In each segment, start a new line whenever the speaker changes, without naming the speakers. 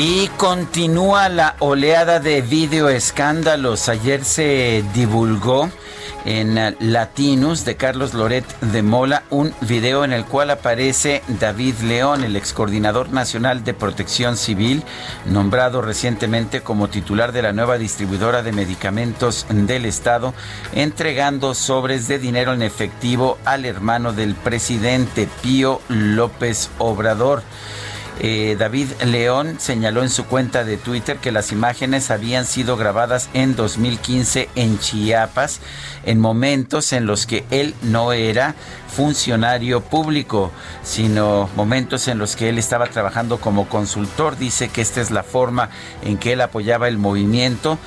Y continúa la oleada de videoescándalos. Ayer se divulgó en Latinus de Carlos Loret de Mola un video en el cual aparece David León, el ex coordinador nacional de protección civil, nombrado recientemente como titular de la nueva distribuidora de medicamentos del Estado, entregando sobres de dinero en efectivo al hermano del presidente Pío López Obrador. Eh, David León señaló en su cuenta de Twitter que las imágenes habían sido grabadas en 2015 en Chiapas, en momentos en los que él no era funcionario público, sino momentos en los que él estaba trabajando como consultor. Dice que esta es la forma en que él apoyaba el movimiento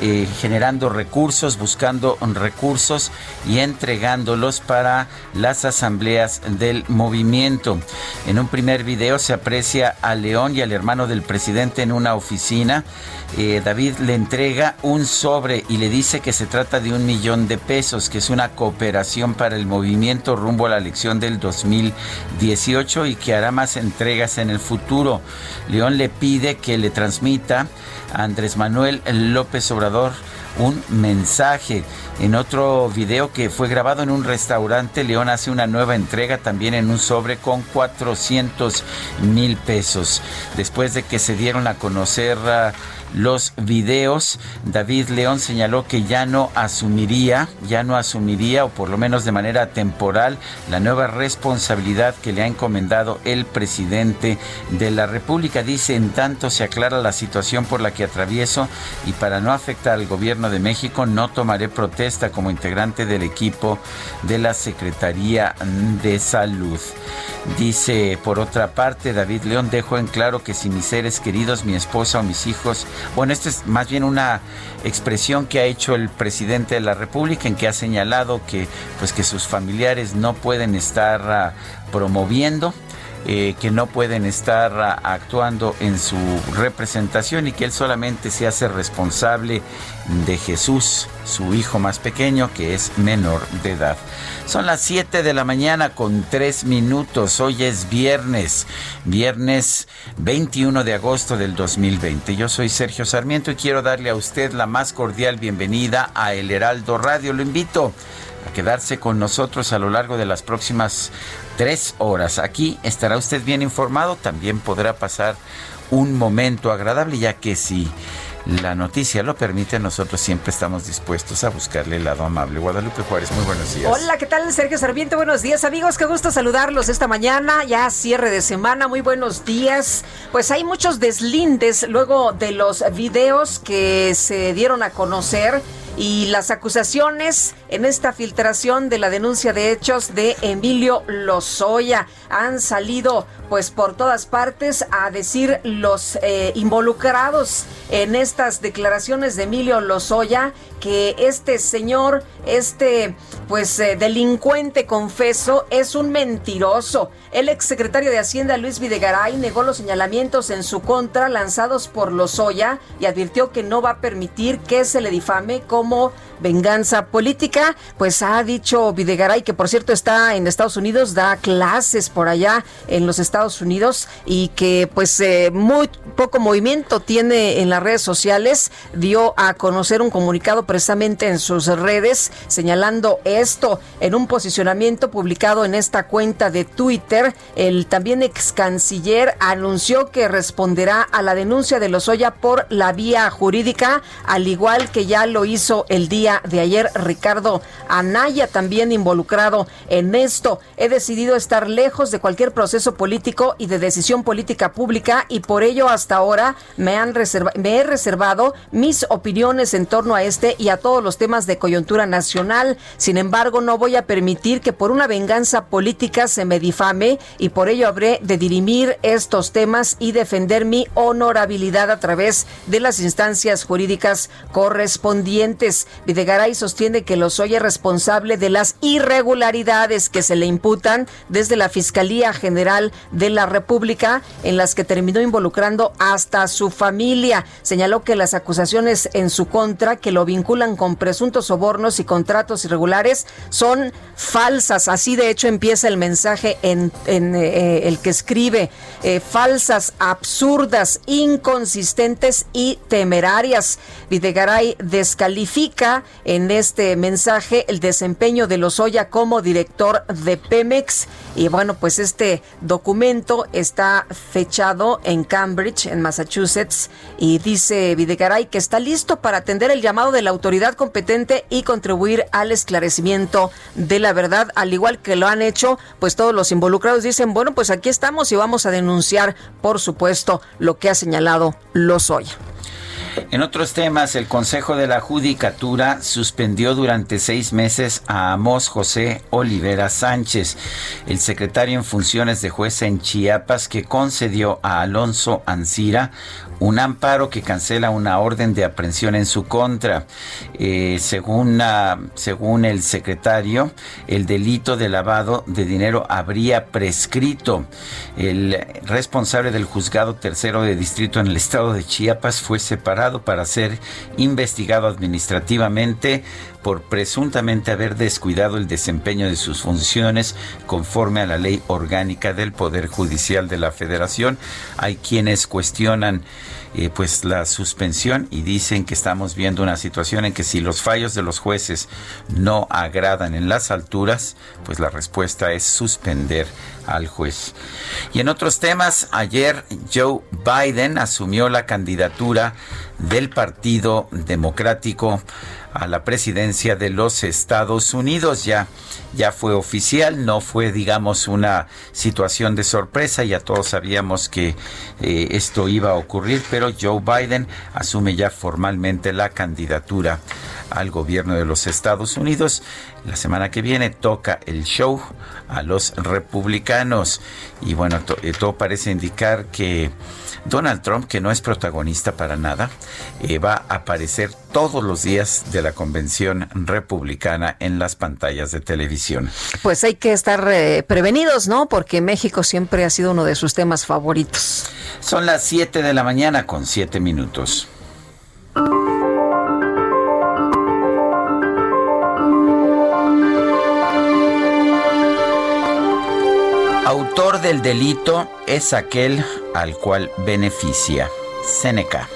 eh, generando recursos, buscando recursos y entregándolos para las asambleas del movimiento. En un primer video se aprecia a León y al hermano del presidente en una oficina. Eh, David le entrega un sobre y le dice que se trata de un millón de pesos, que es una cooperación para el movimiento rumbo a la elección del 2018 y que hará más entregas en el futuro. León le pide que le transmita Andrés Manuel López Obrador un mensaje. En otro video que fue grabado en un restaurante, León hace una nueva entrega también en un sobre con 400 mil pesos. Después de que se dieron a conocer uh, los videos, David León señaló que ya no asumiría, ya no asumiría, o por lo menos de manera temporal, la nueva responsabilidad que le ha encomendado el presidente de la República. Dice, en tanto se aclara la situación por la que atravieso y para no afectar al gobierno de México, no tomaré protesta como integrante del equipo de la Secretaría de Salud. Dice, por otra parte, David León dejó en claro que si mis seres queridos, mi esposa o mis hijos bueno, esta es más bien una expresión que ha hecho el presidente de la República en que ha señalado que pues que sus familiares no pueden estar ah, promoviendo eh, que no pueden estar ah, actuando en su representación y que él solamente se hace responsable de Jesús, su hijo más pequeño, que es menor de edad. Son las 7 de la mañana con 3 minutos. Hoy es viernes, viernes 21 de agosto del 2020. Yo soy Sergio Sarmiento y quiero darle a usted la más cordial bienvenida a El Heraldo Radio. Lo invito a quedarse con nosotros a lo largo de las próximas tres horas. Aquí estará usted bien informado, también podrá pasar un momento agradable, ya que si la noticia lo permite, nosotros siempre estamos dispuestos a buscarle el lado amable. Guadalupe Juárez, muy buenos días.
Hola, ¿qué tal? Sergio Sarmiento, buenos días amigos, qué gusto saludarlos esta mañana, ya cierre de semana, muy buenos días. Pues hay muchos deslindes luego de los videos que se dieron a conocer y las acusaciones en esta filtración de la denuncia de hechos de Emilio Lozoya han salido pues por todas partes a decir los eh, involucrados en estas declaraciones de Emilio Lozoya que este señor, este pues eh, delincuente confeso, es un mentiroso. El exsecretario de Hacienda Luis Videgaray negó los señalamientos en su contra lanzados por Lozoya y advirtió que no va a permitir que se le difame como venganza política. Pues ha dicho Videgaray, que por cierto está en Estados Unidos, da clases por allá en los Estados Unidos y que pues eh, muy poco movimiento tiene en las redes sociales. Dio a conocer un comunicado precisamente en sus redes señalando esto en un posicionamiento publicado en esta cuenta de Twitter. El también ex canciller anunció que responderá a la denuncia de Lozoya por la vía jurídica, al igual que ya lo hizo el día de ayer Ricardo Anaya, también involucrado en esto. He decidido estar lejos de cualquier proceso político y de decisión política pública y por ello hasta ahora me, han me he reservado mis opiniones en torno a este y a todos los temas de coyuntura nacional. Sin embargo, no voy a permitir que por una venganza política se me difame y por ello habré de dirimir estos temas y defender mi honorabilidad a través de las instancias jurídicas correspondientes. Videgaray sostiene que Lozoya es responsable de las irregularidades que se le imputan desde la Fiscalía General de la República, en las que terminó involucrando hasta su familia. Señaló que las acusaciones en su contra, que lo vinculan con presuntos sobornos y contratos irregulares, son falsas. Así de hecho empieza el mensaje en, eh, el que escribe, eh, falsas, absurdas, inconsistentes y temerarias. Videgaray descalifica en este mensaje el desempeño de Lozoya como director de Pemex. Y bueno, pues este documento está fechado en Cambridge, en Massachusetts, y dice Videgaray que está listo para atender el llamado de la autoridad competente y contribuir al esclarecimiento de la verdad, al igual que lo han hecho, pues todos los involucrados dicen, bueno, pues aquí estamos y vamos a denunciar, por supuesto, lo que ha señalado Lozoya.
En otros temas, el Consejo de la Judicatura suspendió durante seis meses a Amos José Olivera Sánchez, el secretario en funciones de juez en Chiapas, que concedió a Alonso Ancira un amparo que cancela una orden de aprehensión en su contra. Eh, según, según el secretario, el delito de lavado de dinero habría prescrito. El responsable del juzgado tercero de distrito en el estado de Chiapas fue separado para ser investigado administrativamente por presuntamente haber descuidado el desempeño de sus funciones conforme a la ley orgánica del Poder Judicial de la Federación. Hay quienes cuestionan eh, pues la suspensión y dicen que estamos viendo una situación en que si los fallos de los jueces no agradan en las alturas, pues la respuesta es suspender al juez. Y en otros temas, ayer Joe Biden asumió la candidatura del Partido Democrático a la presidencia de los Estados Unidos. Ya, ya fue oficial, no fue, digamos, una situación de sorpresa. Ya todos sabíamos que eh, esto iba a ocurrir, pero Joe Biden asume ya formalmente la candidatura al gobierno de los Estados Unidos. La semana que viene toca el show a los republicanos y bueno, eh, todo parece indicar que Donald Trump, que no es protagonista para nada, eh, va a aparecer todos los días de la convención republicana en las pantallas de televisión.
Pues hay que estar eh, prevenidos, ¿no? Porque México siempre ha sido uno de sus temas favoritos.
Son las 7 de la mañana con 7 minutos. Autor del delito es aquel al cual beneficia. Seneca.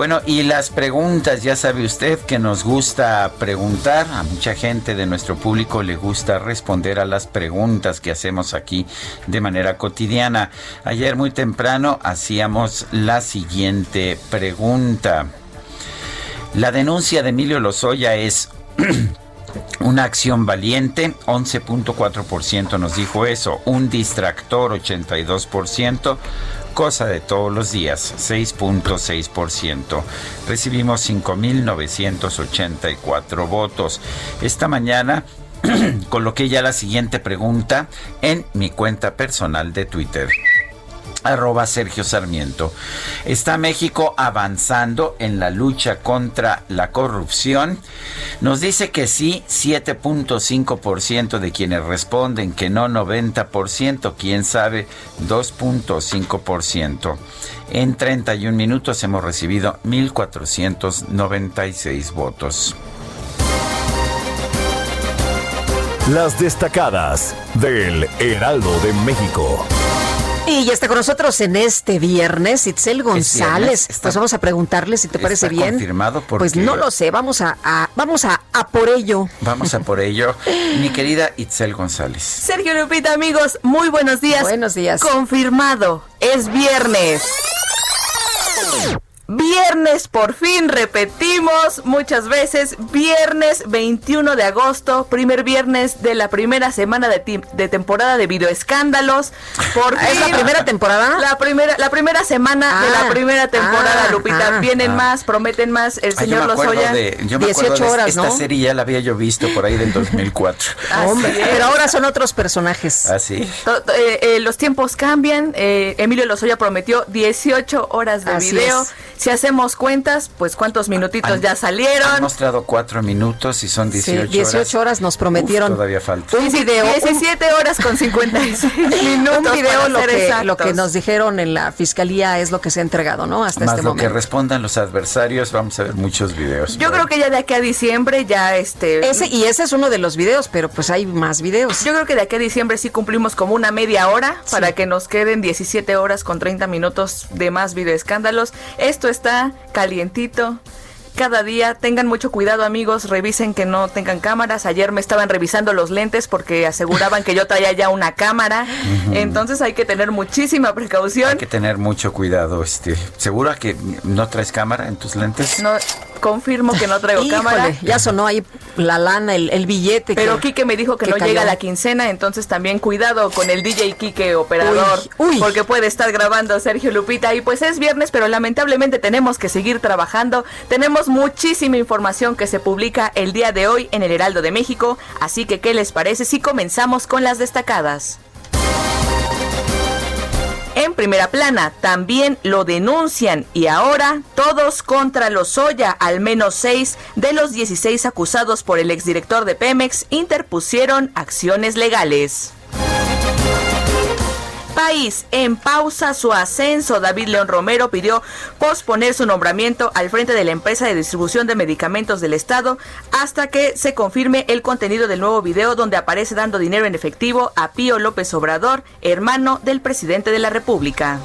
Bueno, y las preguntas, ya sabe usted que nos gusta preguntar, a mucha gente de nuestro público le gusta responder a las preguntas que hacemos aquí de manera cotidiana. Ayer muy temprano hacíamos la siguiente pregunta. La denuncia de Emilio Lozoya es una acción valiente, 11.4% nos dijo eso, un distractor, 82%, cosa de todos los días, 6.6%. Recibimos 5.984 votos. Esta mañana coloqué ya la siguiente pregunta en mi cuenta personal de Twitter arroba Sergio Sarmiento. ¿Está México avanzando en la lucha contra la corrupción? Nos dice que sí, 7.5% de quienes responden, que no 90%, quién sabe, 2.5%. En 31 minutos hemos recibido 1.496 votos.
Las destacadas del Heraldo de México.
Y ya está con nosotros en este viernes Itzel González. pues vamos a preguntarle si te parece bien.
confirmado
Pues no lo sé, vamos a, vamos a, a, por ello.
Vamos a por ello. Mi querida Itzel González.
Sergio Lupita, amigos, muy buenos días.
Buenos días.
Confirmado, es viernes. Viernes, por fin repetimos muchas veces. Viernes 21 de agosto, primer viernes de la primera semana de, de temporada de videoescándalos.
Por ¿Es la primera temporada?
La primera, la primera semana de la ah, primera temporada, ah, Lupita. Ah, Vienen más, prometen más. El señor Lozoya.
De, yo me 18 horas, esta serie ya la había yo visto por ahí del 2004.
pero ahora son otros personajes.
Así.
Eh, eh, los tiempos cambian. Eh, Emilio Lozoya prometió 18 horas de video. Si hacemos cuentas, pues cuántos minutitos ya salieron.
Han mostrado cuatro minutos y son 18
sí, 18 horas. nos prometieron.
todavía falta.
Un video. 17 horas con 56 minutos.
Un video lo que, lo que nos dijeron en la fiscalía es lo que se ha entregado, ¿no? Hasta
Más
este
lo que respondan los adversarios, vamos a ver muchos videos.
Yo creo que ya de aquí a diciembre ya este...
Ese, y ese es uno de los videos, pero pues hay más videos.
Yo creo que de aquí a diciembre sí cumplimos como una media hora para que nos queden 17 horas con 30 minutos de más videoescándalos. Esto está calientito cada día. Tengan mucho cuidado, amigos. Revisen que no tengan cámaras. Ayer me estaban revisando los lentes porque aseguraban que yo traía ya una cámara. Entonces hay que tener muchísima precaución.
Hay que tener mucho cuidado. Este, ¿Segura que no traes cámara en tus lentes?
No, confirmo que no traigo cámara.
Ya sonó ahí la lana, el, billete.
Pero Quique me dijo que, no llega la quincena, entonces también cuidado con el DJ Quique operador, porque puede estar grabando Sergio Lupita. Y pues es viernes, pero lamentablemente tenemos que seguir trabajando. Tenemos muchísima información que se publica el día de hoy en el Heraldo de México, así que ¿qué les parece si comenzamos con las destacadas? En primera plana también lo denuncian y ahora todos contra los Soya, al menos seis de los 16 acusados por el exdirector de Pemex interpusieron acciones legales país en pausa su ascenso. David León Romero pidió posponer su nombramiento al frente de la empresa de distribución de medicamentos del Estado hasta que se confirme el contenido del nuevo video donde aparece dando dinero en efectivo a Pío López Obrador, hermano del presidente de la República.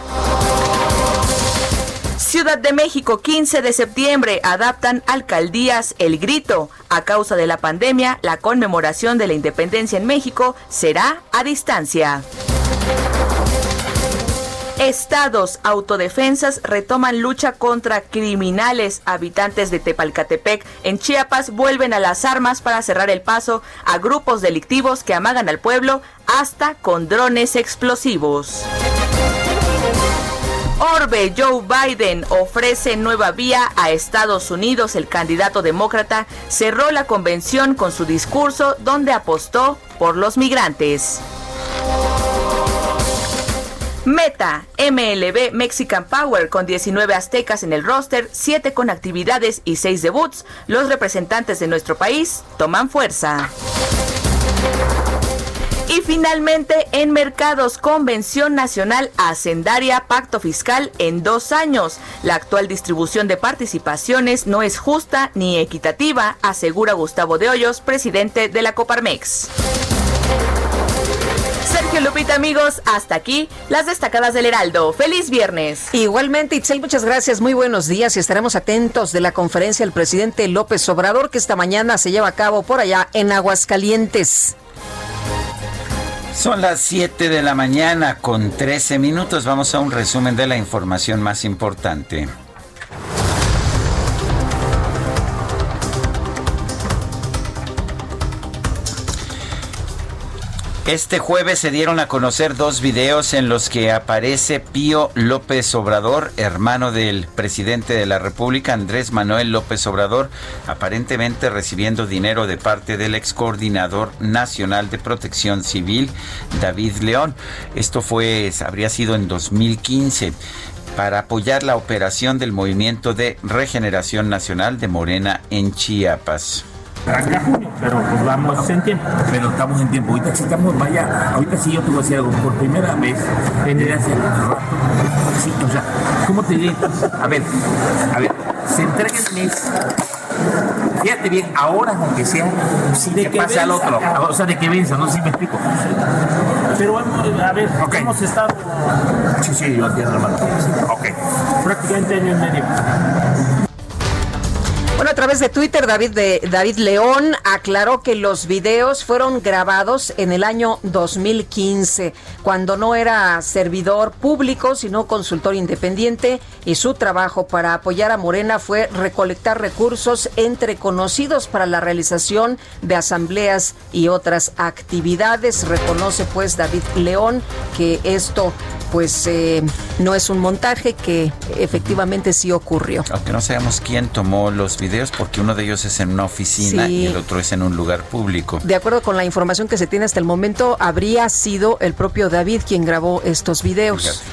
Ciudad de México, 15 de septiembre, adaptan alcaldías El Grito. A causa de la pandemia, la conmemoración de la independencia en México será a distancia. Estados autodefensas retoman lucha contra criminales. Habitantes de Tepalcatepec en Chiapas vuelven a las armas para cerrar el paso a grupos delictivos que amagan al pueblo hasta con drones explosivos. Orbe Joe Biden ofrece nueva vía a Estados Unidos. El candidato demócrata cerró la convención con su discurso donde apostó por los migrantes. Meta, MLB Mexican Power con 19 aztecas en el roster, 7 con actividades y 6 debuts. Los representantes de nuestro país toman fuerza. Y finalmente, en mercados, Convención Nacional Hacendaria, Pacto Fiscal en dos años. La actual distribución de participaciones no es justa ni equitativa, asegura Gustavo de Hoyos, presidente de la Coparmex. Sergio Lupita, amigos, hasta aquí las destacadas del Heraldo. Feliz viernes.
Igualmente, Itzel, muchas gracias. Muy buenos días y estaremos atentos de la conferencia del presidente López Obrador que esta mañana se lleva a cabo por allá en Aguascalientes.
Son las 7 de la mañana con 13 minutos. Vamos a un resumen de la información más importante. Este jueves se dieron a conocer dos videos en los que aparece Pío López Obrador, hermano del presidente de la República, Andrés Manuel López Obrador, aparentemente recibiendo dinero de parte del ex coordinador nacional de protección civil, David León. Esto fue, habría sido en 2015 para apoyar la operación del Movimiento de Regeneración Nacional de Morena en Chiapas
arranca junio, pero pues vamos en tiempo. Pero estamos en tiempo. Ahorita sí estamos, vaya, ahorita sí yo te voy a decir algo. Por primera vez, desde hace rato, sí, o sea, ¿cómo te diré? A ver, a ver, se entrega el mes. Fíjate bien, ahora aunque sea, sí, de que pase al otro. O sea, de que venza, no sé si me explico. Pero a ver, okay. hemos estado. Sí, sí, yo entiendo, hermano. Ok. Prácticamente año y medio.
Bueno, a través de Twitter, David, de, David León aclaró que los videos fueron grabados en el año 2015, cuando no era servidor público, sino consultor independiente, y su trabajo para apoyar a Morena fue recolectar recursos entre conocidos para la realización de asambleas y otras actividades. Reconoce pues David León que esto pues eh, no es un montaje, que efectivamente sí ocurrió.
Aunque no sabemos quién tomó los videos, porque uno de ellos es en una oficina y el otro es en un lugar público.
De acuerdo con la información que se tiene hasta el momento, habría sido el propio David quien grabó estos videos.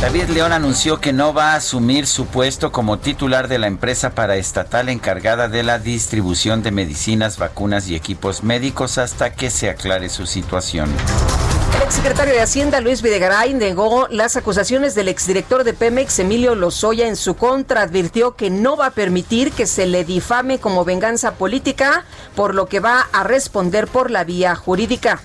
David León anunció que no va a asumir su puesto como titular de la empresa paraestatal encargada de la distribución de medicinas, vacunas y equipos médicos hasta que se aclare su situación.
Exsecretario de Hacienda, Luis Videgaray, negó las acusaciones del exdirector de Pemex, Emilio Lozoya, en su contra. Advirtió que no va a permitir que se le difame como venganza política, por lo que va a responder por la vía jurídica.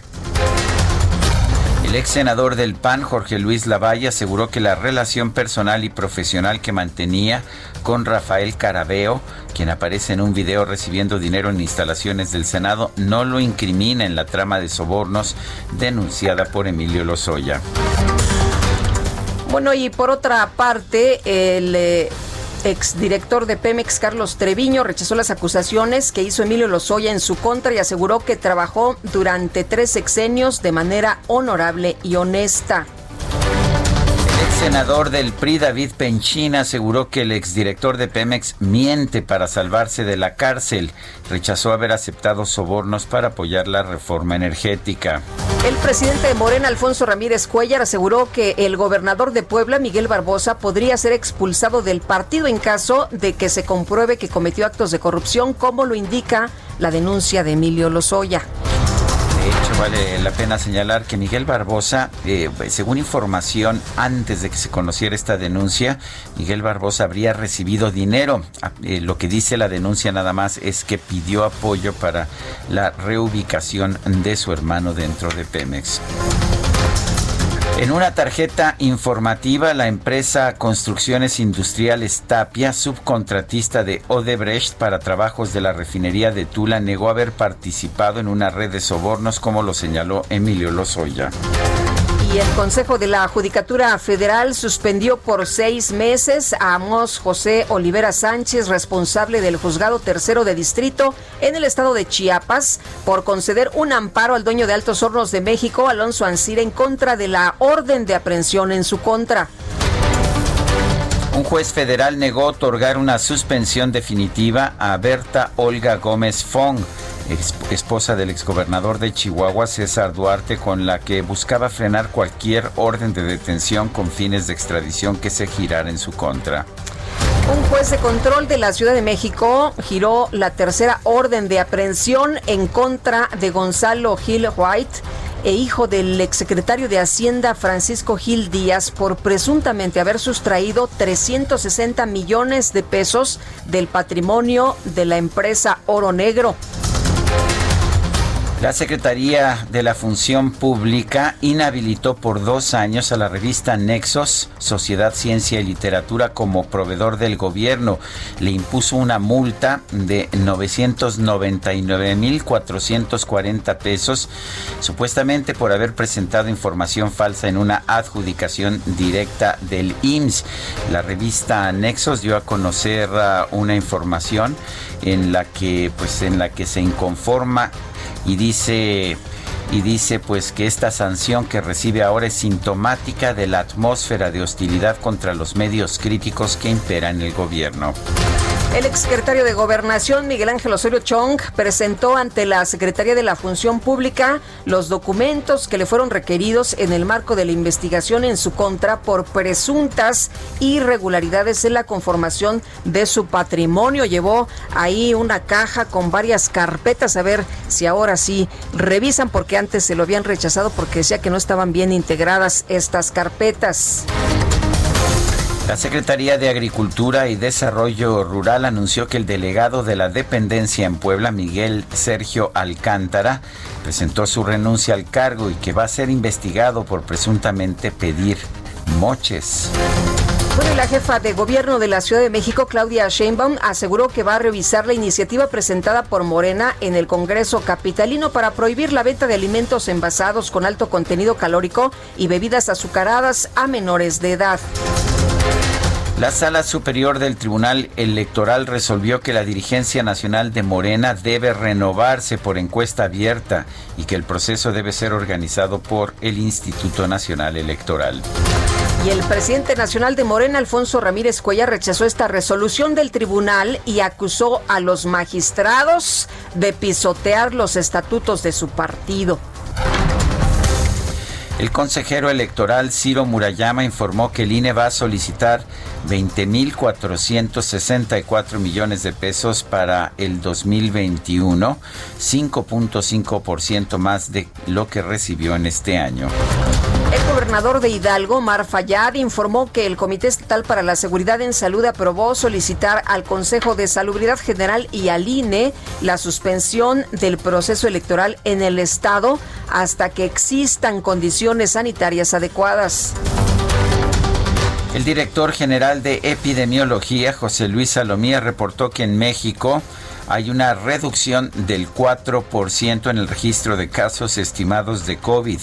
El ex senador del PAN, Jorge Luis Lavalle, aseguró que la relación personal y profesional que mantenía con Rafael Carabeo, quien aparece en un video recibiendo dinero en instalaciones del Senado, no lo incrimina en la trama de sobornos denunciada por Emilio Lozoya.
Bueno, y por otra parte, el eh, exdirector de Pemex, Carlos Treviño, rechazó las acusaciones que hizo Emilio Lozoya en su contra y aseguró que trabajó durante tres sexenios de manera honorable y honesta.
Senador del PRI, David Penchina, aseguró que el exdirector de Pemex miente para salvarse de la cárcel. Rechazó haber aceptado sobornos para apoyar la reforma energética.
El presidente de Morena, Alfonso Ramírez Cuellar, aseguró que el gobernador de Puebla, Miguel Barbosa, podría ser expulsado del partido en caso de que se compruebe que cometió actos de corrupción, como lo indica la denuncia de Emilio Lozoya.
De hecho, vale la pena señalar que Miguel Barbosa, eh, según información antes de que se conociera esta denuncia, Miguel Barbosa habría recibido dinero. Ah, eh, lo que dice la denuncia nada más es que pidió apoyo para la reubicación de su hermano dentro de Pemex. En una tarjeta informativa, la empresa Construcciones Industriales Tapia, subcontratista de Odebrecht para trabajos de la refinería de Tula, negó haber participado en una red de sobornos, como lo señaló Emilio Lozoya.
Y el Consejo de la Judicatura Federal suspendió por seis meses a Amos José Olivera Sánchez, responsable del Juzgado Tercero de Distrito en el estado de Chiapas, por conceder un amparo al dueño de Altos Hornos de México, Alonso Ancira, en contra de la orden de aprehensión en su contra.
Un juez federal negó otorgar una suspensión definitiva a Berta Olga Gómez Fong esposa del exgobernador de Chihuahua, César Duarte, con la que buscaba frenar cualquier orden de detención con fines de extradición que se girara en su contra.
Un juez de control de la Ciudad de México giró la tercera orden de aprehensión en contra de Gonzalo Gil White e hijo del exsecretario de Hacienda Francisco Gil Díaz por presuntamente haber sustraído 360 millones de pesos del patrimonio de la empresa Oro Negro.
La Secretaría de la Función Pública inhabilitó por dos años a la revista Nexos, Sociedad, Ciencia y Literatura como proveedor del gobierno. Le impuso una multa de 999.440 pesos, supuestamente por haber presentado información falsa en una adjudicación directa del IMSS. La revista Nexos dio a conocer uh, una información en la que, pues, en la que se inconforma y dice y dice pues que esta sanción que recibe ahora es sintomática de la atmósfera de hostilidad contra los medios críticos que impera en el gobierno.
El exsecretario de Gobernación, Miguel Ángel Osorio Chong, presentó ante la Secretaría de la Función Pública los documentos que le fueron requeridos en el marco de la investigación en su contra por presuntas irregularidades en la conformación de su patrimonio. Llevó ahí una caja con varias carpetas a ver si ahora sí revisan porque antes se lo habían rechazado porque decía que no estaban bien integradas estas carpetas.
La Secretaría de Agricultura y Desarrollo Rural anunció que el delegado de la dependencia en Puebla, Miguel Sergio Alcántara, presentó su renuncia al cargo y que va a ser investigado por presuntamente pedir moches.
La jefa de gobierno de la Ciudad de México, Claudia Sheinbaum, aseguró que va a revisar la iniciativa presentada por Morena en el Congreso Capitalino para prohibir la venta de alimentos envasados con alto contenido calórico y bebidas azucaradas a menores de edad.
La Sala Superior del Tribunal Electoral resolvió que la dirigencia nacional de Morena debe renovarse por encuesta abierta y que el proceso debe ser organizado por el Instituto Nacional Electoral.
Y el presidente nacional de Morena, Alfonso Ramírez Cuella, rechazó esta resolución del tribunal y acusó a los magistrados de pisotear los estatutos de su partido.
El consejero electoral Ciro Murayama informó que el INE va a solicitar 20.464 millones de pesos para el 2021, 5.5% más de lo que recibió en este año.
Gobernador de Hidalgo, Mar Fayad, informó que el Comité Estatal para la Seguridad en Salud aprobó solicitar al Consejo de Salubridad General y al INE la suspensión del proceso electoral en el Estado hasta que existan condiciones sanitarias adecuadas.
El director general de epidemiología, José Luis Salomía, reportó que en México hay una reducción del 4% en el registro de casos estimados de COVID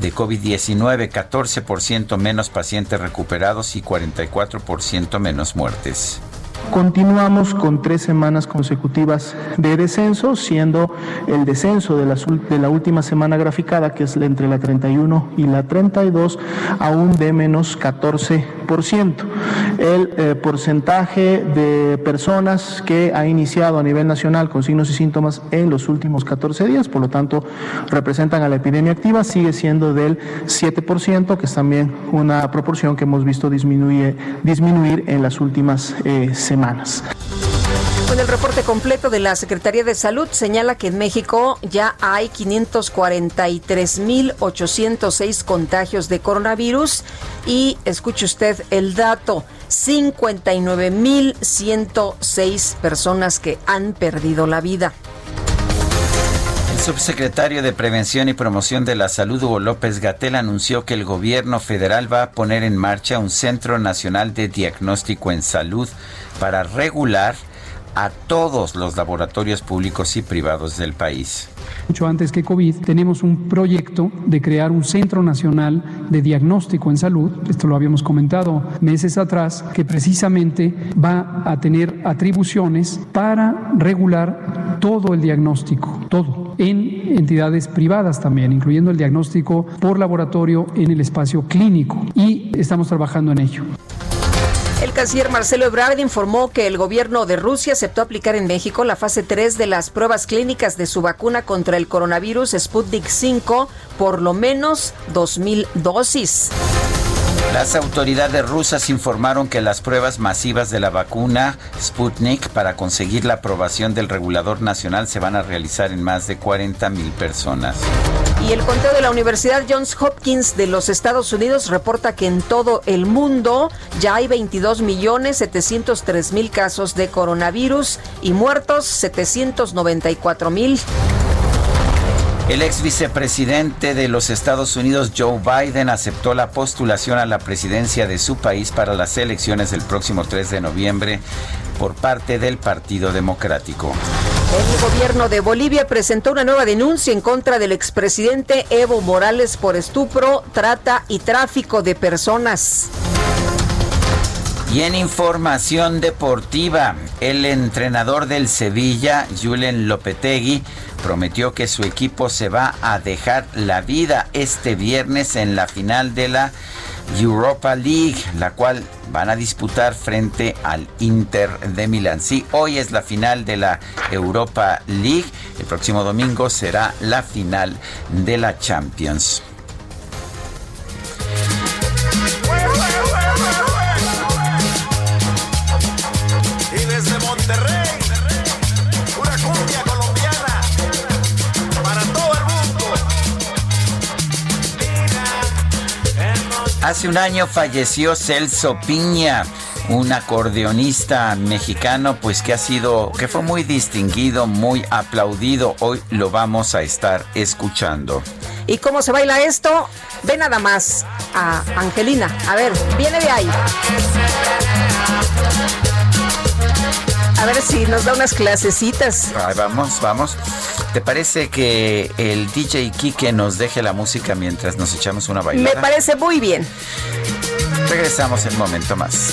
de COVID-19, 14% menos pacientes recuperados y 44% menos muertes.
Continuamos con tres semanas consecutivas de descenso, siendo el descenso de la, última semana graficada, que es entre la 31 y la 32, aún de menos 14%. El eh, porcentaje de personas que ha iniciado a nivel nacional con signos y síntomas en los últimos 14 días, por lo tanto, representan a la epidemia activa, sigue siendo del 7%, que es también una proporción que hemos visto disminuir, en las últimas eh, semanas.
Con el reporte completo de la Secretaría de Salud señala que en México ya hay 543.806 contagios de coronavirus y escuche usted el dato, 59.106 personas que han perdido la vida
subsecretario de Prevención y Promoción de la Salud, Hugo López Gatel, anunció que el gobierno federal va a poner en marcha un Centro Nacional de Diagnóstico en Salud para regular a todos los laboratorios públicos y privados del país.
Mucho antes que COVID, tenemos un proyecto de crear un Centro Nacional de Diagnóstico en Salud, esto lo habíamos comentado meses atrás, que precisamente va a tener atribuciones para regular todo el diagnóstico, todo, en entidades privadas también, incluyendo el diagnóstico por laboratorio en el espacio clínico. Y estamos trabajando en ello.
El canciller Marcelo Ebrard informó que el gobierno de Rusia aceptó aplicar en México la fase 3 de las pruebas clínicas de su vacuna contra el coronavirus Sputnik 5 por lo menos 2.000 dosis.
Las autoridades rusas informaron que las pruebas masivas de la vacuna Sputnik para conseguir la aprobación del regulador nacional se van a realizar en más de 40 mil personas.
Y el conteo de la Universidad Johns Hopkins de los Estados Unidos reporta que en todo el mundo ya hay 22 millones 703 mil casos de coronavirus y muertos 794 mil.
El ex vicepresidente de los Estados Unidos, Joe Biden, aceptó la postulación a la presidencia de su país para las elecciones del próximo 3 de noviembre por parte del Partido Democrático.
El gobierno de Bolivia presentó una nueva denuncia en contra del expresidente Evo Morales por estupro, trata y tráfico de personas.
Y en información deportiva, el entrenador del Sevilla, Julen Lopetegui, prometió que su equipo se va a dejar la vida este viernes en la final de la Europa League, la cual van a disputar frente al Inter de Milán. Sí, hoy es la final de la Europa League, el próximo domingo será la final de la Champions. Hace un año falleció Celso Piña, un acordeonista mexicano, pues que ha sido, que fue muy distinguido, muy aplaudido. Hoy lo vamos a estar escuchando.
¿Y cómo se baila esto? Ve nada más a Angelina. A ver, viene de ahí. A ver si nos da unas clasecitas.
vamos, vamos. ¿Te parece que el DJ Kike nos deje la música mientras nos echamos una bailada?
Me parece muy bien.
Regresamos en un momento más.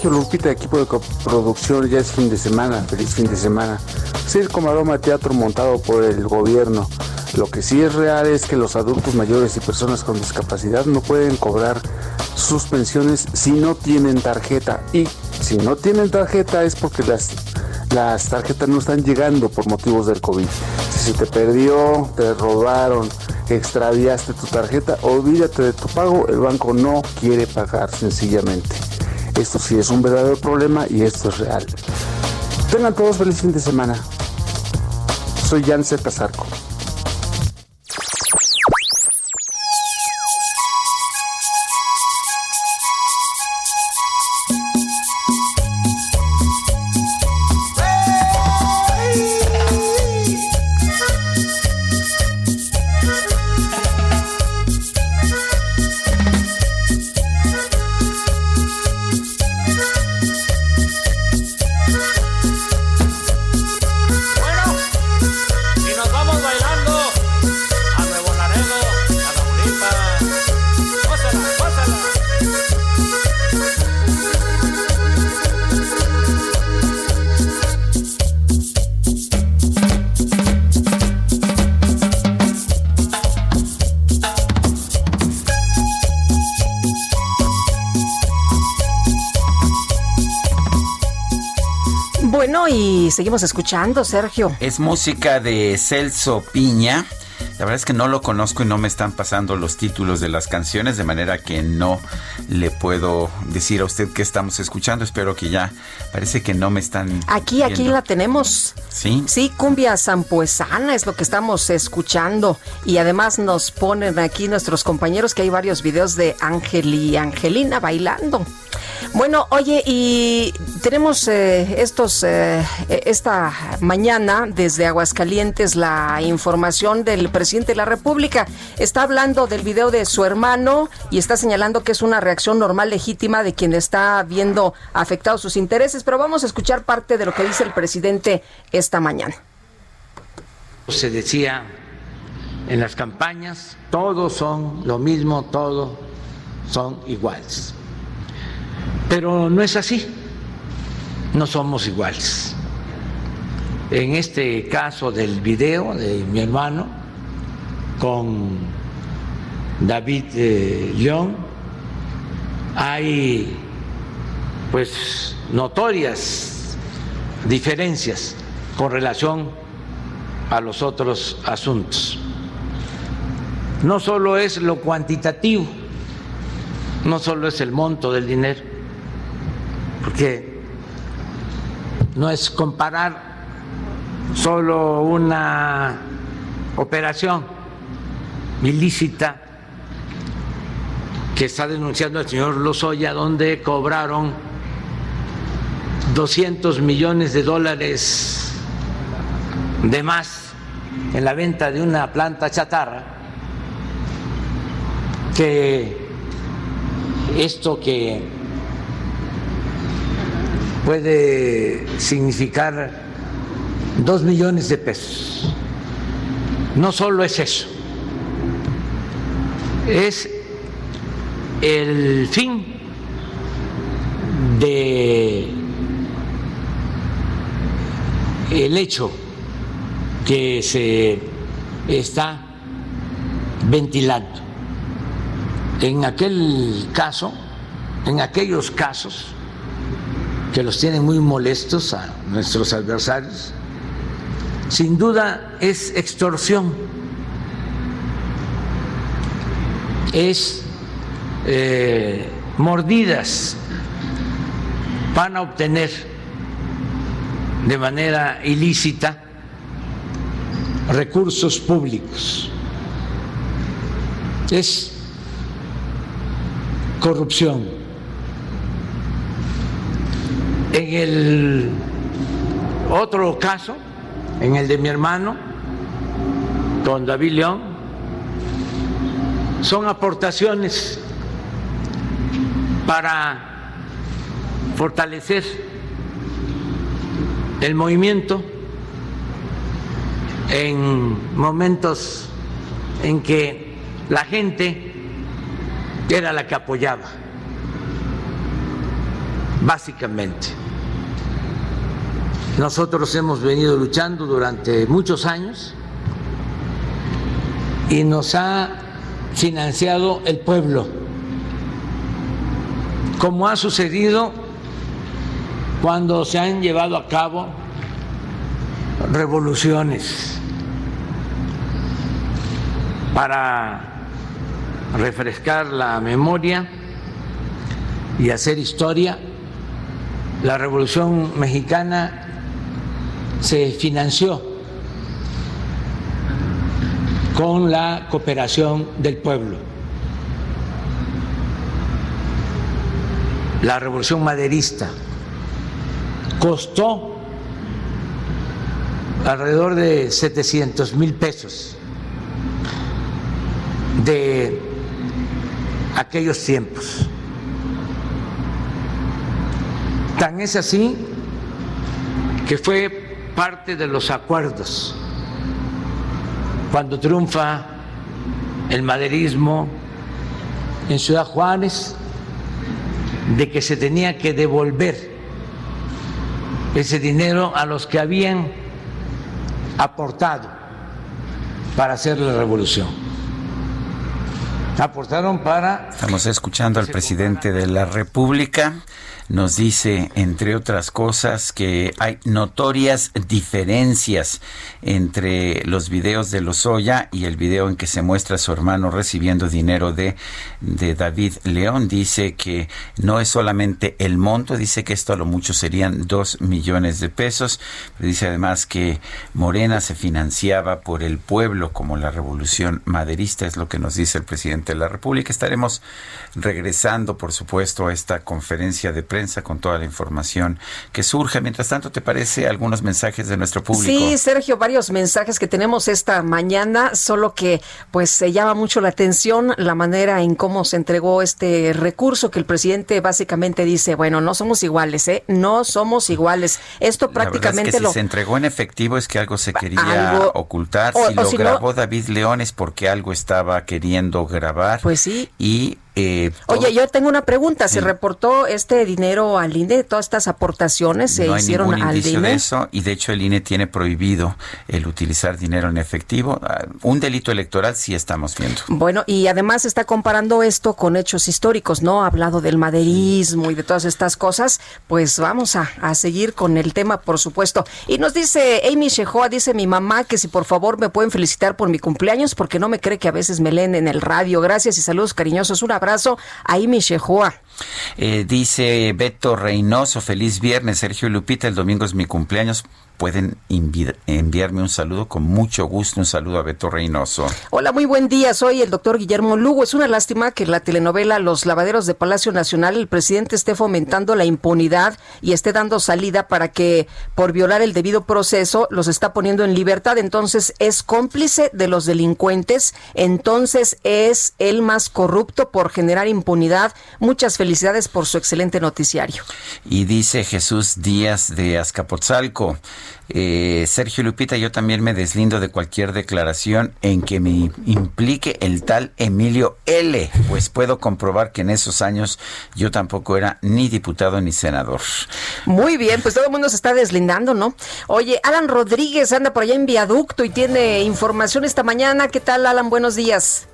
Sergio equipo de coproducción, ya es fin de semana, feliz fin de semana. Circo, maroma, teatro montado por el gobierno. Lo que sí es real es que los adultos mayores y personas con discapacidad no pueden cobrar sus pensiones si no tienen tarjeta. Y si no tienen tarjeta es porque las, las tarjetas no están llegando por motivos del COVID. Si se te perdió, te robaron, extraviaste tu tarjeta, olvídate de tu pago, el banco no quiere pagar sencillamente. Esto sí es un verdadero problema y esto es real. Tengan todos feliz fin de semana. Soy Jan Casarco.
Seguimos escuchando, Sergio.
Es música de Celso Piña. La verdad es que no lo conozco y no me están pasando los títulos de las canciones, de manera que no le puedo decir a usted qué estamos escuchando. Espero que ya, parece que no me están.
Aquí, aquí la tenemos.
Sí.
Sí, cumbia zampuesana es lo que estamos escuchando. Y además nos ponen aquí nuestros compañeros que hay varios videos de Ángel y Angelina bailando. Bueno, oye, y tenemos eh, estos eh, esta mañana desde Aguascalientes la información del presidente de la República. Está hablando del video de su hermano y está señalando que es una reacción normal legítima de quien está viendo afectados sus intereses, pero vamos a escuchar parte de lo que dice el presidente esta mañana.
Se decía en las campañas, todos son lo mismo, todos son iguales. Pero no es así, no somos iguales. En este caso del video de mi hermano con David eh, León, hay pues notorias diferencias con relación a los otros asuntos. No solo es lo cuantitativo, no solo es el monto del dinero, porque no es comparar solo una operación ilícita que está denunciando el señor Lozoya, donde cobraron 200 millones de dólares de más en la venta de una planta chatarra, que esto que puede significar dos millones de pesos, no solo es eso, es el fin de el hecho que se está ventilando. En aquel caso, en aquellos casos que los tienen muy molestos a nuestros adversarios, sin duda es extorsión, es eh, mordidas, van a obtener de manera ilícita recursos públicos. Es corrupción. En el otro caso, en el de mi hermano, don David León, son aportaciones para fortalecer el movimiento en momentos en que la gente era la que apoyaba, básicamente. Nosotros hemos venido luchando durante muchos años y nos ha financiado el pueblo, como ha sucedido cuando se han llevado a cabo revoluciones para refrescar la memoria y hacer historia. La Revolución Mexicana se financió con la cooperación del pueblo. La Revolución Maderista costó alrededor de 700 mil pesos de aquellos tiempos. Tan es así que fue parte de los acuerdos cuando triunfa el maderismo en Ciudad Juárez de que se tenía que devolver ese dinero a los que habían aportado para hacer la revolución. Aportaron para...
Estamos escuchando al presidente de la República nos dice, entre otras cosas, que hay notorias diferencias entre los videos de Lozoya y el video en que se muestra a su hermano recibiendo dinero de, de David León. Dice que no es solamente el monto, dice que esto a lo mucho serían dos millones de pesos. dice además que Morena se financiaba por el pueblo como la revolución maderista, es lo que nos dice el presidente de la República. Estaremos regresando, por supuesto, a esta conferencia de con toda la información que surge. Mientras tanto, ¿te parece algunos mensajes de nuestro público?
Sí, Sergio, varios mensajes que tenemos esta mañana, solo que pues se llama mucho la atención la manera en cómo se entregó este recurso que el presidente básicamente dice, bueno, no somos iguales, ¿eh? No somos iguales. Esto prácticamente
si
lo...
se entregó en efectivo es que algo se quería ocultar. si lo grabó David León es porque algo estaba queriendo grabar.
Pues sí.
Y eh,
Oye, yo tengo una pregunta. ¿Se reportó este dinero al INE? ¿Todas estas aportaciones se
no hay
hicieron
ningún
al INE?
de eso y de hecho el INE tiene prohibido el utilizar dinero en efectivo. Ah, Un delito electoral sí estamos viendo.
Bueno, y además está comparando esto con hechos históricos, ¿no? Ha hablado del maderismo y de todas estas cosas. Pues vamos a, a seguir con el tema, por supuesto. Y nos dice Amy Shehoa, dice mi mamá que si por favor me pueden felicitar por mi cumpleaños porque no me cree que a veces me leen en el radio. Gracias y saludos cariñosos. Un abrazo abrazo. Ahí mi
eh, dice Beto Reynoso, feliz viernes, Sergio Lupita, el domingo es mi cumpleaños pueden enviarme un saludo con mucho gusto, un saludo a Beto Reynoso.
Hola, muy buen día, soy el doctor Guillermo Lugo. Es una lástima que la telenovela Los Lavaderos de Palacio Nacional el presidente esté fomentando la impunidad y esté dando salida para que por violar el debido proceso los está poniendo en libertad. Entonces es cómplice de los delincuentes, entonces es el más corrupto por generar impunidad. Muchas felicidades por su excelente noticiario.
Y dice Jesús Díaz de Azcapotzalco. Eh, Sergio Lupita, yo también me deslindo de cualquier declaración en que me implique el tal Emilio L., pues puedo comprobar que en esos años yo tampoco era ni diputado ni senador.
Muy bien, pues todo el mundo se está deslindando, ¿no? Oye, Alan Rodríguez anda por allá en viaducto y tiene información esta mañana. ¿Qué tal, Alan? Buenos días.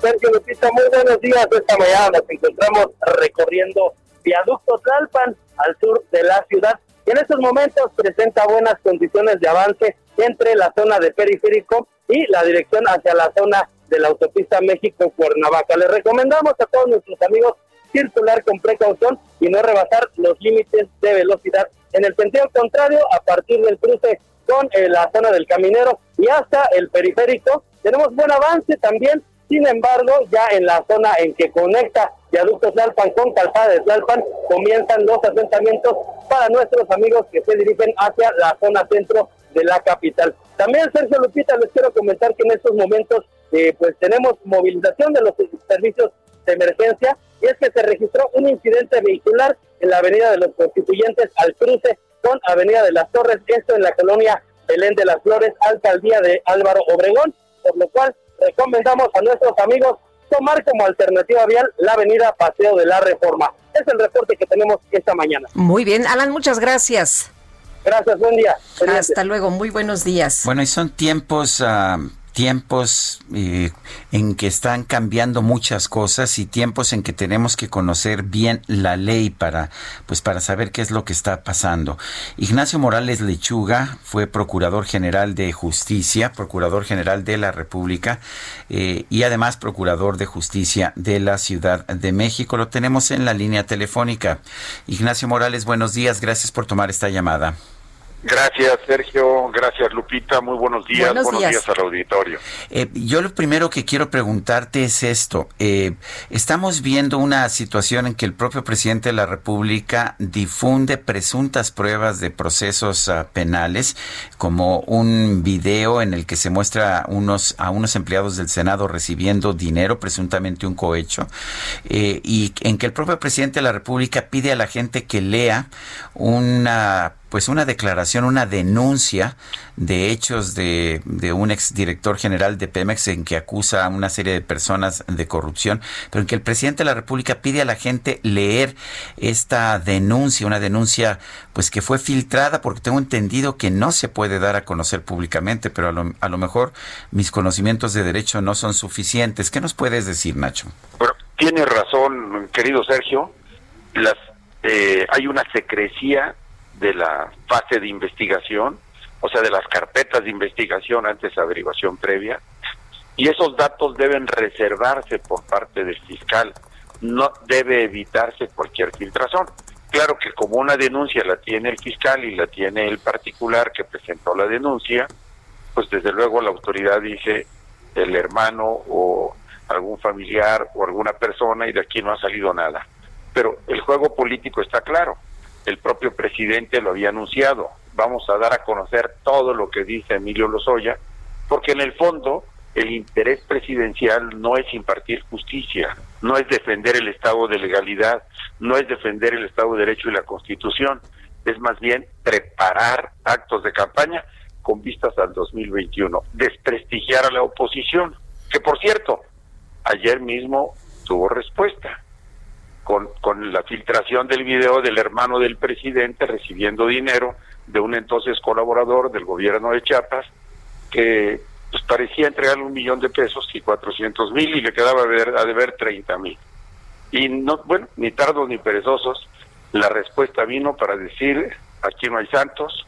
Sergio Lupita, muy buenos días. Esta mañana nos encontramos recorriendo viaducto Tlalpan al sur de la ciudad en estos momentos presenta buenas condiciones de avance entre la zona de periférico y la dirección hacia la zona de la autopista México-Cuernavaca. Les recomendamos a todos nuestros amigos circular con precaución y no rebasar los límites de velocidad. En el sentido contrario, a partir del cruce con eh, la zona del caminero y hasta el periférico, tenemos buen avance también sin embargo, ya en la zona en que conecta Viaducto Tlalpan con Calzada de Tlalpan, comienzan los asentamientos para nuestros amigos que se dirigen hacia la zona centro de la capital. También, Sergio Lupita, les quiero comentar que en estos momentos eh, pues tenemos movilización de los servicios de emergencia y es que se registró un incidente vehicular en la avenida de los constituyentes al cruce con avenida de las Torres, esto en la colonia Belén de las Flores, alcaldía de Álvaro Obregón, por lo cual recomendamos a nuestros amigos tomar como alternativa vial la avenida Paseo de la Reforma. Es el reporte que tenemos esta mañana.
Muy bien, Alan, muchas gracias.
Gracias, buen día.
Hasta luego, muy buenos días.
Bueno, y son tiempos ah, tiempos eh, en que están cambiando muchas cosas y tiempos en que tenemos que conocer bien la ley para pues para saber qué es lo que está pasando. Ignacio Morales Lechuga fue procurador general de justicia, procurador general de la República eh, y además procurador de justicia de la Ciudad de México. Lo tenemos en la línea telefónica. Ignacio Morales, buenos días, gracias por tomar esta llamada.
Gracias, Sergio. Gracias, Lupita. Muy buenos días. Buenos, días. al auditorio.
Eh, yo lo primero que quiero preguntarte es esto. Eh, estamos viendo una situación en que el propio presidente de la República difunde presuntas pruebas de procesos uh, penales, como un video en el que se muestra unos, a unos empleados del Senado recibiendo dinero, presuntamente un cohecho, eh, y en que el propio presidente de la República pide a la gente que lea una pues una declaración, una denuncia de hechos de, de un exdirector general de Pemex en que acusa a una serie de personas de corrupción, pero en que el presidente de la República pide a la gente leer esta denuncia, una denuncia pues que fue filtrada porque tengo entendido que no se puede dar a conocer públicamente, pero a lo, a lo mejor mis conocimientos de derecho no son suficientes. ¿Qué nos puedes decir, Nacho?
Bueno, tiene razón, querido Sergio. Las, eh, hay una secrecía de la fase de investigación, o sea, de las carpetas de investigación antes de averiguación previa, y esos datos deben reservarse por parte del fiscal, no debe evitarse cualquier filtración. Claro que como una denuncia la tiene el fiscal y la tiene el particular que presentó la denuncia, pues desde luego la autoridad dice el hermano o algún familiar o alguna persona y de aquí no ha salido nada. Pero el juego político está claro el propio presidente lo había anunciado. Vamos a dar a conocer todo lo que dice Emilio Lozoya, porque en el fondo el interés presidencial no es impartir justicia, no es defender el Estado de legalidad, no es defender el Estado de Derecho y la Constitución, es más bien preparar actos de campaña con vistas al 2021, desprestigiar a la oposición, que por cierto, ayer mismo tuvo respuesta con, con la filtración del video del hermano del presidente recibiendo dinero de un entonces colaborador del gobierno de Chiapas que pues, parecía entregarle un millón de pesos y cuatrocientos mil y le quedaba a deber, a deber 30 mil. Y no, bueno, ni tardos ni perezosos, la respuesta vino para decir, aquí no hay santos,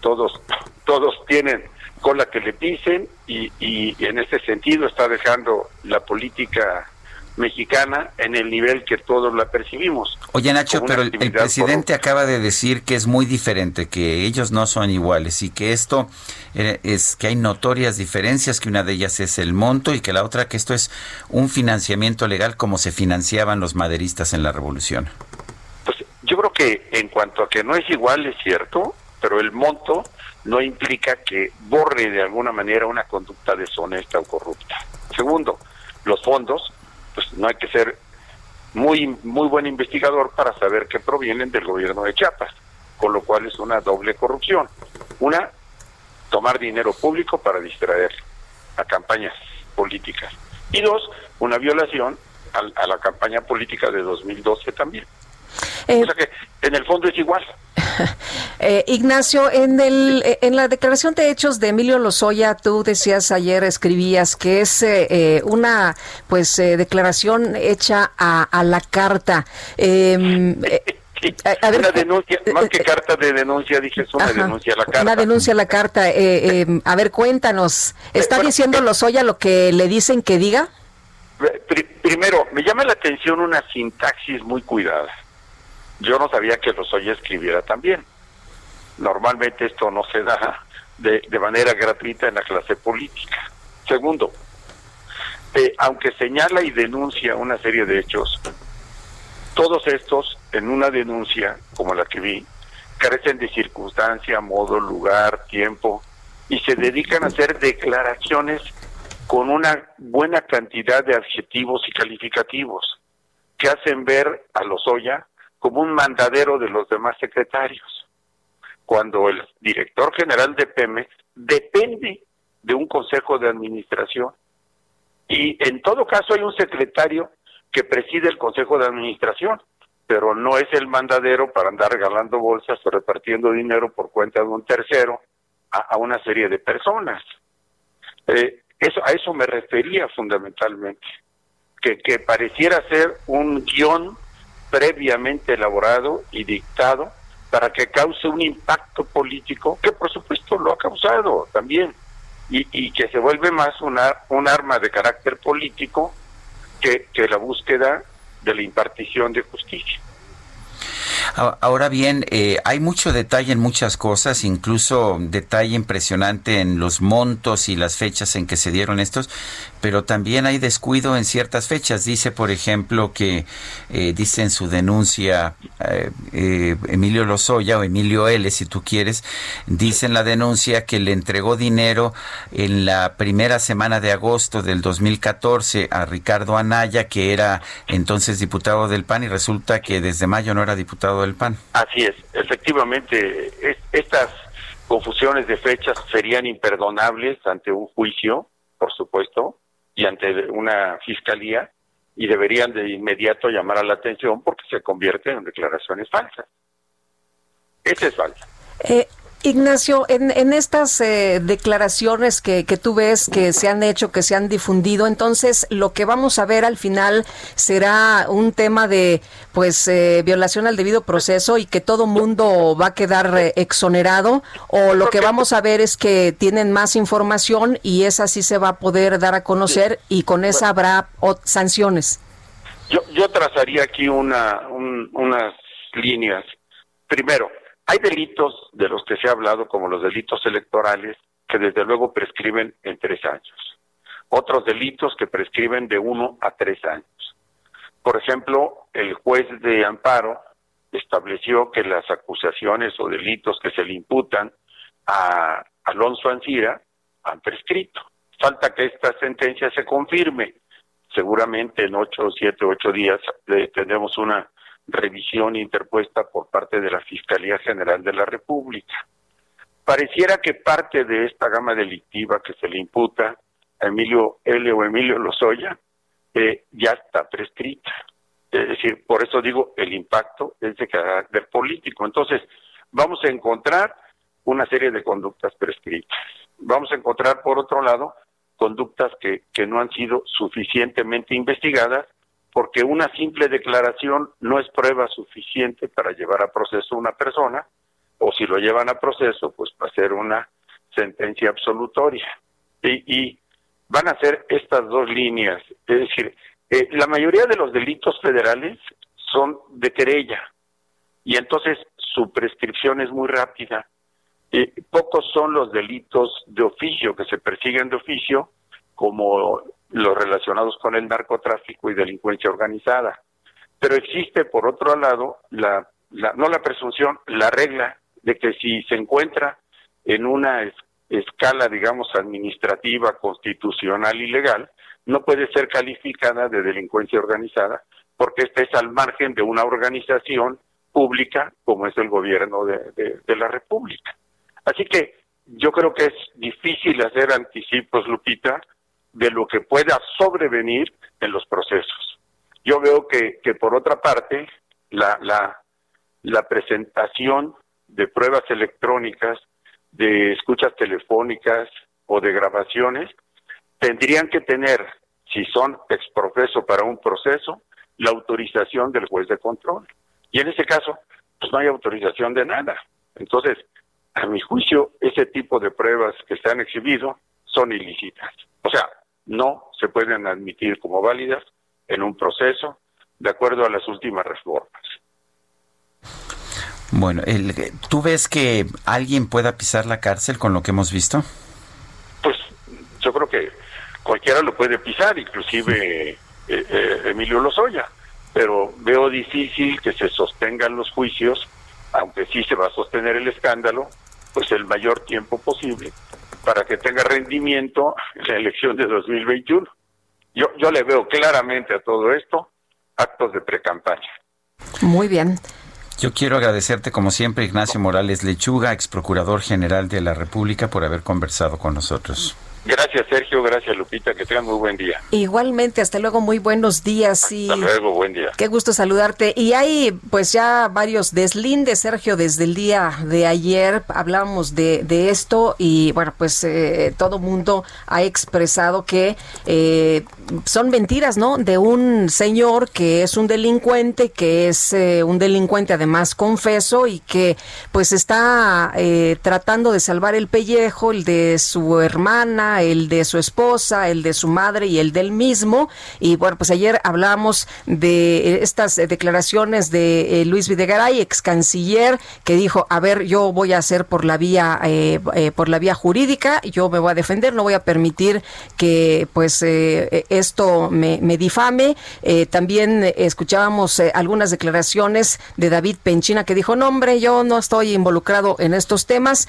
todos, todos tienen cola que le pisen y, y en este sentido está dejando la política mexicana en el nivel que todos la percibimos.
Oye Nacho, pero el, presidente acaba de decir que es muy diferente, que ellos no son iguales y que esto eh, es que hay notorias diferencias, que una de ellas es el monto y que la otra que esto es un financiamiento legal como se financiaban los maderistas en la revolución.
Pues yo creo que en cuanto a que no es igual es cierto, pero el monto no implica que borre de alguna manera una conducta deshonesta o corrupta. Segundo, los fondos pues no hay que ser muy muy buen investigador para saber que provienen del gobierno de Chiapas, con lo cual es una doble corrupción. Una, tomar dinero público para distraer a campañas políticas. Y dos, una violación a, la campaña política de 2012 también. Eh, o sea que en el fondo es igual.
Eh, Ignacio, en, el, eh, en la declaración de hechos de Emilio Lozoya, tú decías ayer, escribías que es eh, una pues declaración hecha a, la carta.
Em, una denuncia, más que carta de denuncia, dije, es una denuncia a la carta.
Una denuncia a la carta. Em, a ver, cuéntanos, ¿está diciendo Lozoya lo que le dicen que diga?
primero, me llama la atención una sintaxis muy cuidada. Yo no sabía que Lozoya escribiera también. Normalmente esto no se da de, de manera gratuita en la clase política. Segundo, eh, aunque señala y denuncia una serie de hechos, todos estos en una denuncia como la que vi carecen de circunstancia, modo, lugar, tiempo y se dedican a hacer declaraciones con una buena cantidad de adjetivos y calificativos que hacen ver a Lozoya como un mandadero de los demás secretarios, cuando el director general de Pemex depende de un consejo de administración. Y en todo caso hay un secretario que preside el consejo de administración, pero no es el mandadero para andar regalando bolsas o repartiendo dinero por cuenta de un tercero a, una serie de personas. Eh, eso, a eso me refería fundamentalmente, que, que pareciera ser un guion previamente elaborado y dictado para que cause un impacto político, que por supuesto lo ha causado también, y, y que se vuelve más una, un arma de carácter político que, que la búsqueda de la impartición de justicia.
Ahora bien, eh, hay mucho detalle en muchas cosas, incluso detalle impresionante en los montos y las fechas en que se dieron estos, pero también hay descuido en ciertas fechas. Dice, por ejemplo, que eh, dice en su denuncia eh, eh, Emilio Lozoya o Emilio L, si tú quieres, dice en la denuncia que le entregó dinero en la primera semana de agosto del 2014 a Ricardo Anaya, que era entonces diputado del PAN, y resulta que desde mayo no era diputado del PAN.
Así es, efectivamente, estas confusiones de fechas serían imperdonables ante un juicio, por supuesto, y ante una fiscalía y deberían de inmediato llamar a la atención porque se convierten en declaraciones falsas. Esa es falsa.
Eh, Ignacio, en, en estas eh, declaraciones que, que, tú ves que se han hecho, que se han difundido, entonces lo que vamos a ver al final será un tema de pues eh, violación al debido proceso y que todo mundo va a quedar eh, exonerado o lo que vamos a ver es que tienen más información y esa sí se va a poder dar a conocer y con esa habrá sanciones.
Yo, yo trazaría aquí una, unas líneas. Primero, hay delitos de los que se ha hablado, como los delitos electorales, que desde luego prescriben en tres años. Otros delitos que prescriben de uno a tres años. Por ejemplo, el juez de amparo estableció que las acusaciones o delitos que se le imputan a Alonso Ancira han prescrito. Falta que esta sentencia se confirme. Seguramente en ocho, siete, ocho días eh, tendremos una revisión interpuesta por parte de la Fiscalía General de la República. Pareciera que parte de esta gama delictiva que se le imputa a Emilio L. o Emilio Lozoya eh, ya está prescrita. Es decir, por eso digo, el impacto es de carácter político. Entonces, vamos a encontrar una serie de conductas prescritas. Vamos a encontrar, por otro lado, conductas que, que no han sido suficientemente investigadas porque una simple declaración no es prueba suficiente para llevar a proceso a una persona, o si lo llevan a proceso, pues va a ser una sentencia absolutoria. Y, y van a ser estas dos líneas, es decir, Eh, la mayoría de los delitos federales son de querella y entonces su prescripción es muy rápida. Eh, pocos son los delitos de oficio que se persiguen de oficio, como los relacionados con el narcotráfico y delincuencia organizada. Pero existe, por otro lado, la, no la presunción, la regla de que si se encuentra en una escala, digamos, administrativa, constitucional y legal, no puede ser calificada de delincuencia organizada porque esta es al margen de una organización pública como es el gobierno de, la República. Así que yo creo que es difícil hacer anticipos, Lupita, de lo que pueda sobrevenir en los procesos. Yo veo que, que por otra parte, la, la, la presentación de pruebas electrónicas, de escuchas telefónicas o de grabaciones, tendrían que tener, si son exprofeso para un proceso, la autorización del juez de control. Y en ese caso, pues no hay autorización de nada. Entonces, a mi juicio, ese tipo de pruebas que se han exhibido son ilícitas. O sea, no se pueden admitir como válidas en un proceso de acuerdo a las últimas reformas.
Bueno, el, ¿tú ves que alguien pueda pisar la cárcel con lo que hemos visto?
Pues yo creo que cualquiera lo puede pisar, inclusive eh, eh, Emilio Lozoya, pero veo difícil que se sostengan los juicios, aunque sí se va a sostener el escándalo, pues el mayor tiempo posible para que tenga rendimiento la elección de 2021. Yo, yo le veo claramente a todo esto actos de precampaña.
Muy bien.
Yo quiero agradecerte, como siempre, Ignacio Morales Lechuga, ex procurador general de la República, por haber conversado con nosotros.
Gracias, Sergio. Gracias, Lupita. Que tengan muy buen día.
Igualmente, hasta luego. Muy buenos días.
Y hasta luego, buen día.
Qué gusto saludarte. Y hay, pues, ya varios deslindes, Sergio, desde el día de ayer hablábamos de, de esto y, bueno, pues eh, todo mundo ha expresado que eh, son mentiras, ¿no? De un señor que es un delincuente, que es eh, un delincuente además confeso y que, pues, está tratando de salvar el pellejo, el de su hermana el de su esposa, el de su madre y el del mismo. Y bueno, pues ayer hablamos de estas declaraciones de eh, Luis Videgaray, ex canciller, que dijo, a ver, yo voy a hacer por la vía, eh, eh, por la vía jurídica, yo me voy a defender, no voy a permitir que pues esto me, me difame. también escuchábamos algunas declaraciones de David Penchina que dijo, no hombre, yo no estoy involucrado en estos temas.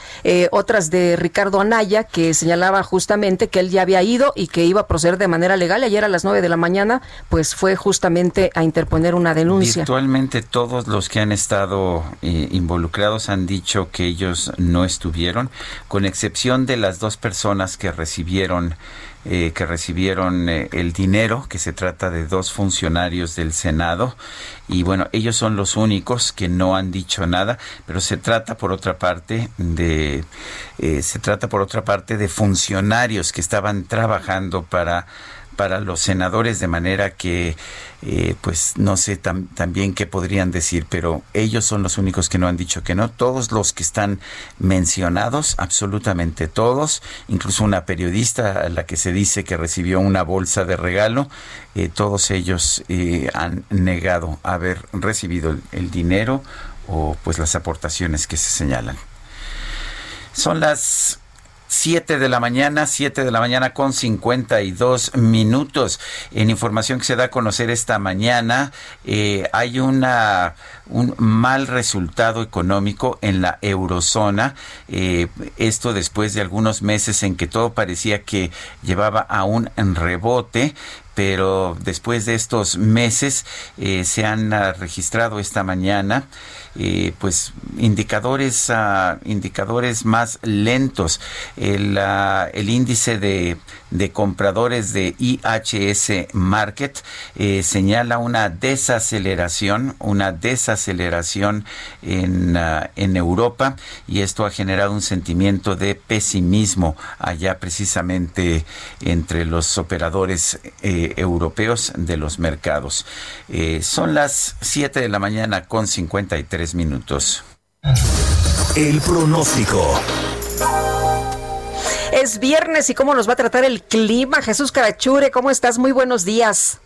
otras de Ricardo Anaya que señalaba justamente que él ya había ido y que iba a proceder de manera legal. Ayer a las 9 de la mañana, pues fue justamente a interponer una denuncia.
Virtualmente todos los que han estado eh, involucrados han dicho que ellos no estuvieron, con excepción de las dos personas que recibieron eh, que recibieron eh, el dinero, que se trata de dos funcionarios del Senado. Y bueno, ellos son los únicos que no han dicho nada, pero se trata por otra parte de, eh, se trata por otra parte de funcionarios que estaban trabajando para para los senadores de manera que eh, pues no sé también qué podrían decir pero ellos son los únicos que no han dicho que no. Todos los que están mencionados absolutamente todos incluso una periodista a la que se dice que recibió una bolsa de regalo eh, todos ellos eh, han negado haber recibido el dinero o pues las aportaciones que se señalan. Son las 7 de la mañana, 7 de la mañana con 52 minutos. En información que se da a conocer esta mañana, eh, hay una un mal resultado económico en la eurozona. Eh, esto después de algunos meses en que todo parecía que llevaba a un rebote pero después de estos meses eh, se han registrado esta mañana eh, pues indicadores uh, indicadores más lentos. El, uh, el índice de, de, compradores de IHS Market eh, señala una desaceleración una desaceleración en, uh, en Europa y esto ha generado un sentimiento de pesimismo allá precisamente entre los operadores eh, europeos de los mercados eh, son las 7 de la mañana con 53 minutos.
El pronóstico.
Es viernes y cómo nos va a tratar el clima. Jesús Carachure, ¿cómo estás? Muy buenos días.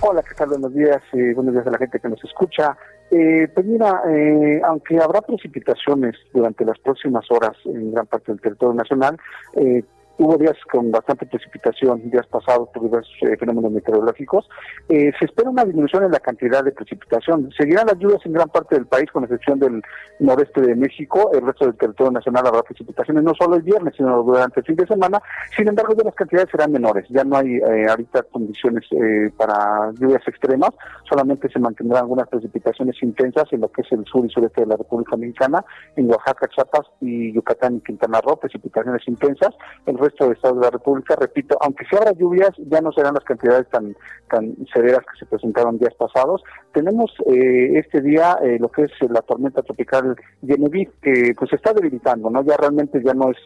Hola, ¿qué tal? Buenos días. Eh, buenos días a la gente que nos escucha. Eh, pues mira, eh, aunque habrá precipitaciones durante las próximas horas en gran parte del territorio nacional, eh, hubo días con bastante precipitación, días pasados por diversos eh, fenómenos meteorológicos. Eh, se espera una disminución en la cantidad de precipitación. Seguirán las lluvias en gran parte del país, con excepción del noreste de México. El resto del territorio nacional habrá precipitaciones, no solo el viernes, sino durante el fin de semana. Sin embargo, las cantidades serán menores. Ya no hay eh, ahorita condiciones eh, para lluvias extremas. Solamente se mantendrán algunas precipitaciones intensas en lo que es el sur y sureste de la República Mexicana, en Oaxaca, Chiapas y Yucatán y Quintana Roo, precipitaciones intensas. El resto de estados de la República, repito, aunque si habrá lluvias, ya no serán las cantidades tan tan severas que se presentaron días pasados. Tenemos eh, este día eh, lo que es la tormenta tropical Genevieve, que pues se está debilitando, ¿no? Ya realmente ya no es,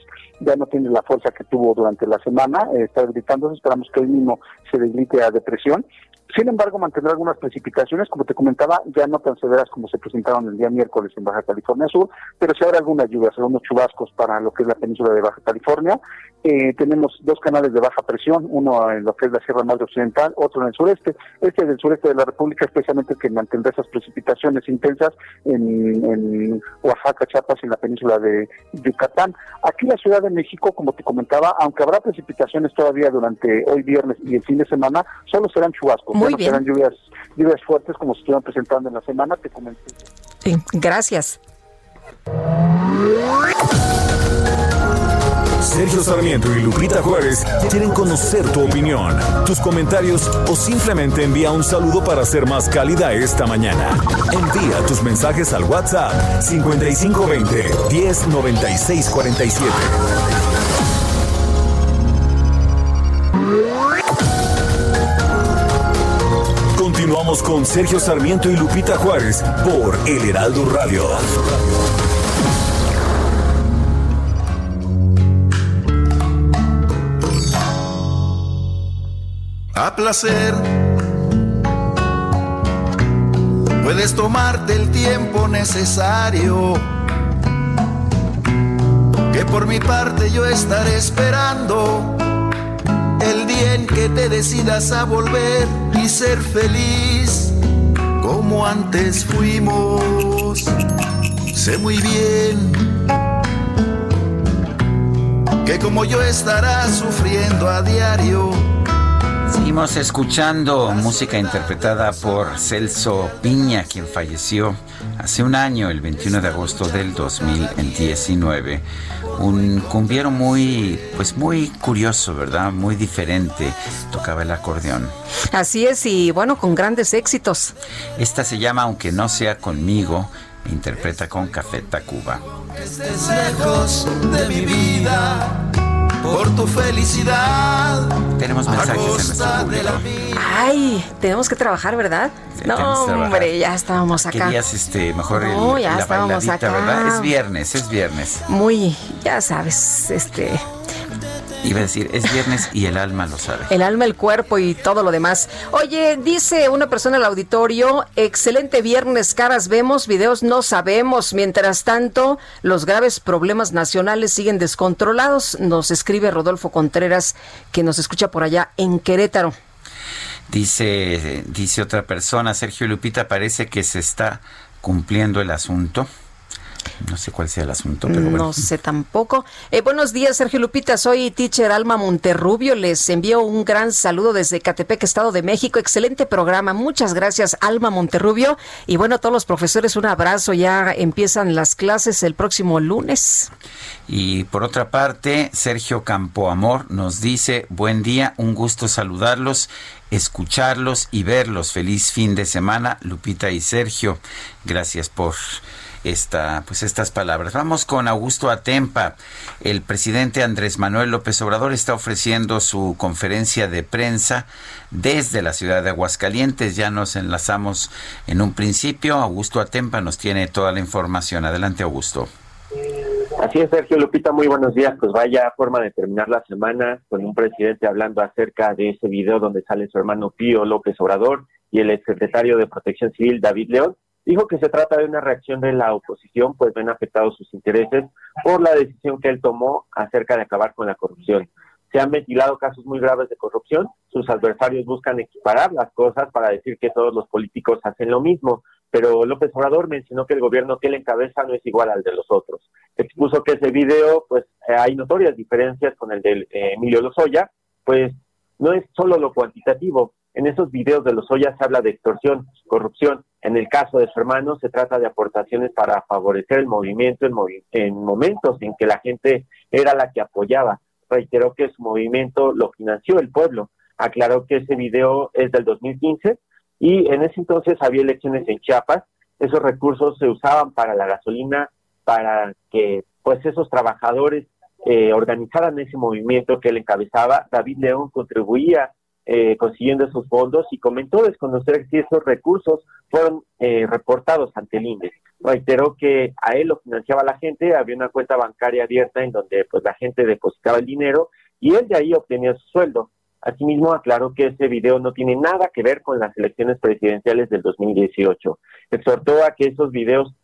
ya no tiene la fuerza que tuvo durante la semana, eh, está debilitándose, esperamos que hoy mismo se debilite a depresión. Sin embargo, mantendrá algunas precipitaciones, como te comentaba, ya no tan severas como se presentaron el día miércoles en Baja California Sur, pero sí habrá algunas lluvias, algunos chubascos para lo que es la península de Baja California. Eh, tenemos dos canales de baja presión, uno en lo que es la Sierra Madre Occidental, otro en el sureste. Este del sureste de la República, especialmente que mantendrá esas precipitaciones intensas en, en Oaxaca, Chiapas en la península de Yucatán. Aquí la Ciudad de México, como te comentaba, aunque habrá precipitaciones todavía durante hoy viernes y el fin de semana, solo serán chubascos.
Muy
ya no
bien.
serán lluvias, lluvias fuertes como se estuvieron presentando en la semana, te comenté.
Sí, gracias.
Sergio Sarmiento y Lupita Juárez quieren conocer tu opinión, tus comentarios o simplemente envía un saludo para ser más cálida esta mañana. Envía tus mensajes al WhatsApp 5520 109647. Con Sergio Sarmiento y Lupita Juárez por El Heraldo Radio.
a placer. Puedes tomarte el tiempo necesario, que por mi parte yo estaré esperando el día en que te decidas a volver y ser feliz como antes fuimos. Sé muy bien que como yo estarás sufriendo a diario.
Seguimos escuchando música interpretada por Celso Piña, quien falleció hace un año, el 21 de agosto del 2019. Un cumbiero muy, pues muy curioso, ¿verdad? Muy diferente. Tocaba el acordeón.
Así es, y bueno, con grandes éxitos.
Esta se llama Aunque no sea conmigo, interpreta con Café Tacuba.
estés lejos de mi vida por tu felicidad.
Tenemos mensajes en nuestro público.
Ay, tenemos que trabajar, ¿verdad?
Sí,
no, hombre, ya estábamos acá.
Querías este, mejor el-
No, ya
la
estábamos acá.
¿verdad? Es viernes, es viernes.
Muy, ya sabes, este,
Iba a decir, es viernes y el alma lo sabe.
el alma, el cuerpo y todo lo demás. Oye, dice una persona en el auditorio, excelente viernes, caras vemos, videos no sabemos. Mientras tanto, los graves problemas nacionales siguen descontrolados. Nos escribe Rodolfo Contreras, que nos escucha por allá en Querétaro.
Dice, dice otra persona, Sergio Lupita, parece que se está cumpliendo el asunto. No sé cuál sea el asunto, pero bueno.
No sé tampoco. Eh, buenos días, Sergio Lupita. Soy teacher Alma Monterrubio. Les envío un gran saludo desde Catepec, Estado de México. Excelente programa. Muchas gracias, Alma Monterrubio. Y bueno, a todos los profesores, un abrazo. Ya empiezan las clases el próximo lunes.
Y por otra parte, Sergio Campoamor nos dice, buen día, un gusto saludarlos, escucharlos y verlos. Feliz fin de semana, Lupita y Sergio. Gracias por esta, pues estas palabras. Vamos con Augusto Atempa. El presidente Andrés Manuel López Obrador está ofreciendo su conferencia de prensa desde la ciudad de Aguascalientes. Ya nos enlazamos en un principio. Augusto Atempa nos tiene toda la información. Adelante, Augusto.
Así es, Sergio Lupita, muy buenos días. Pues vaya forma de terminar la semana con un presidente hablando acerca de ese video donde sale su hermano Pío López Obrador y el exsecretario de Protección Civil, David León. Dijo que se trata de una reacción de la oposición, pues ven afectados sus intereses por la decisión que él tomó acerca de acabar con la corrupción. se han ventilado casos muy graves de corrupción, sus adversarios buscan equiparar las cosas para decir que todos los políticos hacen lo mismo, pero López Obrador mencionó que el gobierno que él encabeza no es igual al de los otros. Expuso que ese video, pues eh, hay notorias diferencias con el de eh, Emilio Lozoya, pues no es solo lo cuantitativo. En esos videos de Lozoya se habla de extorsión, corrupción. En el caso de su hermano se trata de aportaciones para favorecer el movimiento en, en momentos en que la gente era la que apoyaba reiteró que su movimiento lo financió el pueblo. Aclaró que ese video es del 2015 y en ese entonces había elecciones en Chiapas. Esos recursos se usaban para la gasolina, para que pues esos trabajadores eh, organizaran ese movimiento que él encabezaba. David León contribuía eh, consiguiendo esos fondos y comentó desconocer si esos recursos fueron eh, reportados ante el INDE reiteró que a él lo financiaba la gente, había una cuenta bancaria abierta en donde pues la gente depositaba el dinero y él de ahí obtenía su sueldo. Asimismo, aclaró que ese video no tiene nada que ver con las elecciones presidenciales del 2018. Exhortó a que esos videos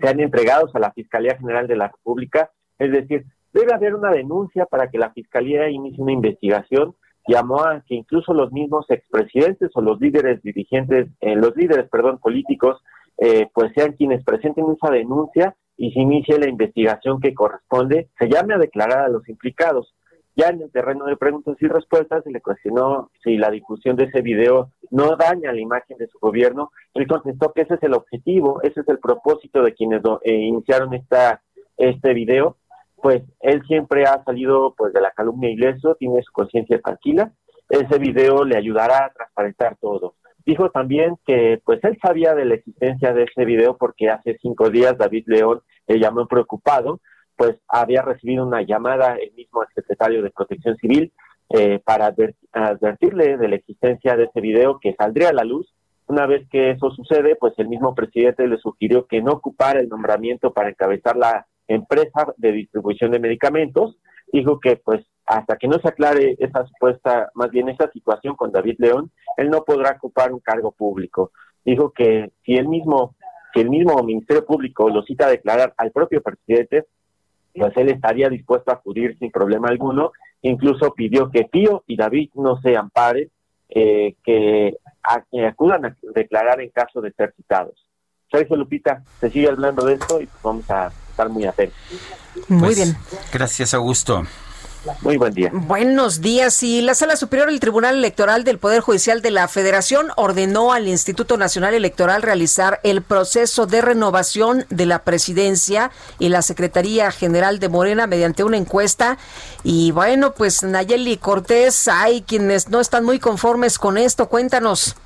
sean entregados a la Fiscalía General de la República, es decir, debe haber una denuncia para que la Fiscalía inicie una investigación. Llamó a que incluso los mismos expresidentes o los líderes dirigentes, eh, los líderes, perdón, políticos eh, pues sean quienes presenten esa denuncia y se inicie la investigación que corresponde, se llame a declarar a los implicados. Ya en el terreno de preguntas y respuestas se le cuestionó si la difusión de ese video no daña la imagen de su gobierno. Él contestó que ese es el objetivo, ese es el propósito de quienes eh, iniciaron esta, este video. Pues él siempre ha salido pues de la calumnia ileso, tiene su conciencia tranquila. Ese video le ayudará a transparentar todo. Dijo también que pues él sabía de la existencia de ese video porque hace cinco días David León le llamó preocupado, pues había recibido una llamada el mismo secretario de Protección Civil eh, para advertirle de la existencia de ese video que saldría a la luz. Una vez que eso sucede, pues el mismo presidente le sugirió que no ocupara el nombramiento para encabezar la empresa de distribución de medicamentos. Dijo que pues hasta que no se aclare esa supuesta, más bien esa situación con David León, él no podrá ocupar un cargo público. Dijo que si él mismo, si el mismo Ministerio Público lo cita a declarar al propio presidente, pues él estaría dispuesto a acudir sin problema alguno. Incluso pidió que Pío y David no se amparen, eh, que, acudan a declarar en caso de ser citados. Sergio Lupita, se sigue hablando de esto y pues vamos a estar muy atentos.
Muy pues, bien.
Gracias, Augusto.
Muy buen día.
Buenos días. Y la Sala Superior del Tribunal Electoral del Poder Judicial de la Federación ordenó al Instituto Nacional Electoral realizar el proceso de renovación de la presidencia y la Secretaría General de Morena mediante una encuesta. Y bueno, pues Nayeli Cortés, hay quienes no están muy conformes con esto. Cuéntanos.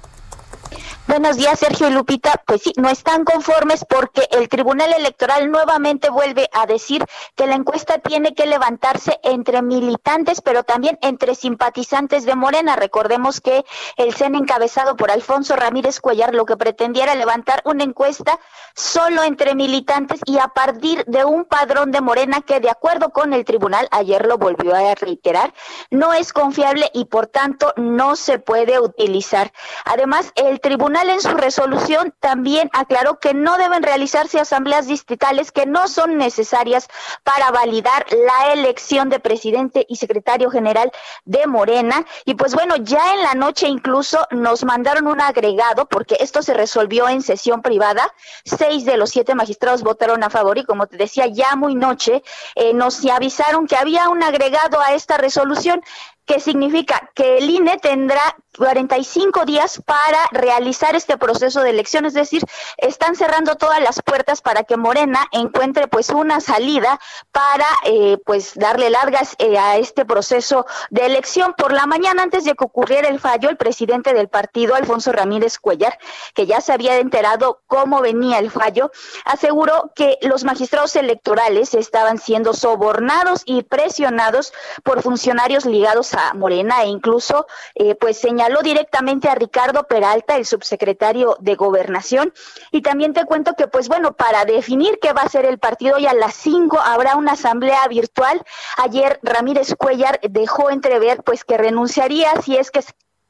Buenos días, Sergio y Lupita. Pues sí, no están conformes porque el Tribunal Electoral nuevamente vuelve a decir que la encuesta tiene que levantarse entre militantes, pero también entre simpatizantes de Morena. Recordemos que el CEN encabezado por Alfonso Ramírez Cuellar lo que pretendía era levantar una encuesta solo entre militantes y a partir de un padrón de Morena que de acuerdo con el tribunal, ayer lo volvió a reiterar, no es confiable y por tanto no se puede utilizar. Además, el tribunal en su resolución también aclaró que no deben realizarse asambleas distritales que no son necesarias para validar la elección de presidente y secretario general de Morena. Y pues bueno, ya en la noche incluso nos mandaron un agregado porque esto se resolvió en sesión privada. Seis de los siete magistrados votaron a favor y como te decía, ya muy noche eh, nos avisaron que había un agregado a esta resolución que significa que el INE tendrá 45 días para realizar este proceso de elección, es decir, están cerrando todas las puertas para que Morena encuentre pues una salida para eh, pues darle largas eh, a este proceso de elección. Por la mañana, antes de que ocurriera el fallo, el presidente del partido, Alfonso Ramírez Cuellar, que ya se había enterado cómo venía el fallo, aseguró que los magistrados electorales estaban siendo sobornados y presionados por funcionarios ligados a Morena e incluso eh, pues señaló directamente a Ricardo Peralta, el subsecretario de Gobernación. Y también te cuento que pues bueno, para definir qué va a ser el partido y a las 5 habrá una asamblea virtual. Ayer Ramírez Cuellar dejó entrever pues que renunciaría si es que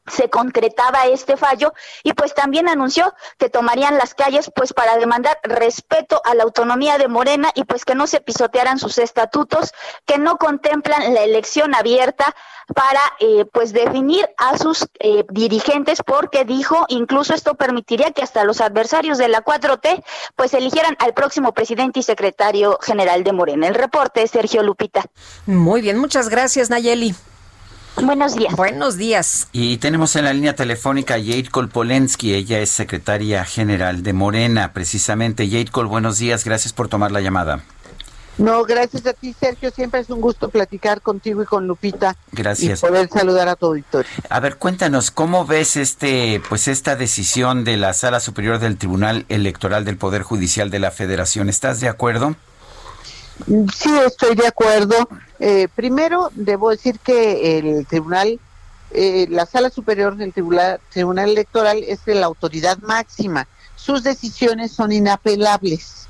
se concretaba este fallo y pues también anunció que tomarían las calles pues para demandar respeto a la autonomía de Morena y pues que no se pisotearan sus estatutos que no contemplan la elección abierta para eh, pues definir a sus eh, dirigentes porque dijo incluso esto permitiría que hasta los adversarios de la 4T pues eligieran al próximo presidente y secretario general de Morena. El reporte Sergio Lupita.
Muy bien, muchas gracias Nayeli.
Buenos días.
Buenos días.
Y tenemos en la línea telefónica a Jade Kolpolensky. Ella es secretaria general de Morena, precisamente. Jade Col, buenos días. Gracias por tomar la llamada.
No, gracias a ti, Sergio. Siempre es un gusto platicar contigo y con Lupita.
Gracias.
Y poder saludar a tu auditorio.
A ver, cuéntanos, ¿cómo ves este, pues esta decisión de la Sala Superior del Tribunal Electoral del Poder Judicial de la Federación? ¿Estás de acuerdo?
Sí, estoy de acuerdo. Eh, primero, debo decir que el tribunal, eh, la sala superior del tribunal, electoral es de la autoridad máxima. Sus decisiones son inapelables.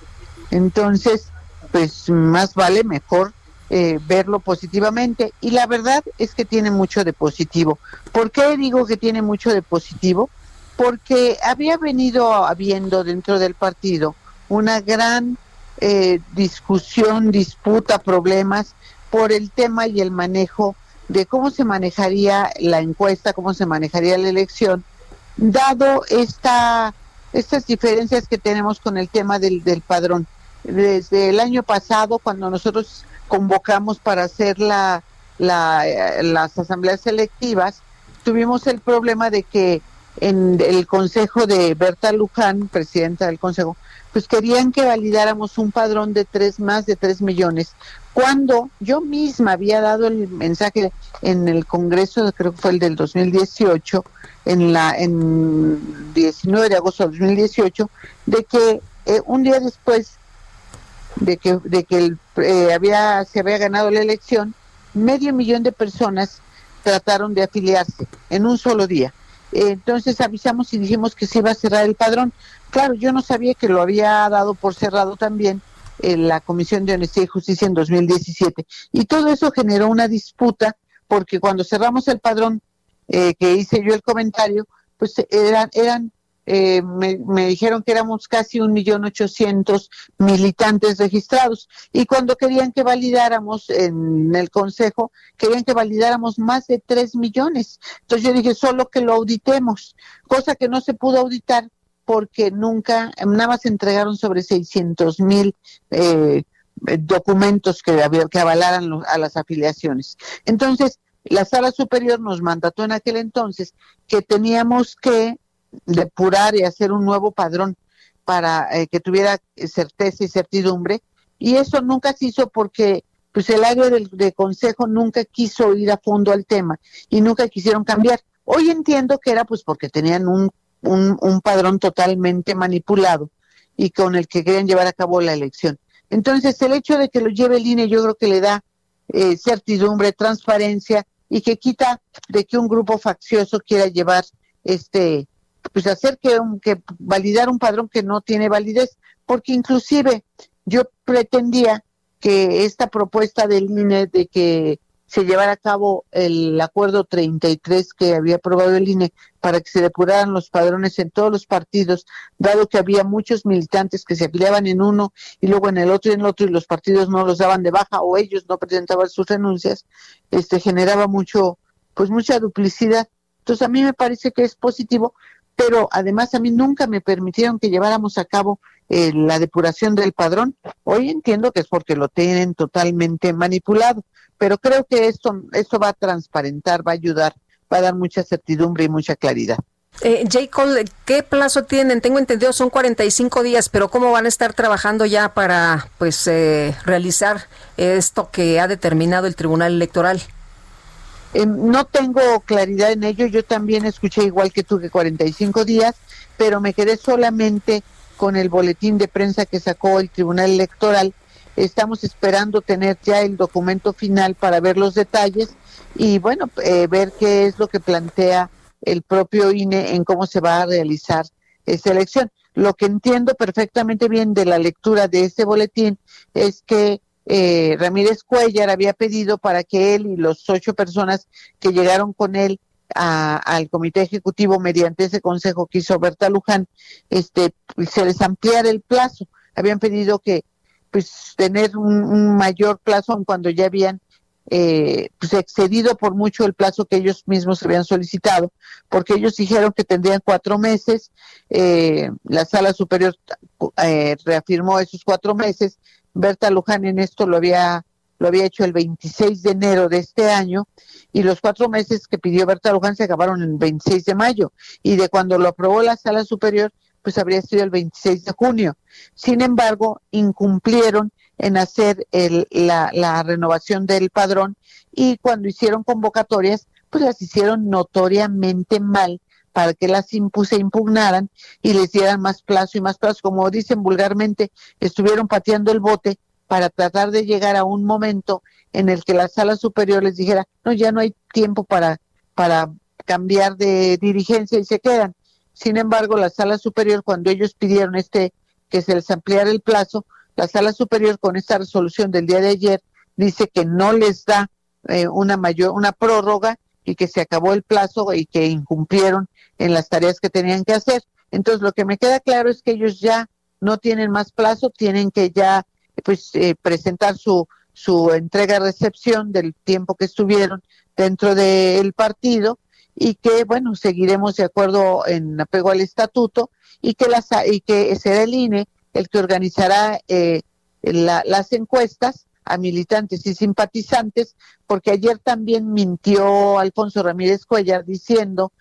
Entonces, pues más vale mejor eh, verlo positivamente. Y la verdad es que tiene mucho de positivo. ¿Por qué digo que tiene mucho de positivo? Porque había venido habiendo dentro del partido una gran eh, discusión, disputa, problemas por el tema y el manejo de cómo se manejaría la encuesta, cómo se manejaría la elección, dado esta, estas diferencias que tenemos con el tema del, del padrón. Desde el año pasado, cuando nosotros convocamos para hacer la, la, eh, las asambleas selectivas, tuvimos el problema de que en el consejo de Berta Luján, presidenta del consejo, pues querían que validáramos un padrón de tres más de tres millones. Cuando yo misma había dado el mensaje en el Congreso, creo que fue el del 2018, en la en 19 de agosto del 2018, de que eh, un día después de que de que el, eh, había se había ganado la elección, medio millón de personas trataron de afiliarse en un solo día. entonces avisamos y dijimos que se iba a cerrar el padrón. Claro, yo no sabía que lo había dado por cerrado también en la Comisión de Honestidad y Justicia en 2017. Y todo eso generó una disputa porque cuando cerramos el padrón eh, que hice yo el comentario, pues eran, eran eh, me, me, dijeron que éramos casi un millón ochocientos militantes registrados y cuando querían que validáramos en el consejo querían que validáramos más de tres millones entonces yo dije solo que lo auditemos cosa que no se pudo auditar porque nunca, nada más entregaron sobre 600 mil eh, documentos que, que avalaran a las afiliaciones. Entonces, la sala superior nos mandató en aquel entonces que teníamos que depurar y hacer un nuevo padrón para eh, que tuviera certeza y certidumbre, y eso nunca se hizo porque pues el área del de consejo nunca quiso ir a fondo al tema y nunca quisieron cambiar. Hoy entiendo que era pues porque tenían un un, un padrón totalmente manipulado y con el que querían llevar a cabo la elección. Entonces, el hecho de que lo lleve el INE yo creo que le da eh, certidumbre, transparencia y que quita de que un grupo faccioso quiera llevar este pues hacer que, que validar un padrón que no tiene validez, porque inclusive yo pretendía que esta propuesta del INE de que se llevara a cabo el acuerdo 33 que había aprobado el INE para que se depuraran los padrones en todos los partidos, dado que había muchos militantes que se afiliaban en uno y luego en el otro y en el otro y los partidos no los daban de baja o ellos no presentaban sus renuncias, este generaba mucho pues mucha duplicidad. Entonces a mí me parece que es positivo, pero además a mí nunca me permitieron que lleváramos a cabo eh, la depuración del padrón. Hoy entiendo que es porque lo tienen totalmente manipulado pero creo que esto, esto va a transparentar, va a ayudar, va a dar mucha certidumbre y mucha claridad.
Eh, J. Cole, ¿qué plazo tienen? Tengo entendido son 45 días, pero ¿cómo van a estar trabajando ya para pues eh, realizar esto que ha determinado el Tribunal Electoral?
Eh, no tengo claridad en ello, yo también escuché igual que tú que 45 días, pero me quedé solamente con el boletín de prensa que sacó el Tribunal Electoral Estamos esperando tener ya el documento final para ver los detalles y bueno, eh, ver qué es lo que plantea el propio INE en cómo se va a realizar esta elección. Lo que entiendo perfectamente bien de la lectura de este boletín es que eh, Ramírez Cuellar había pedido para que él y los ocho personas que llegaron con él al comité ejecutivo mediante ese consejo que hizo Berta Luján, este, se les ampliara el plazo. Habían pedido que pues tener un, mayor plazo cuando ya habían eh, pues excedido por mucho el plazo que ellos mismos habían solicitado, porque ellos dijeron que tendrían cuatro meses, eh, la sala superior eh, reafirmó esos cuatro meses, Berta Luján en esto lo había lo había hecho el 26 de enero de este año y los cuatro meses que pidió Berta Luján se acabaron el 26 de mayo y de cuando lo aprobó la sala superior pues habría sido el 26 de junio. Sin embargo, incumplieron en hacer el, la, la renovación del padrón y cuando hicieron convocatorias pues las hicieron notoriamente mal para que las impuse impugnaran y les dieran más plazo y más plazo. Como dicen vulgarmente, estuvieron pateando el bote para tratar de llegar a un momento en el que la sala superior les dijera, no, ya no hay tiempo para, para cambiar de dirigencia y se quedan. Sin embargo, la sala superior, cuando ellos pidieron este que se les ampliara el plazo, la sala superior con esta resolución del día de ayer dice que no les da eh, una mayor una prórroga y que se acabó el plazo y que incumplieron en las tareas que tenían que hacer. Entonces, lo que me queda claro es que ellos ya no tienen más plazo, tienen que ya pues eh, presentar su su entrega-recepción del tiempo que estuvieron dentro del partido y que bueno seguiremos de acuerdo en apego al estatuto y que las y que será el INE el que organizará eh, las encuestas a militantes y simpatizantes porque ayer también mintió Alfonso Ramírez Cuellar diciendo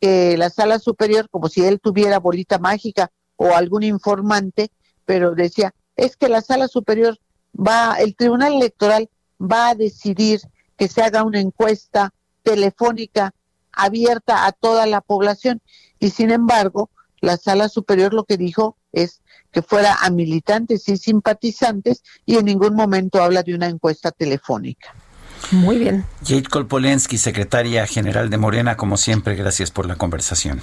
que la sala superior como si él tuviera bolita mágica o algún informante pero decía es que la sala superior va, el Tribunal Electoral va a decidir que se haga una encuesta telefónica abierta a toda la población y sin embargo la sala superior lo que dijo es que fuera a militantes y simpatizantes y en ningún momento habla de una encuesta telefónica.
Muy bien.
Jade Kolpolensky, secretaria general de Morena, como siempre, gracias por la conversación.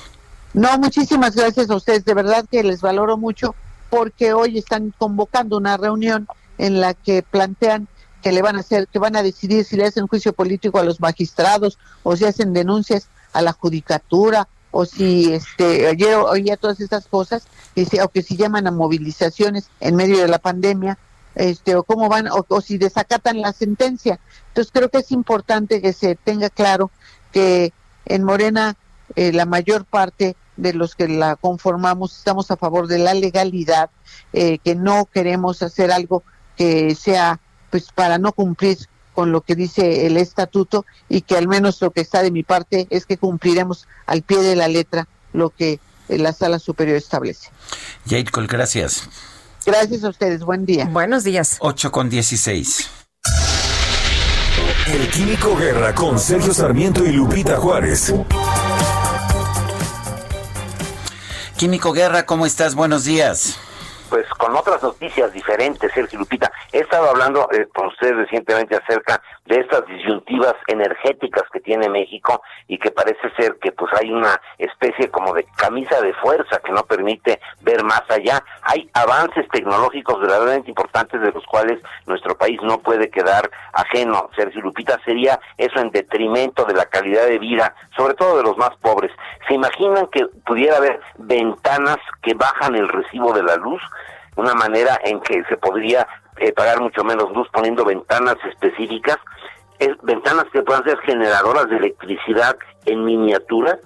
No, muchísimas gracias a ustedes, de verdad que les valoro mucho porque hoy están convocando una reunión en la que plantean que le van a hacer, que van a decidir si le hacen juicio político a los magistrados o si hacen denuncias a la judicatura o si este ayer oía todas estas cosas o que si llaman a movilizaciones en medio de la pandemia este o cómo van o, si desacatan la sentencia. Entonces creo que es importante que se tenga claro que en Morena eh, la mayor parte de los que la conformamos estamos a favor de la legalidad, eh, que no queremos hacer algo que sea pues para no cumplir con lo que dice el estatuto y que al menos lo que está de mi parte es que cumpliremos al pie de la letra lo que la sala superior establece.
Jade gracias.
Gracias a ustedes, buen día.
Buenos días.
8 con 16.
El Químico Guerra con Sergio Sarmiento y Lupita Juárez.
Químico Guerra, ¿cómo estás? Buenos días
pues con otras noticias diferentes, Sergio Lupita. He estado hablando eh, con ustedes recientemente acerca de estas disyuntivas energéticas que tiene México y que parece ser que pues hay una especie como de camisa de fuerza que no permite ver más allá. Hay avances tecnológicos verdaderamente importantes de los cuales nuestro país no puede quedar ajeno. Sergio Lupita sería eso en detrimento de la calidad de vida, sobre todo de los más pobres. ¿Se imaginan que pudiera haber ventanas que bajan el recibo de la luz? Una manera en que se podría eh, pagar mucho menos luz poniendo ventanas específicas ventanas que puedan ser generadoras de electricidad en miniatura,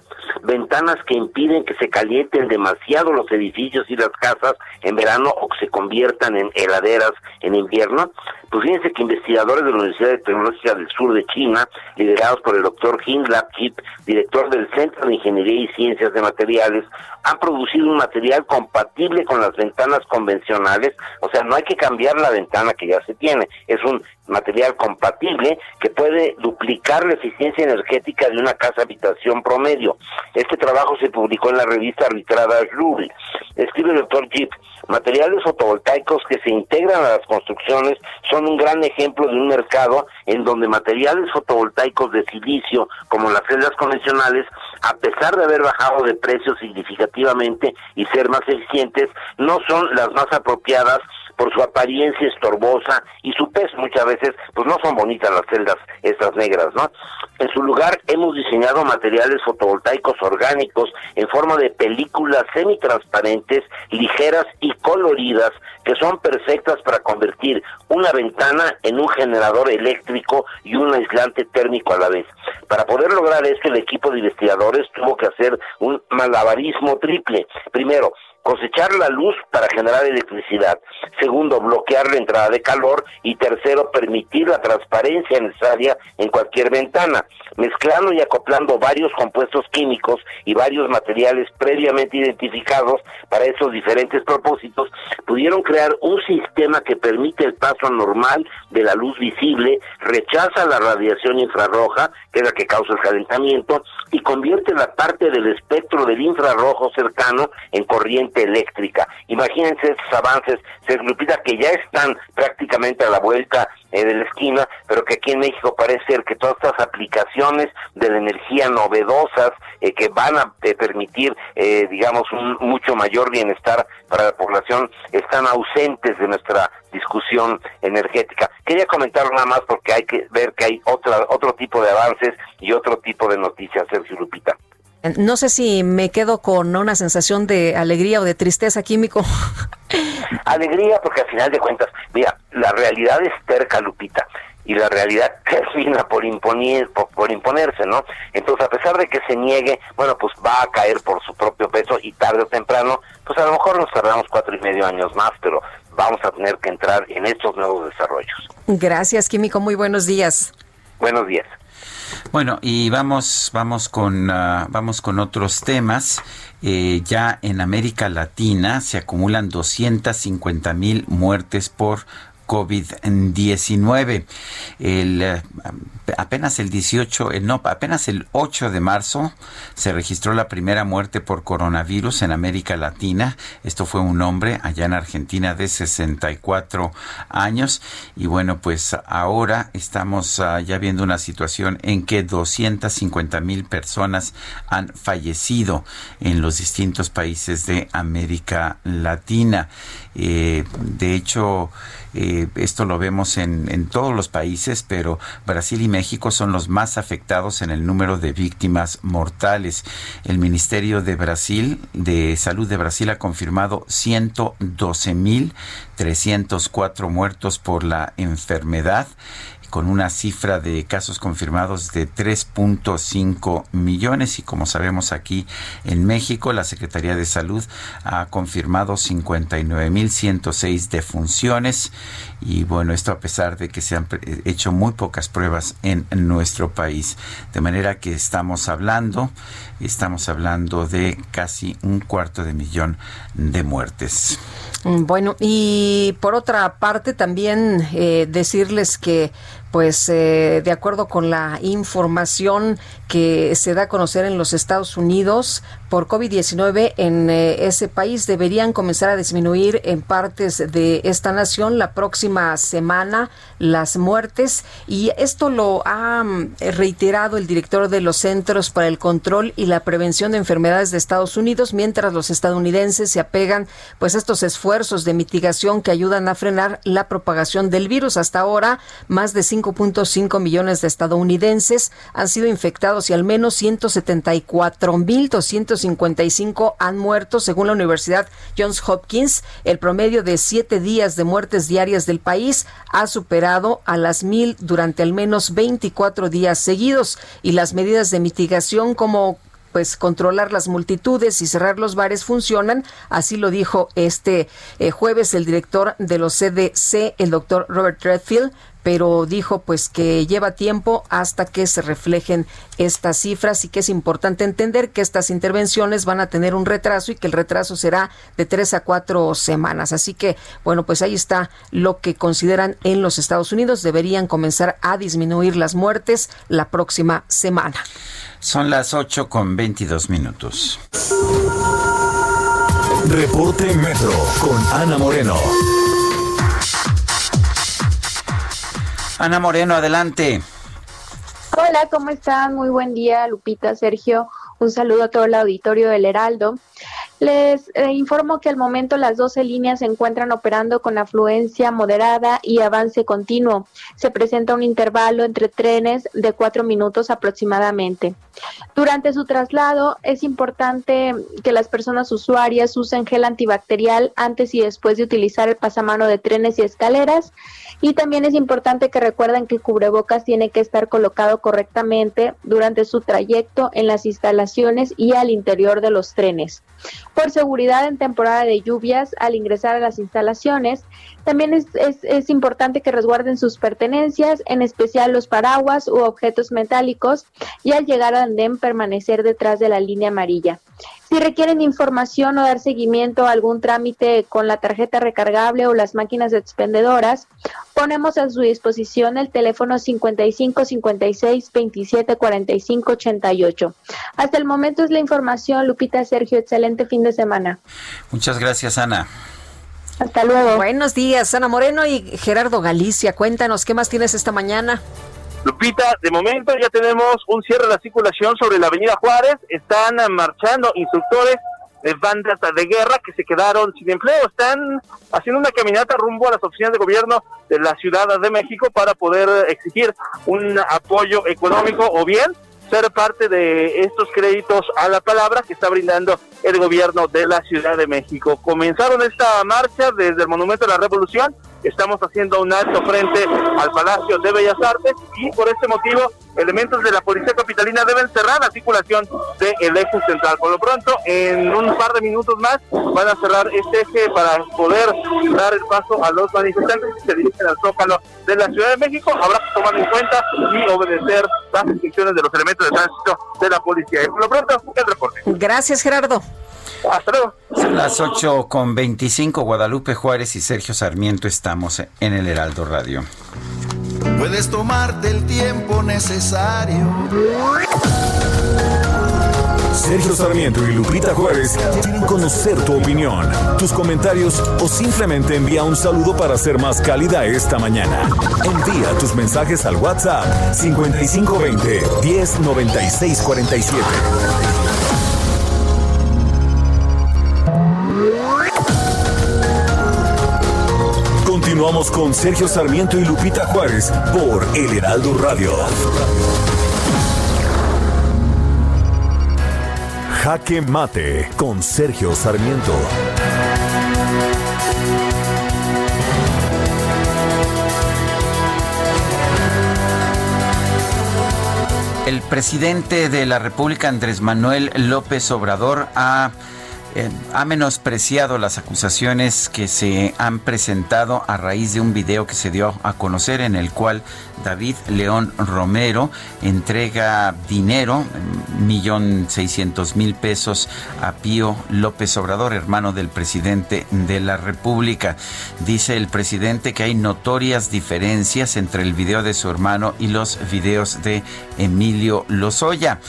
ventanas que impiden que se calienten demasiado los edificios y las casas en verano o que se conviertan en heladeras en invierno. Pues fíjense que investigadores de la Universidad Tecnológica del Sur de China, liderados por el doctor Hin Kip, director del Centro de Ingeniería y Ciencias de Materiales, han producido un material compatible con las ventanas convencionales, o sea, no hay que cambiar la ventana que ya se tiene, es un material compatible que puede duplicar la eficiencia energética de una casa habitación promedio. Este trabajo se publicó en la revista arbitrada Ruby. Escribe el doctor Jeep, materiales fotovoltaicos que se integran a las construcciones son un gran ejemplo de un mercado en donde materiales fotovoltaicos de silicio, como las celdas convencionales, a pesar de haber bajado de precio significativamente y ser más eficientes, no son las más apropiadas por su apariencia estorbosa y su peso. Muchas veces, pues no son bonitas las celdas estas negras, ¿no? En su lugar, hemos diseñado materiales fotovoltaicos orgánicos en forma de películas semitransparentes, ligeras y coloridas, que son perfectas para convertir una ventana en un generador eléctrico y un aislante térmico a la vez. Para poder lograr esto, el equipo de investigadores tuvo que hacer un malabarismo triple. Primero, cosechar la luz para generar electricidad. Segundo, bloquear la entrada de calor. Y tercero, permitir la transparencia necesaria en cualquier ventana. Mezclando y acoplando varios compuestos químicos y varios materiales previamente identificados para esos diferentes propósitos, pudieron crear un sistema que permite el paso normal de la luz visible, rechaza la radiación infrarroja, que es la que causa el calentamiento, y convierte la parte del espectro del infrarrojo cercano en corriente eléctrica. Imagínense estos avances, se Lupita, que ya están prácticamente a la vuelta eh, de la esquina, pero que aquí en México parece ser que todas estas aplicaciones de la energía novedosas eh, que van a eh, permitir, digamos, un mucho mayor bienestar para la población están ausentes de nuestra discusión energética. Quería comentar nada más porque hay que ver que hay otra, otro tipo de avances y otro tipo de noticias, Sergio Lupita.
No sé si me quedo con una sensación de alegría o de tristeza químico.
Alegría porque al final de cuentas, mira, la realidad es terca, Lupita, y la realidad termina por, imponer, por, imponerse, ¿no? Entonces, a pesar de que se niegue, bueno, pues va a caer por su propio peso y tarde o temprano, pues a lo mejor nos tardamos cuatro y medio años más, pero vamos a tener que entrar en estos nuevos desarrollos.
Gracias, Químico. Muy buenos días.
Buenos días.
Bueno, y vamos, vamos con, uh, vamos con otros temas. Eh, ya en América Latina se acumulan 250 mil muertes por COVID-19. El, eh, apenas el 18, el, no, apenas el 8 de marzo se registró la primera muerte por coronavirus en América Latina. Esto fue un hombre allá en Argentina de 64 años. Y bueno, pues ahora estamos uh, ya viendo una situación en que 250 mil personas han fallecido en los distintos países de América Latina. Eh, de hecho, eh, esto lo vemos en, en, todos los países, pero Brasil y México son los más afectados en el número de víctimas mortales. El Ministerio de Brasil, de Salud de Brasil, ha confirmado 112.304 muertos por la enfermedad con una cifra de casos confirmados de 3.5 millones y como sabemos aquí en México la Secretaría de Salud ha confirmado 59.106 defunciones y bueno, esto a pesar de que se han hecho muy pocas pruebas en nuestro país. De manera que estamos hablando, estamos hablando de casi un cuarto de millón de muertes.
Bueno, y por otra parte también eh, decirles que pues eh, de acuerdo con la información que se da a conocer en los Estados Unidos por COVID-19 en eh, ese país deberían comenzar a disminuir en partes de esta nación la próxima semana las muertes y esto lo ha mm, reiterado el director de los Centros para el Control y la Prevención de Enfermedades de Estados Unidos mientras los estadounidenses se apegan pues a estos esfuerzos de mitigación que ayudan a frenar la propagación del virus. Hasta ahora más de 5 5.5 millones de estadounidenses han sido infectados y al menos 174.255 han muerto, según la Universidad Johns Hopkins. El promedio de siete días de muertes diarias del país ha superado a las mil durante al menos 24 días seguidos y las medidas de mitigación como pues controlar las multitudes y cerrar los bares funcionan. Así lo dijo este eh, jueves el director de los CDC, el doctor Robert Redfield pero dijo pues que lleva tiempo hasta que se reflejen estas cifras y que es importante entender que estas intervenciones van a tener un retraso y que el retraso será de tres a cuatro semanas. Así que, bueno, pues ahí está lo que consideran en los Estados Unidos. Deberían comenzar a disminuir las muertes la próxima semana.
Son las 8 con 22 minutos.
Reporte Metro con Ana Moreno.
Ana Moreno, adelante.
Hola, ¿cómo están? Muy buen día, Lupita, Sergio. Un saludo a todo el auditorio del Heraldo. Les eh, informo que al momento las 12 líneas se encuentran operando con afluencia moderada y avance continuo. Se presenta un intervalo entre trenes de cuatro minutos aproximadamente. Durante su traslado es importante que las personas usuarias usen gel antibacterial antes y después de utilizar el pasamano de trenes y escaleras. Y también es importante que recuerden que el cubrebocas tiene que estar colocado correctamente durante su trayecto en las instalaciones y al interior de los trenes. Por seguridad en temporada de lluvias, al ingresar a las instalaciones, también es, es, importante que resguarden sus pertenencias, en especial los paraguas u objetos metálicos, y al llegar al andén permanecer detrás de la línea amarilla. Si requieren información o dar seguimiento a algún trámite con la tarjeta recargable o las máquinas expendedoras, ponemos a su disposición el teléfono 55 56 27 45 88. Hasta el momento es la información, Lupita Sergio. Excelente fin de semana.
Muchas gracias, Ana.
Hasta luego.
Buenos días, Ana Moreno y Gerardo Galicia. Cuéntanos, ¿qué más tienes esta mañana?
Lupita, de momento ya tenemos un cierre de la circulación sobre la avenida Juárez. Están marchando instructores de bandas de guerra que se quedaron sin empleo. Están haciendo una caminata rumbo a las oficinas de gobierno de la Ciudad de México para poder exigir un apoyo económico o bien ser parte de estos créditos a la palabra que está brindando el gobierno de la Ciudad de México. Comenzaron esta marcha desde el Monumento de la Revolución estamos haciendo un alto frente al Palacio de Bellas Artes y por este motivo elementos de la Policía Capitalina deben cerrar la circulación del eje central. Por lo pronto, en un par de minutos más van a cerrar este eje para poder dar el paso a los manifestantes que se dirigen al Zócalo de la Ciudad de México. Habrá que tomar en cuenta y obedecer las instrucciones de los elementos de tránsito de la policía. por lo pronto, el reporte.
Gracias, Gerardo.
Hasta luego.
Son las 8 con 25, Guadalupe Juárez y Sergio Sarmiento estamos en el Heraldo Radio.
Puedes tomarte el tiempo necesario.
Sergio Sarmiento y Lupita Juárez quieren conocer tu opinión, tus comentarios o simplemente envía un saludo para ser más cálida esta mañana. Envía tus mensajes al WhatsApp 5520 109647. Con Sergio Sarmiento y Lupita Juárez por El Heraldo Radio. Jaque Mate con Sergio Sarmiento.
El presidente de la República, Andrés Manuel López Obrador, ha eh, ha menospreciado las acusaciones que se han presentado a raíz de un video que se dio a conocer en el cual David León Romero entrega dinero, millón seiscientos mil pesos a Pío López Obrador, hermano del presidente de la República. Dice el presidente que hay notorias diferencias entre el video de su hermano y los videos de Emilio Lozoya.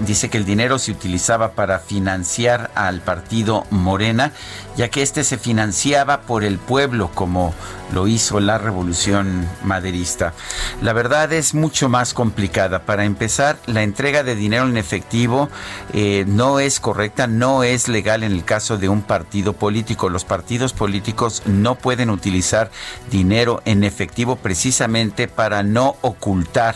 dice que el dinero se utilizaba para financiar al partido partido Morena, ya que este se financiaba por el pueblo como lo hizo la revolución maderista. La verdad es mucho más complicada. Para empezar, la entrega de dinero en efectivo eh, no es correcta, no es legal en el caso de un partido político. Los partidos políticos no pueden utilizar dinero en efectivo precisamente para no ocultar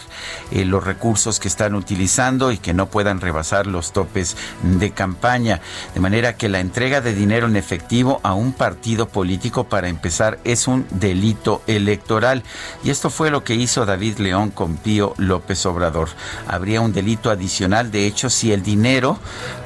eh, los recursos que están utilizando y que no puedan rebasar los topes de campaña. De manera que la entrega de dinero en efectivo a un partido político para empezar es un delito electoral. Y esto fue lo que hizo David León con Pío López Obrador. Habría un delito adicional, de hecho, si el dinero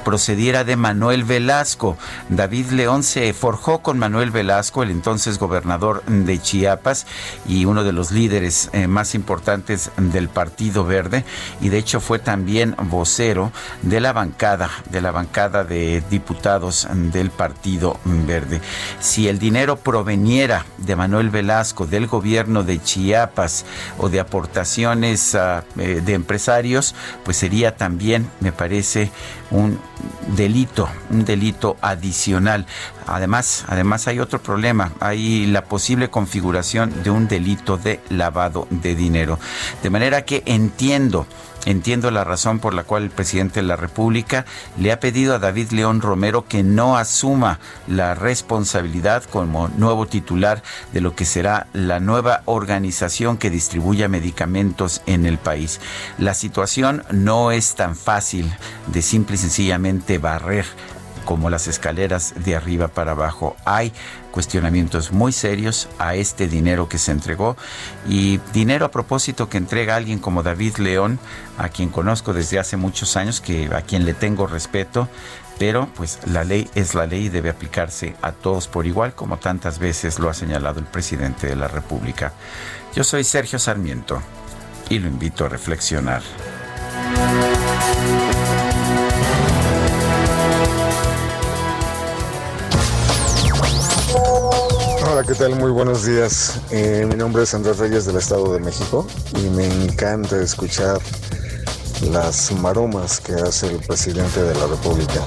procediera de Manuel Velasco. David León se forjó con Manuel Velasco, el entonces gobernador de Chiapas y uno de los líderes eh, más importantes del Partido Verde. Y de hecho fue también vocero de la bancada, de la bancada de diputados del Partido. Si el dinero proveniera de Manuel Velasco del gobierno de Chiapas o de aportaciones ah, eh, de empresarios, pues sería también, me parece, un delito, un delito adicional. Además, además hay otro problema, hay la posible configuración de un delito de lavado de dinero. De manera que entiendo entiendo la razón por la cual el presidente de la República le ha pedido a David León Romero que no asuma la responsabilidad como nuevo titular de lo que será la nueva organización que distribuya medicamentos en el país. La situación no es tan fácil de simple sencillamente barrer como las escaleras de arriba para abajo. Hay cuestionamientos muy serios a este dinero que se entregó y dinero a propósito que entrega alguien como David León, a quien conozco desde hace muchos años, que a quien le tengo respeto, pero pues la ley es la ley y debe aplicarse a todos por igual, como tantas veces lo ha señalado el presidente de la República. Yo soy Sergio Sarmiento y lo invito a reflexionar.
Hola, ¿qué tal? Muy buenos días. Eh, mi nombre es Andrés Reyes del Estado de México y me encanta escuchar las maromas que hace el presidente de la República.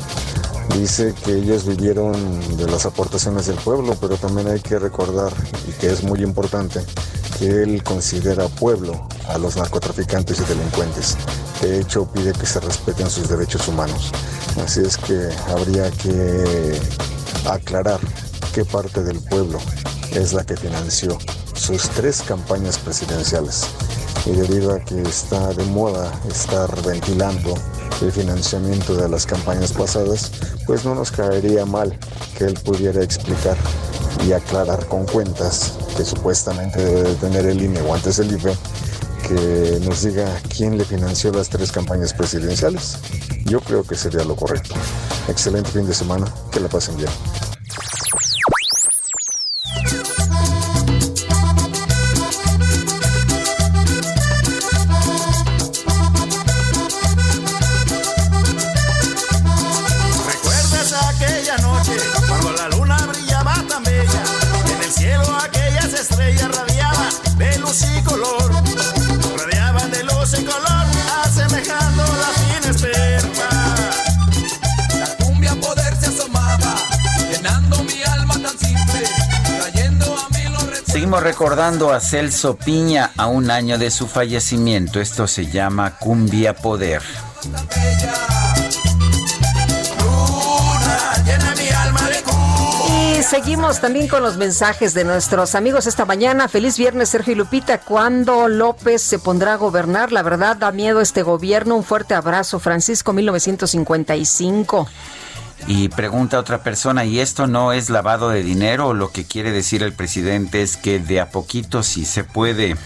Dice que ellos vivieron de las aportaciones del pueblo, pero también hay que recordar, y que es muy importante, que él considera pueblo a los narcotraficantes y delincuentes. De hecho, pide que se respeten sus derechos humanos. Así es que habría que aclarar qué parte del pueblo es la que financió sus tres campañas presidenciales. Y debido a que está de moda estar ventilando el financiamiento de las campañas pasadas, pues no nos caería mal que él pudiera explicar y aclarar con cuentas que supuestamente debe tener el INE o antes el IFE, que nos diga quién le financió las tres campañas presidenciales. Yo creo que sería lo correcto. Excelente fin de semana, que la pasen bien.
Recordando a Celso Piña a un año de su fallecimiento. Esto se llama Cumbia Poder.
Y seguimos también con los mensajes de nuestros amigos esta mañana. Feliz viernes, Sergio y Lupita. ¿Cuándo López se pondrá a gobernar? La verdad da miedo este gobierno. Un fuerte abrazo, Francisco 1955.
Y pregunta a otra persona, ¿y esto no es lavado de dinero? Lo que quiere decir el presidente es que de a poquito sí se puede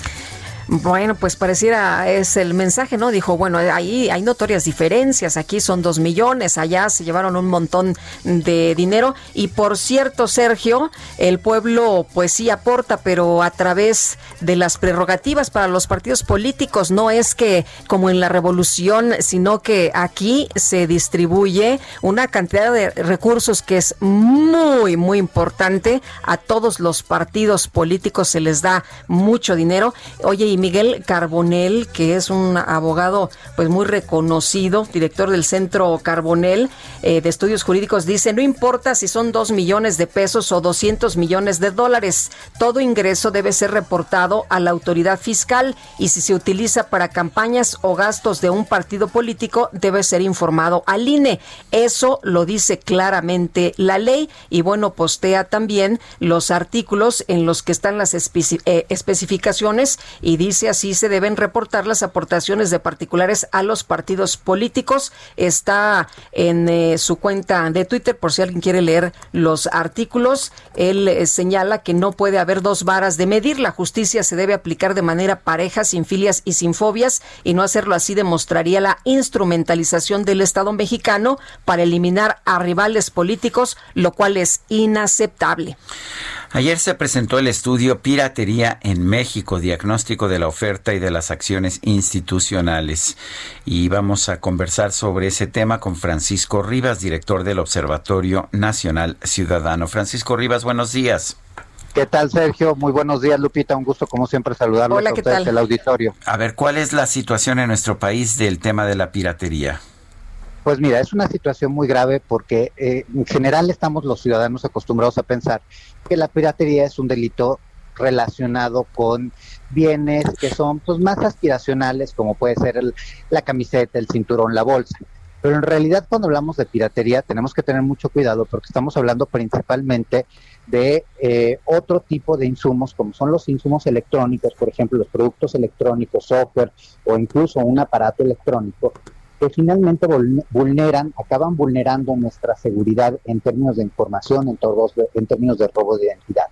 bueno, pues pareciera es el mensaje, ¿no? Dijo, bueno, ahí hay notorias diferencias, aquí son dos millones, allá se llevaron un montón de dinero y por cierto, Sergio, el pueblo pues sí aporta, pero a través de las prerrogativas para los partidos políticos, no es que como en la revolución, sino que aquí se distribuye una cantidad de recursos que es muy, muy importante, a todos los partidos políticos se les da mucho dinero. Oye, y Miguel Carbonel, que es un abogado pues muy reconocido, director del Centro Carbonel eh, de Estudios Jurídicos, dice, no importa si son dos millones de pesos o 200 millones de dólares, todo ingreso debe ser reportado a la autoridad fiscal y si se utiliza para campañas o gastos de un partido político, debe ser informado al INE. Eso lo dice claramente la ley y bueno, postea también los artículos en los que están las eh, especificaciones y dice así se deben reportar las aportaciones de particulares a los partidos políticos. Está en eh, su cuenta de Twitter por si alguien quiere leer los artículos. Él eh, señala que no puede haber dos varas de medir. La justicia se debe aplicar de manera pareja, sin filias y sin fobias y no hacerlo así demostraría la instrumentalización del Estado mexicano para eliminar a rivales políticos, lo cual es inaceptable.
Ayer se presentó el estudio Piratería en México, diagnóstico de la oferta y de las acciones institucionales. Y vamos a conversar sobre ese tema con Francisco Rivas, director del Observatorio Nacional Ciudadano. Francisco Rivas, buenos días.
¿Qué tal, Sergio? Muy buenos días, Lupita. Un gusto, como siempre, saludarlos a ustedes del auditorio.
A ver, ¿cuál es la situación en nuestro país del tema de la piratería?
Pues mira, es una situación muy grave porque eh, en general estamos los ciudadanos acostumbrados a pensar que la piratería es un delito relacionado con bienes que son pues más aspiracionales como puede ser la camiseta, el cinturón, la bolsa. Pero en realidad cuando hablamos de piratería tenemos que tener mucho cuidado porque estamos hablando principalmente de eh, otro tipo de insumos como son los insumos electrónicos, por ejemplo los productos electrónicos, software o incluso un aparato electrónico que finalmente vulneran, acaban vulnerando nuestra seguridad en términos de información, en, todos, términos de robo de identidad.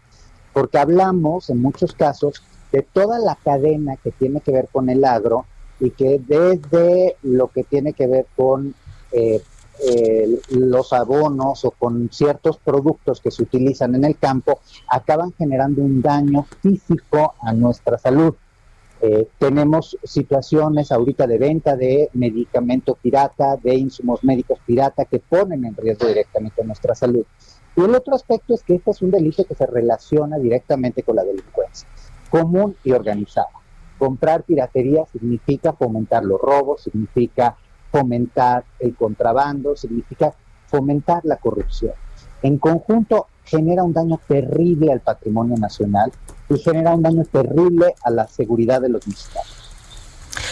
Porque hablamos en muchos casos de toda la cadena que tiene que ver con el agro y que desde lo que tiene que ver con eh, los abonos o con ciertos productos que se utilizan en el campo, acaban generando un daño físico a nuestra salud. Eh, tenemos situaciones ahorita de venta de medicamento pirata, de insumos médicos pirata que ponen en riesgo directamente nuestra salud. Y el otro aspecto es que este es un delito que se relaciona directamente con la delincuencia, común y organizada. Comprar piratería significa fomentar los robos, significa fomentar el contrabando, significa fomentar la corrupción. En conjunto genera un daño terrible al patrimonio nacional y genera un daño terrible a la seguridad de los mexicanos.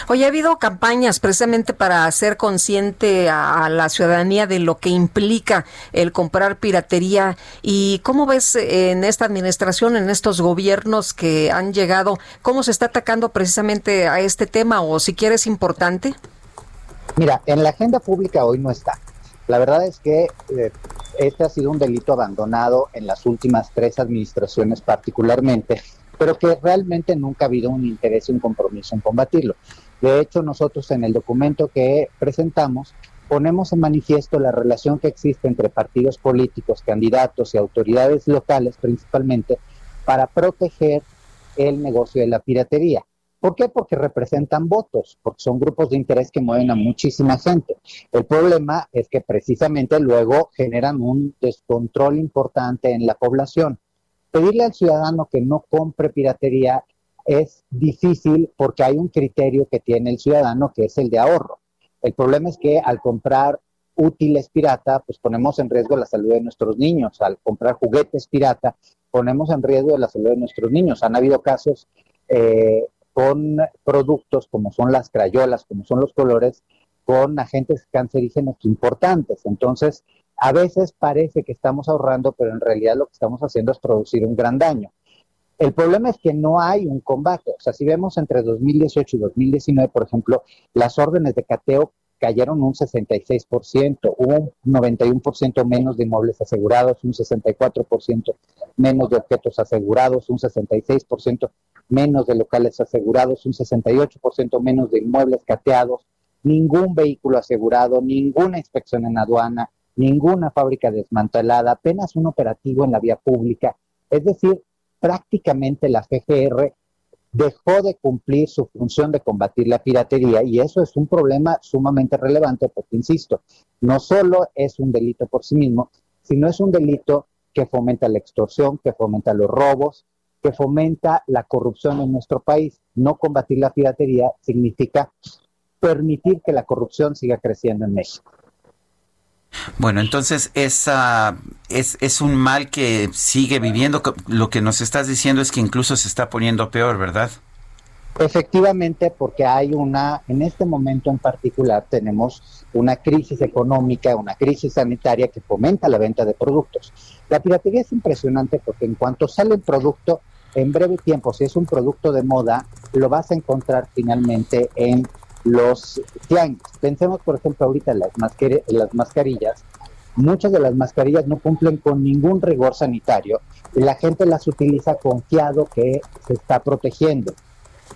Hoy ha habido campañas precisamente para hacer consciente a, la ciudadanía de lo que implica el comprar piratería. ¿Y cómo ves en esta administración, en estos gobiernos que han llegado, cómo se está atacando precisamente a este tema o si quieres importante?
Mira, en la agenda pública hoy no está. La verdad es que eh, este ha sido un delito abandonado en las últimas tres administraciones particularmente, pero que realmente nunca ha habido un interés y un compromiso en combatirlo. De hecho, nosotros en el documento que presentamos ponemos en manifiesto la relación que existe entre partidos políticos, candidatos y autoridades locales principalmente para proteger el negocio de la piratería. ¿Por qué? Porque representan votos, porque son grupos de interés que mueven a muchísima gente. El problema es que precisamente luego generan un descontrol importante en la población. Pedirle al ciudadano que no compre piratería es difícil porque hay un criterio que tiene el ciudadano que es el de ahorro. El problema es que al comprar útiles pirata, pues ponemos en riesgo la salud de nuestros niños. Al comprar juguetes pirata, ponemos en riesgo la salud de nuestros niños. Han habido casos eh, con productos como son las crayolas, como son los colores, con agentes cancerígenos importantes. Entonces, a veces parece que estamos ahorrando, pero en realidad lo que estamos haciendo es producir un gran daño. El problema es que no hay un combate. O sea, si vemos entre 2018 y 2019, por ejemplo, las órdenes de cateo cayeron un 66%, hubo un 91% menos de inmuebles asegurados, un 64% menos de objetos asegurados, un 66% menos de locales asegurados, un 68% menos de inmuebles cateados, ningún vehículo asegurado, ninguna inspección en aduana, ninguna fábrica desmantelada, apenas un operativo en la vía pública. Es decir, prácticamente la FGR dejó de cumplir su función de combatir la piratería y eso es un problema sumamente relevante porque, insisto, no solo es un delito por sí mismo, sino es un delito que fomenta la extorsión, que fomenta los robos, que fomenta la corrupción en nuestro país. No combatir la piratería significa permitir que la corrupción siga creciendo en México.
Bueno, entonces esa es, es un mal que sigue viviendo. Lo que nos estás diciendo es que incluso se está poniendo peor, ¿verdad?
Efectivamente, porque hay una, en este momento en particular tenemos una crisis económica, una crisis sanitaria que fomenta la venta de productos. La piratería es impresionante porque en cuanto sale el producto, en breve tiempo, si es un producto de moda, lo vas a encontrar finalmente en los tianguis. Pensemos, por ejemplo, ahorita en las, las mascarillas. Muchas de las mascarillas no cumplen con ningún rigor sanitario la gente las utiliza confiado que se está protegiendo.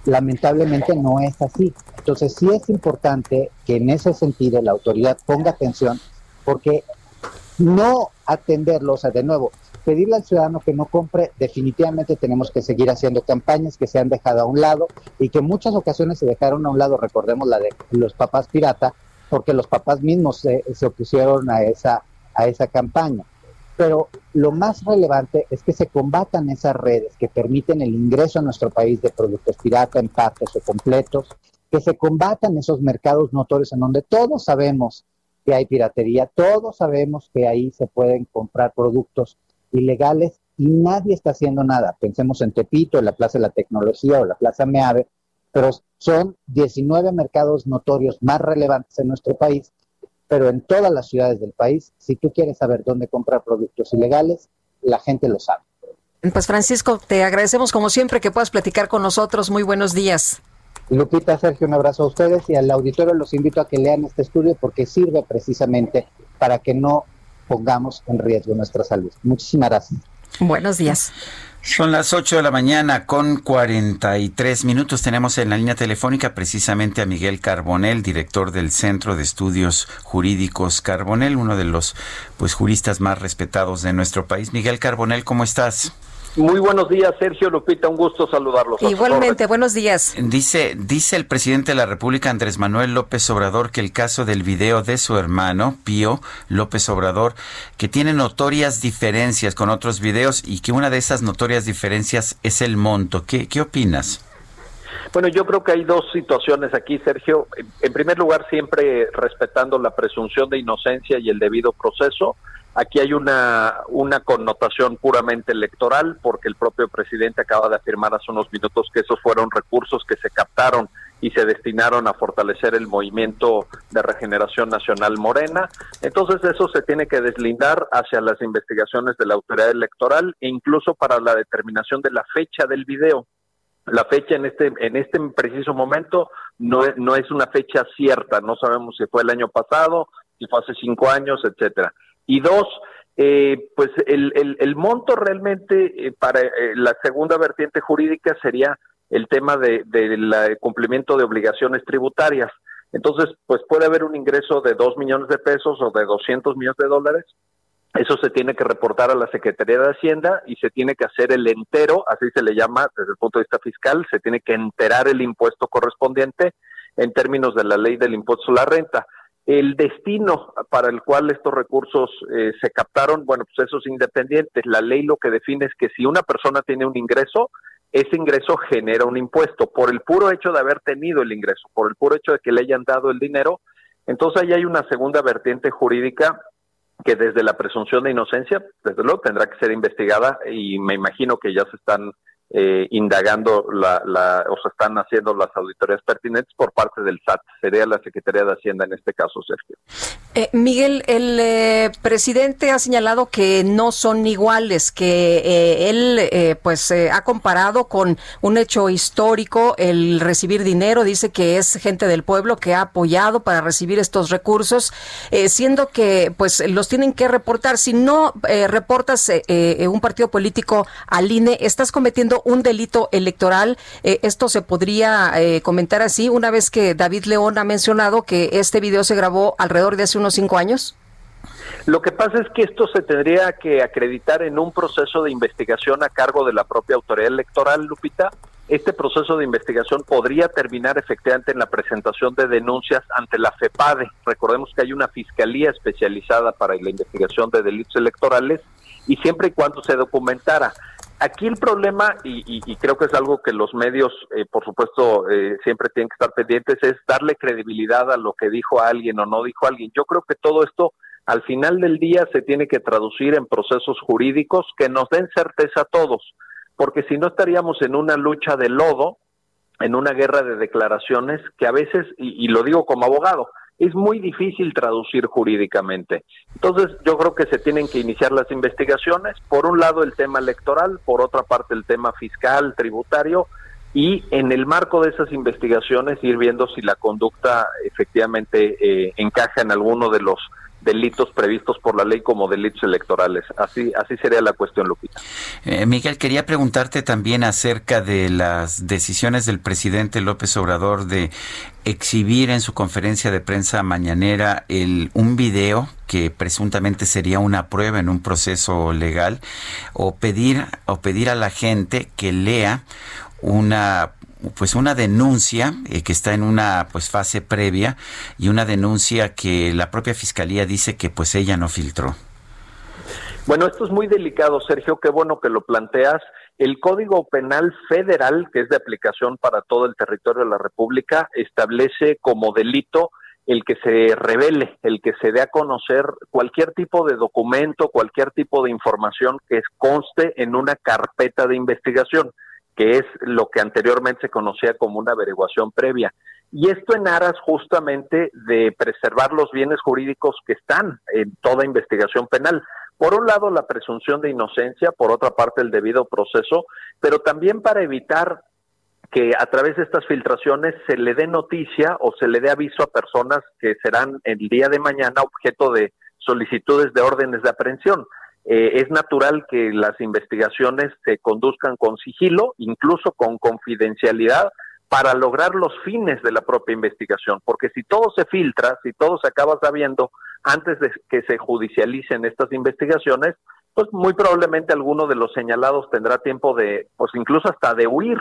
Lamentablemente no es así. Entonces sí es importante que en ese sentido la autoridad ponga atención porque no atenderlo, o sea, de nuevo, pedirle al ciudadano que no compre, definitivamente tenemos que seguir haciendo campañas que se han dejado a un lado y que en muchas ocasiones se dejaron a un lado, recordemos la de los papás pirata, porque los papás mismos se, se opusieron a esa, a esa campaña. Pero lo más relevante es que se combatan esas redes que permiten el ingreso a nuestro país de productos pirata en partes o completos, que se combatan esos mercados notorios en donde todos sabemos que hay piratería, todos sabemos que ahí se pueden comprar productos ilegales y nadie está haciendo nada. Pensemos en Tepito, en la Plaza de la Tecnología o la Plaza Meave, pero son 19 mercados notorios más relevantes en nuestro país, pero en todas las ciudades del país, si tú quieres saber dónde comprar productos ilegales, la gente lo sabe.
Pues Francisco, te agradecemos como siempre que puedas platicar con nosotros. Muy buenos días.
Lupita, Sergio, un abrazo a ustedes y al auditorio los invito a que lean este estudio porque sirve precisamente para que no pongamos en riesgo nuestra salud. Muchísimas gracias.
Buenos días.
Son las 8 de la mañana con 43 minutos. Tenemos en la línea telefónica precisamente a Miguel Carbonel, director del Centro de Estudios Jurídicos Carbonel, uno de los pues juristas más respetados de nuestro país. Miguel Carbonel, ¿cómo estás?
Muy buenos días, Sergio Lupita, un gusto saludarlos.
Igualmente, buenos días.
Dice, dice el presidente de la República, Andrés Manuel López Obrador, que el caso del video de su hermano, Pío López Obrador, que tiene notorias diferencias con otros videos y que una de esas notorias diferencias es el monto. ¿Qué, qué opinas?
Bueno, yo creo que hay dos situaciones aquí, Sergio. En primer lugar, siempre respetando la presunción de inocencia y el debido proceso. Aquí hay una, una connotación puramente electoral porque el propio presidente acaba de afirmar hace unos minutos que esos fueron recursos que se captaron y se destinaron a fortalecer el movimiento de regeneración nacional morena. Entonces eso se tiene que deslindar hacia las investigaciones de la autoridad electoral e incluso para la determinación de la fecha del video. La fecha en este en este preciso momento no es, no es una fecha cierta, no sabemos si fue el año pasado, si fue hace cinco años, etcétera. Y dos, eh, pues el, monto realmente eh, para eh, la segunda vertiente jurídica sería el tema de, del cumplimiento de obligaciones tributarias. Entonces, pues puede haber un ingreso de dos millones de pesos o de 200 millones de dólares. Eso se tiene que reportar a la Secretaría de Hacienda y se tiene que hacer el entero, así se le llama desde el punto de vista fiscal, se tiene que enterar el impuesto correspondiente en términos de la ley del impuesto a la renta. El destino para el cual estos recursos eh, se captaron, bueno, pues eso es independiente. La ley lo que define es que si una persona tiene un ingreso, ese ingreso genera un impuesto por el puro hecho de haber tenido el ingreso, por el puro hecho de que le hayan dado el dinero. Entonces ahí hay una segunda vertiente jurídica que desde la presunción de inocencia, desde luego, tendrá que ser investigada y me imagino que ya se están eh, indagando la, la, o se están haciendo las auditorías pertinentes por parte del SAT. Sería la Secretaría de Hacienda en este caso, Sergio.
Eh, Miguel, el eh, presidente ha señalado que no son iguales, que eh, él pues ha comparado con un hecho histórico el recibir dinero, dice que es gente del pueblo que ha apoyado para recibir estos recursos, siendo que pues los tienen que reportar. Si no reportas un partido político al INE, estás cometiendo un delito electoral. esto se podría comentar así, una vez que David León ha mencionado que este video se grabó alrededor de hace unos cinco años.
Lo que pasa es que esto se tendría que acreditar en un proceso de investigación a cargo de la propia autoridad electoral, Lupita. Este proceso de investigación podría terminar efectivamente en la presentación de denuncias ante la FEPADE. Recordemos que hay una fiscalía especializada para la investigación de delitos electorales y siempre y cuando se documentara. Aquí el problema, y, creo que es algo que los medios, eh, por supuesto, eh, siempre tienen que estar pendientes, es darle credibilidad a lo que dijo alguien o no dijo alguien. Yo creo que todo esto, al final del día, se tiene que traducir en procesos jurídicos que nos den certeza a todos, porque si no estaríamos en una lucha de lodo, en una guerra de declaraciones que a veces, y lo digo como abogado, es muy difícil traducir jurídicamente. Entonces, yo creo que se tienen que iniciar las investigaciones, por un lado el tema electoral, por otra parte el tema fiscal, tributario, y en el marco de esas investigaciones ir viendo si la conducta efectivamente eh, encaja en alguno de los delitos previstos por la ley como delitos electorales. Así, así sería la cuestión, Lupita.
Eh, Miguel, quería preguntarte también acerca de las decisiones del presidente López Obrador de exhibir en su conferencia de prensa mañanera el, un video que presuntamente sería una prueba en un proceso legal o pedir o pedir a la gente que lea una pues una denuncia eh, que está en una pues fase previa y una denuncia que la propia fiscalía dice que pues ella no filtró.
Bueno, esto es muy delicado, Sergio, qué bueno que lo planteas. El Código Penal Federal, que es de aplicación para todo el territorio de la República, establece como delito el que se revele, el que se dé a conocer cualquier tipo de documento, cualquier tipo de información que conste en una carpeta de investigación, que es lo que anteriormente se conocía como una averiguación previa. Y esto en aras justamente de preservar los bienes jurídicos que están en toda investigación penal. Por un lado, la presunción de inocencia, por otra parte, el debido proceso, pero también para evitar que a través de estas filtraciones se le dé noticia o se le dé aviso a personas que serán el día de mañana objeto de solicitudes de órdenes de aprehensión. Eh, es natural que las investigaciones se conduzcan con sigilo, incluso con confidencialidad, para lograr los fines de la propia investigación, porque si todo se filtra, si todo se acaba sabiendo antes de que se judicialicen estas investigaciones, pues muy probablemente alguno de los señalados tendrá tiempo de, pues incluso hasta de huir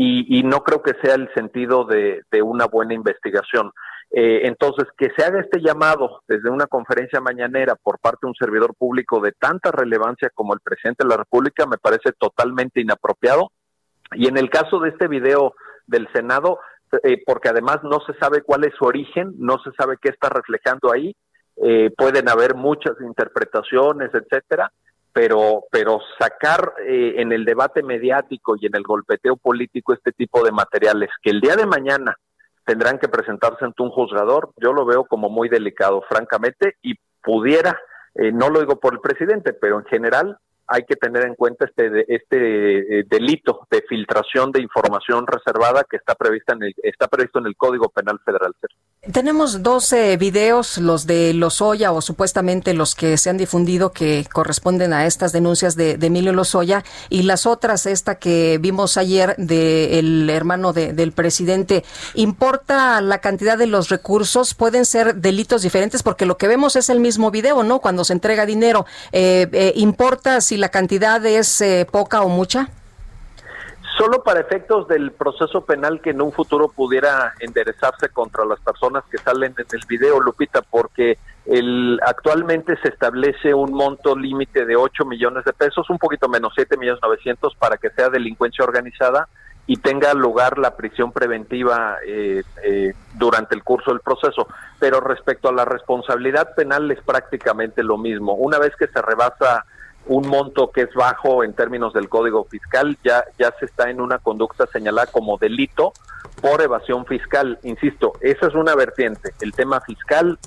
y, no creo que sea el sentido de, una buena investigación. Eh, entonces, que se haga este llamado desde una conferencia mañanera por parte de un servidor público de tanta relevancia como el presidente de la República me parece totalmente inapropiado. Y en el caso de este video del Senado, eh, porque además no se sabe cuál es su origen, no se sabe qué está reflejando ahí, eh, pueden haber muchas interpretaciones, etcétera pero, pero sacar eh, en el debate mediático y en el golpeteo político este tipo de materiales que el día de mañana tendrán que presentarse ante un juzgador, yo lo veo como muy delicado, francamente, y pudiera, eh, no lo digo por el presidente, pero en general hay que tener en cuenta este este eh, delito de filtración de información reservada que está prevista en el, está previsto en el Código Penal Federal.
Tenemos 12 videos, los de Lozoya o supuestamente los que se han difundido que corresponden a estas denuncias de, Emilio Lozoya y las otras, esta que vimos ayer del hermano del presidente. ¿Importa la cantidad de los recursos? ¿Pueden ser delitos diferentes? Porque lo que vemos es el mismo video, ¿no? Cuando se entrega dinero. Eh, eh, ¿Importa si la cantidad es eh, poca o mucha?
Solo para efectos del proceso penal que en un futuro pudiera enderezarse contra las personas que salen en el video, Lupita, porque el, actualmente se establece un monto límite de 8 millones de pesos, un poquito menos, 7 millones 900 para que sea delincuencia organizada y tenga lugar la prisión preventiva eh, eh, durante el curso del proceso. Pero respecto a la responsabilidad penal es prácticamente lo mismo. Una vez que se rebasa un monto que es bajo en términos del Código Fiscal, ya, ya se está en una conducta señalada como delito por evasión fiscal. Insisto, esa es una vertiente. El tema fiscal,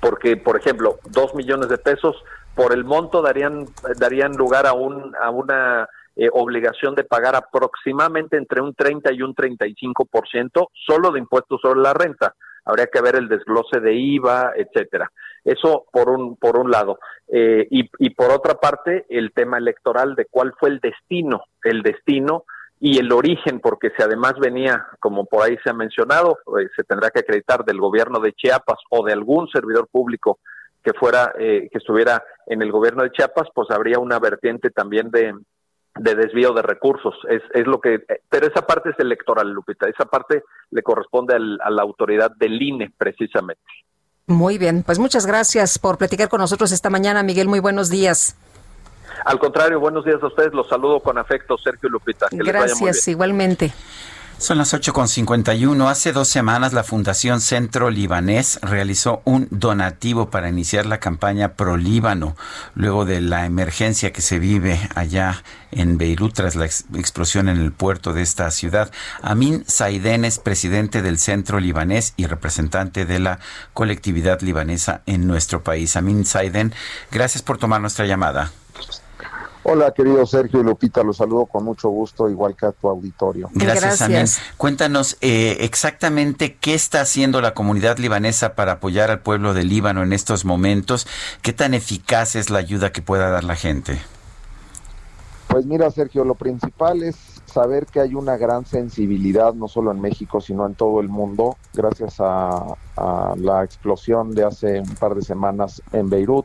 porque, por ejemplo, dos millones de pesos por el monto darían, darían lugar a, un, a una eh, obligación de pagar aproximadamente entre un 30 y un 35% solo de impuestos sobre la renta habría que ver el desglose de IVA, etcétera. Eso por un por un lado eh, y, y por otra parte el tema electoral de cuál fue el destino, el destino y el origen, porque si además venía, como por ahí se ha mencionado, eh, se tendrá que acreditar del gobierno de Chiapas o de algún servidor público que fuera eh, que estuviera en el gobierno de Chiapas, pues habría una vertiente también de, de desvío de recursos. Es, es lo que, pero esa parte es electoral, Lupita. Esa parte le corresponde a la autoridad del INE, precisamente.
Muy bien, pues muchas gracias por platicar con nosotros esta mañana, Miguel. Muy buenos días.
Al contrario, buenos días a ustedes. Los saludo con afecto, Sergio Lupita.
gracias, igualmente.
Son las 8.51. Hace dos semanas la Fundación Centro Libanés realizó un donativo para iniciar la campaña pro Líbano, luego de la emergencia que se vive allá en Beirut tras la explosión en el puerto de esta ciudad. Amin Saiden es presidente del Centro Libanés y representante de la colectividad libanesa en nuestro país. Amin Saiden, gracias por tomar nuestra llamada.
Hola, querido Sergio y Lupita, los saludo con mucho gusto, igual que a tu auditorio.
Gracias, Gracias. Cuéntanos eh, exactamente qué está haciendo la comunidad libanesa para apoyar al pueblo de Líbano en estos momentos. ¿Qué tan eficaz es la ayuda que pueda dar la gente?
Pues mira, Sergio, lo principal es saber que hay una gran sensibilidad, no solo en México, sino en todo el mundo, gracias a la explosión de hace un par de semanas en Beirut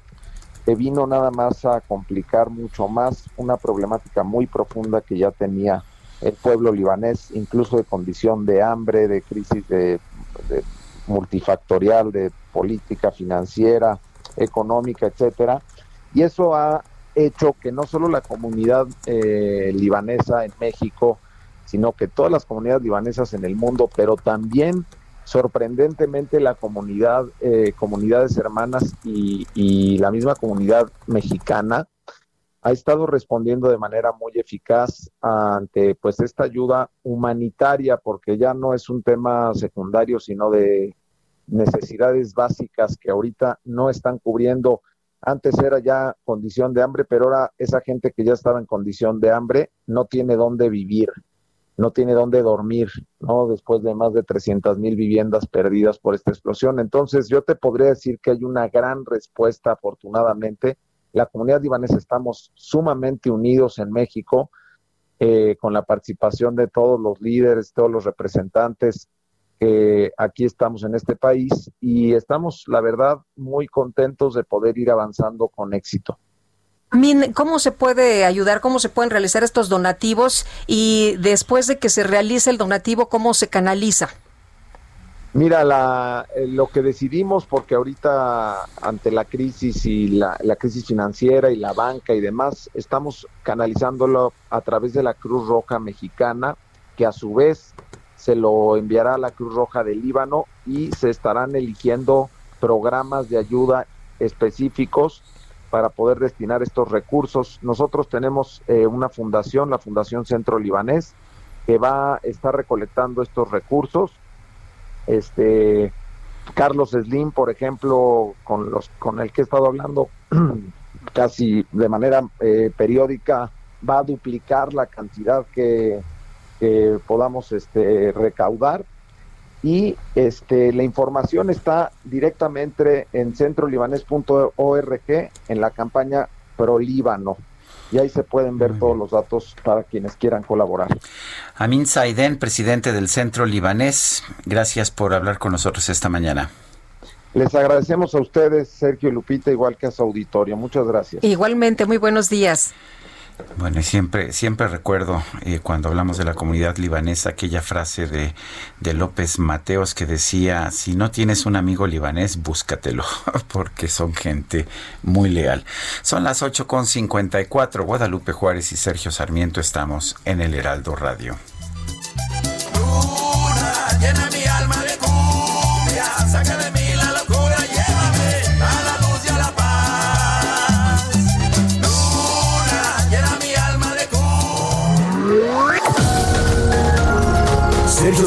vino nada más a complicar mucho más una problemática muy profunda que ya tenía el pueblo libanés, incluso de condición de hambre, de crisis de, multifactorial, de política financiera, económica, etcétera. Y eso ha hecho que no solo la comunidad eh, libanesa en México, sino que todas las comunidades libanesas en el mundo, pero también sorprendentemente la comunidad, eh, comunidades hermanas y, y la misma comunidad mexicana ha estado respondiendo de manera muy eficaz ante pues esta ayuda humanitaria porque ya no es un tema secundario sino de necesidades básicas que ahorita no están cubriendo. Antes era ya condición de hambre, pero ahora esa gente que ya estaba en condición de hambre no tiene dónde vivir, no tiene dónde dormir, ¿no? Después de más de 300 mil viviendas perdidas por esta explosión. Entonces yo te podría decir que hay una gran respuesta, afortunadamente. La comunidad libanesa estamos sumamente unidos en México, eh, con la participación de todos los líderes, todos los representantes que aquí estamos en este país y estamos, la verdad, muy contentos de poder ir avanzando con éxito.
¿Cómo se puede ayudar? ¿Cómo se pueden realizar estos donativos? Y después de que se realice el donativo, ¿cómo se canaliza?
Mira, la, eh, lo que decidimos, porque ahorita ante la crisis y la, la, crisis financiera y la banca y demás, estamos canalizándolo a través de la Cruz Roja Mexicana, que a su vez se lo enviará a la Cruz Roja del Líbano y se estarán eligiendo programas de ayuda específicos para poder destinar estos recursos. Nosotros tenemos eh, una fundación, la Fundación Centro Libanés, que va a estar recolectando estos recursos. Este Carlos Slim, por ejemplo, con los con el que he estado hablando casi de manera eh, periódica, va a duplicar la cantidad que que podamos este, recaudar. Y este, la información está directamente en centrolibanes.org en la campaña Pro Líbano. Y ahí se pueden ver todos los datos para quienes quieran colaborar.
Amin Saiden, presidente del Centro Libanés, gracias por hablar con nosotros esta mañana.
Les agradecemos a ustedes, Sergio Lupita, igual que a su auditorio. Muchas gracias.
Igualmente, muy buenos días.
Bueno, siempre, siempre recuerdo eh, cuando hablamos de la comunidad libanesa aquella frase de, de López Mateos que decía, si no tienes un amigo libanés, búscatelo, porque son gente muy leal. Son las 8.54, Guadalupe Juárez y Sergio Sarmiento estamos en el Heraldo Radio.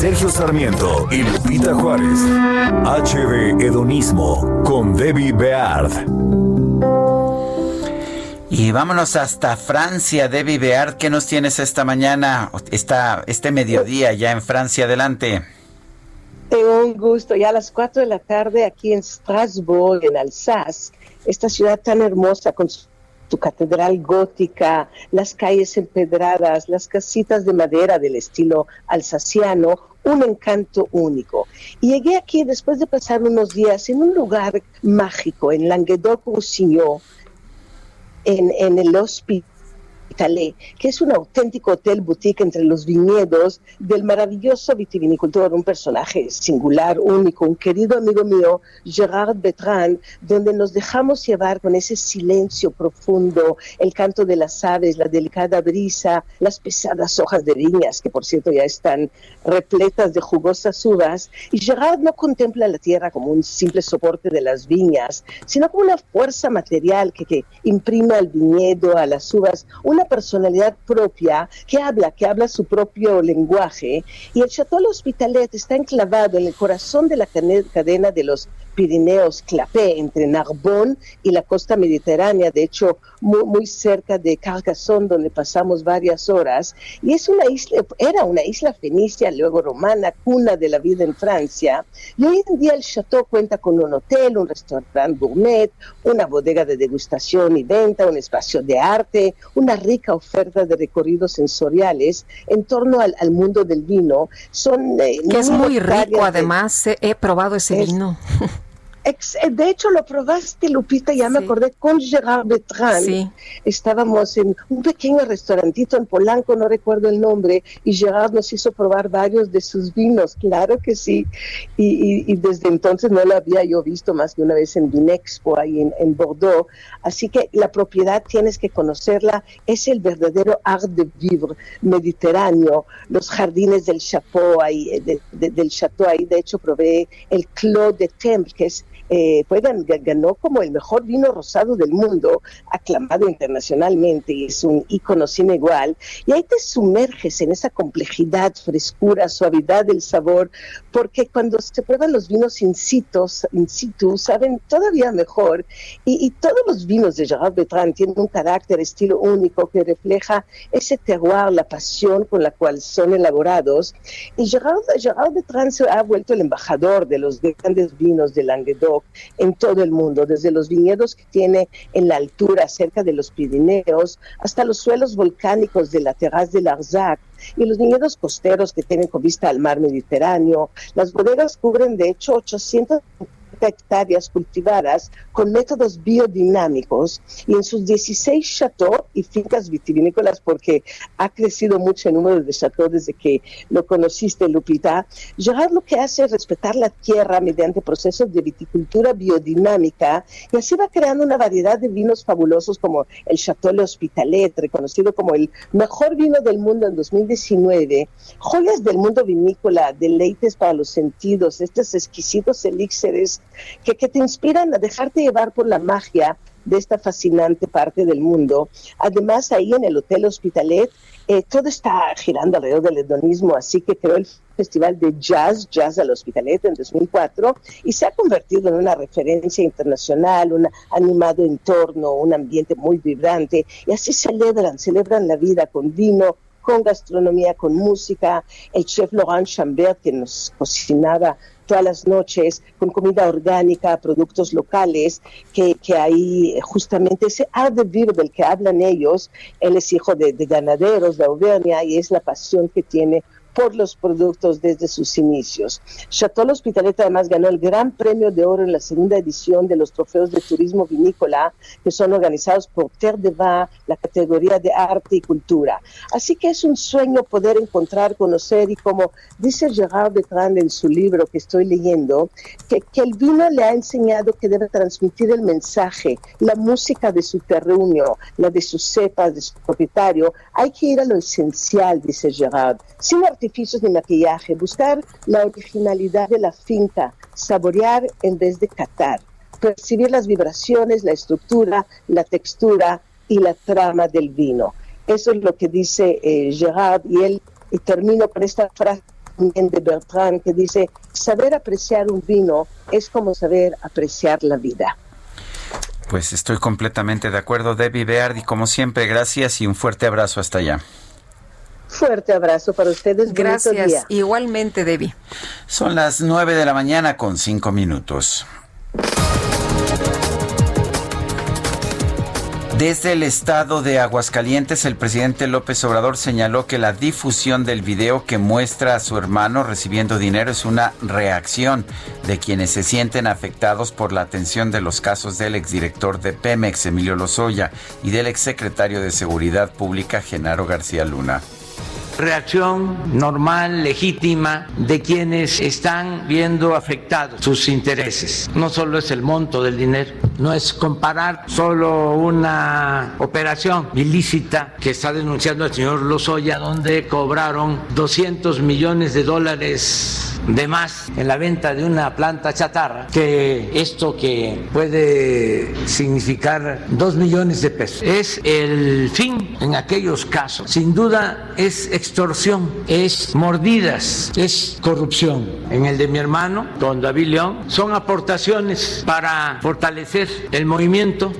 Sergio Sarmiento y Lupita Juárez. HB Hedonismo con Debbie Beard.
Y vámonos hasta Francia, Debbie Beard. ¿Qué nos tienes esta mañana, esta, este mediodía ya en Francia? Adelante.
Tengo un gusto, ya a las 4 de la tarde aquí en Strasbourg, en Alsace, esta ciudad tan hermosa con su tu catedral gótica, las calles empedradas, las casitas de madera del estilo alsaciano, un encanto único. Y llegué aquí después de pasar unos días en un lugar mágico, en Languedoc-Roussillon, en, en el hospital que es un auténtico hotel boutique entre los viñedos del maravilloso vitivinicultor, un personaje singular, único, un querido amigo mío, Gerard Bertrand, donde nos dejamos llevar con ese silencio profundo, el canto de las aves, la delicada brisa, las pesadas hojas de viñas, que por cierto ya están repletas de jugosas uvas, y Gerard no contempla la tierra como un simple soporte de las viñas, sino como una fuerza material que, que imprime al viñedo, a las uvas, una personalidad propia que habla, que habla su propio lenguaje. Y el Chateau Hospitalet está enclavado en el corazón de la cadena de los Pirineos, Clapé, entre Narbonne y la costa mediterránea, de hecho muy, muy cerca de Carcassonne, donde pasamos varias horas. Y es una isla, era una isla fenicia, luego romana, cuna de la vida en Francia. Y hoy en día el chateau cuenta con un hotel, un restaurante gourmet, una bodega de degustación y venta, un espacio de arte, una rica oferta de recorridos sensoriales en torno al, mundo del vino. Son,
eh, que es muy rico, además, he probado ese vino.
de hecho, lo probaste, Lupita, ya me acordé, con Gerard Bertrand. Estábamos en un pequeño restaurantito en Polanco, no recuerdo el nombre, y Gerard nos hizo probar varios de sus vinos, claro que sí. Y, desde entonces no lo había yo visto más que una vez en Vinexpo, ahí en, Bordeaux. Así que la propiedad tienes que conocerla, es el verdadero art de vivre mediterráneo, los jardines del chateau ahí, eh, del chateau ahí, de hecho probé el Clos de Temple, que es eh, pues, ganó como el mejor vino rosado del mundo, aclamado internacionalmente, y es un ícono sin igual. Y ahí te sumerges en esa complejidad, frescura, suavidad del sabor, porque cuando se prueban los vinos in situ, in situ saben todavía mejor. Y, todos los vinos de Gerard Bertrand tienen un carácter, estilo único que refleja ese terroir, la pasión con la cual son elaborados. Y Gerard, Gerard se ha vuelto el embajador de los grandes vinos de Languedoc en todo el mundo, desde los viñedos que tiene en la altura cerca de los Pirineos hasta los suelos volcánicos de la Terraza de Larzac y los viñedos costeros que tienen con vista al mar Mediterráneo. Las bodegas cubren de hecho 800 hectáreas cultivadas con métodos biodinámicos y en sus 16 chateaux y fincas vitivinícolas, porque ha crecido mucho el número de chateaux desde que lo conociste, Lupita, Gerard lo que hace es respetar la tierra mediante procesos de viticultura biodinámica y así va creando una variedad de vinos fabulosos como el Chateau Le Hospitalet, reconocido como el mejor vino del mundo en 2019, joyas del mundo vinícola, deleites para los sentidos, estos exquisitos elixires que, te inspiran a dejarte llevar por la magia de esta fascinante parte del mundo. Además, ahí en el Hotel Hospitalet, eh, todo está girando alrededor del hedonismo, así que creó el Festival de Jazz, Jazz al Hospitalet en 2004, y se ha convertido en una referencia internacional, un animado entorno, un ambiente muy vibrante, y así celebran, celebran la vida con vino, con gastronomía, con música. El chef Laurent Chambert, que nos cocinaba todas las noches con comida orgánica, productos locales, que, que ahí justamente ese art del que hablan ellos, él es hijo de, de ganaderos de Auvernia y es la pasión que tiene por los productos desde sus inicios. Chateau L'Hospitalet además ganó el Gran Premio de Oro en la segunda edición de los trofeos de turismo vinícola que son organizados por Terre de Vin, la categoría de arte y cultura. Así que es un sueño poder encontrar, conocer y como dice Gerard Bertrand en su libro que estoy leyendo, que, que el vino le ha enseñado que debe transmitir el mensaje, la música de su terruño, la de sus cepas, de su propietario. Hay que ir a lo esencial, dice Gerard, sin artificios ni maquillaje, buscar la originalidad de la finca, saborear en vez de catar, percibir las vibraciones, la estructura, la textura y la trama del vino. Eso es lo que dice eh, Gerard y él, y termino con esta frase de Bertrand que dice, saber apreciar un vino es como saber apreciar la vida.
Pues estoy completamente de acuerdo, Debbie Beardi, como siempre, gracias y un fuerte abrazo hasta allá.
Fuerte abrazo para ustedes.
Gracias. Igualmente, Debbie.
Son las nueve de la mañana con cinco minutos. Desde el estado de Aguascalientes, el presidente López Obrador señaló que la difusión del video que muestra a su hermano recibiendo dinero es una reacción de quienes se sienten afectados por la atención de los casos del exdirector de Pemex, Emilio Lozoya, y del exsecretario de Seguridad Pública, Genaro García Luna
reacción normal, legítima de quienes están viendo afectados sus intereses. No solo es el monto del dinero, no es comparar solo una operación ilícita que está denunciando el señor Lozoya, donde cobraron 200 millones de dólares de más en la venta de una planta chatarra que esto que puede significar dos millones de pesos. Es el fin en aquellos casos. Sin duda es extorsión, es mordidas, es corrupción. En el de mi hermano, don David León, son aportaciones para fortalecer el movimiento.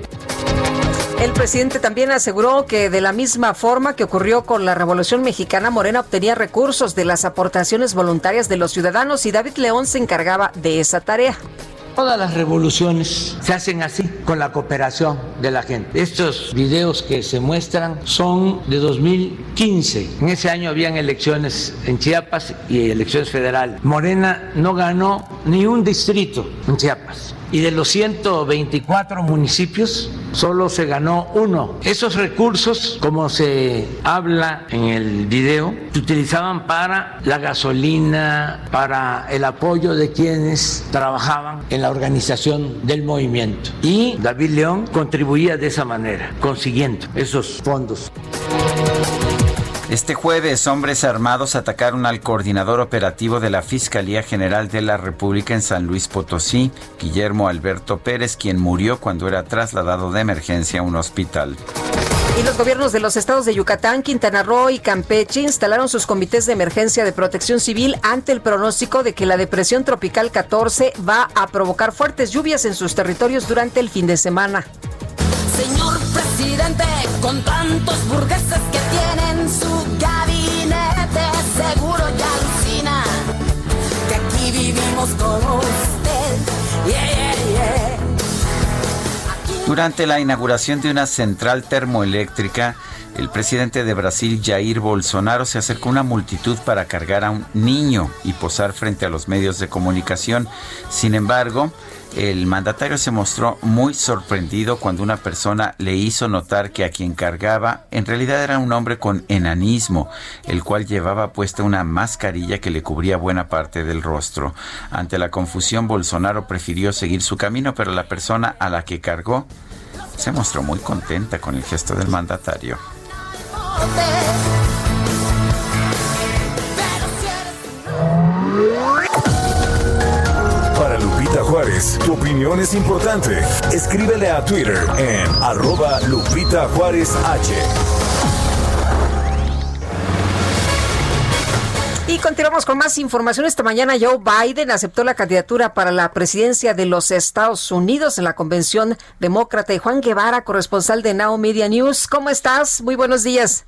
El presidente también aseguró que de la misma forma que ocurrió con la Revolución Mexicana, Morena obtenía recursos de las aportaciones voluntarias de los ciudadanos y David León se encargaba de esa tarea.
Todas las revoluciones se hacen así, con la cooperación de la gente. Estos videos que se muestran son de 2015. En ese año habían elecciones en Chiapas y elecciones federales. Morena no ganó ni un distrito en Chiapas y de los 124 municipios solo se ganó uno. Esos recursos, como se habla en el video, se utilizaban para la gasolina, para el apoyo de quienes trabajaban en la organización del movimiento. Y David León contribuía de esa manera, consiguiendo esos fondos.
Este jueves, hombres armados atacaron al coordinador operativo de la Fiscalía General de la República en San Luis Potosí, Guillermo Alberto Pérez, quien murió cuando era trasladado de emergencia a un hospital.
Y los gobiernos de los estados de Yucatán, Quintana Roo y Campeche instalaron sus comités de emergencia de protección civil ante el pronóstico de que la depresión tropical 14 va a provocar fuertes lluvias en sus territorios durante el fin de semana.
Señor presidente, con tantos burgueses que tienen su
Durante la inauguración de una central termoeléctrica, el presidente de Brasil, Jair Bolsonaro, se acercó a una multitud para cargar a un niño y posar frente a los medios de comunicación. Sin embargo, el mandatario se mostró muy sorprendido cuando una persona le hizo notar que a quien cargaba en realidad era un hombre con enanismo, el cual llevaba puesta una mascarilla que le cubría buena parte del rostro. Ante la confusión, Bolsonaro prefirió seguir su camino, pero la persona a la que cargó se mostró muy contenta con el gesto del mandatario.
Tu opinión es importante. Escríbele a Twitter en arroba Lupita Juárez H.
Y continuamos con más información. Esta mañana Joe Biden aceptó la candidatura para la presidencia de los Estados Unidos en la convención demócrata. Y Juan Guevara, corresponsal de Now Media News. ¿Cómo estás? Muy buenos días.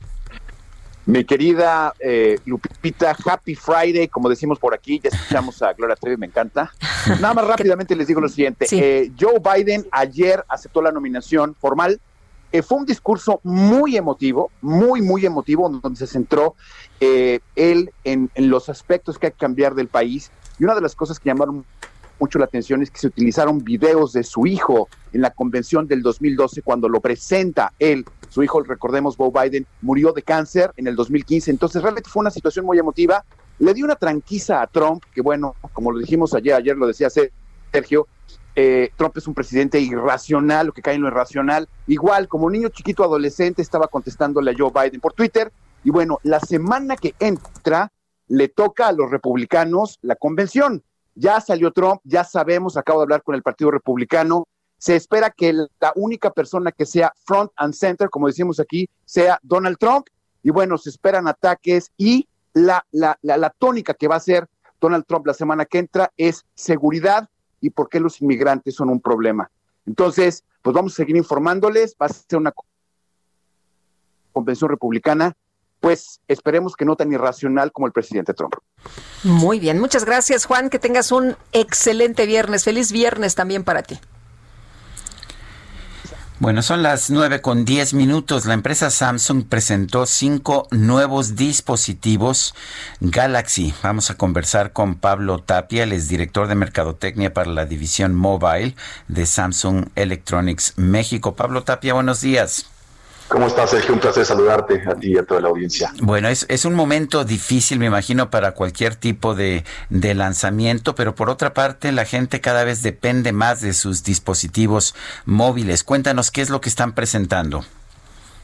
Mi querida eh, Lupita, Happy Friday, como decimos por aquí, ya escuchamos a Gloria Trevi, me encanta. Nada más rápidamente les digo lo siguiente. Eh, Joe Biden ayer aceptó la nominación formal. Eh, fue un discurso muy emotivo, muy, muy emotivo, donde se centró él en, en los aspectos que hay que cambiar del país. Y una de las cosas que llamaron mucho la atención es que se utilizaron videos de su hijo en la convención del 2012 cuando lo presenta él. Su hijo, recordemos, Bo Biden, murió de cáncer en el 2015. Entonces realmente fue una situación muy emotiva. Le dio una tranquiza a Trump, que bueno, como lo dijimos ayer, ayer lo decía Sergio, eh, Trump es un presidente irracional, lo que cae en lo irracional. Igual, como niño chiquito adolescente, estaba contestándole a Joe Biden por Twitter. Y bueno, la semana que entra le toca a los republicanos la convención. Ya salió Trump, ya sabemos, acabo de hablar con el Partido Republicano, se espera que la única persona que sea front and center, como decimos aquí, sea Donald Trump. Y bueno, se esperan ataques y la, la, la, tónica que va a ser Donald Trump la semana que entra es seguridad y por qué los inmigrantes son un problema. Entonces, pues vamos a seguir informándoles. Va a ser una convención republicana pues esperemos que no tan irracional como el presidente Trump.
Muy bien, muchas gracias Juan, que tengas un excelente viernes, feliz viernes también para ti.
Bueno, son las nueve con diez minutos. La empresa Samsung presentó cinco nuevos dispositivos Galaxy. Vamos a conversar con Pablo Tapia, el director de Mercadotecnia para la división Mobile de Samsung Electronics México. Pablo Tapia, buenos días.
¿Cómo estás, Sergio? Un placer saludarte a ti y a toda la audiencia.
Bueno, es, es un momento difícil, me imagino, para cualquier tipo de, de lanzamiento, pero por otra parte, la gente cada vez depende más de sus dispositivos móviles. Cuéntanos qué es lo que están presentando.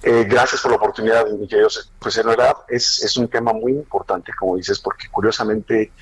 Eh, gracias por la oportunidad, mi querido. Pues en realidad es, es un tema muy importante, como dices, porque curiosamente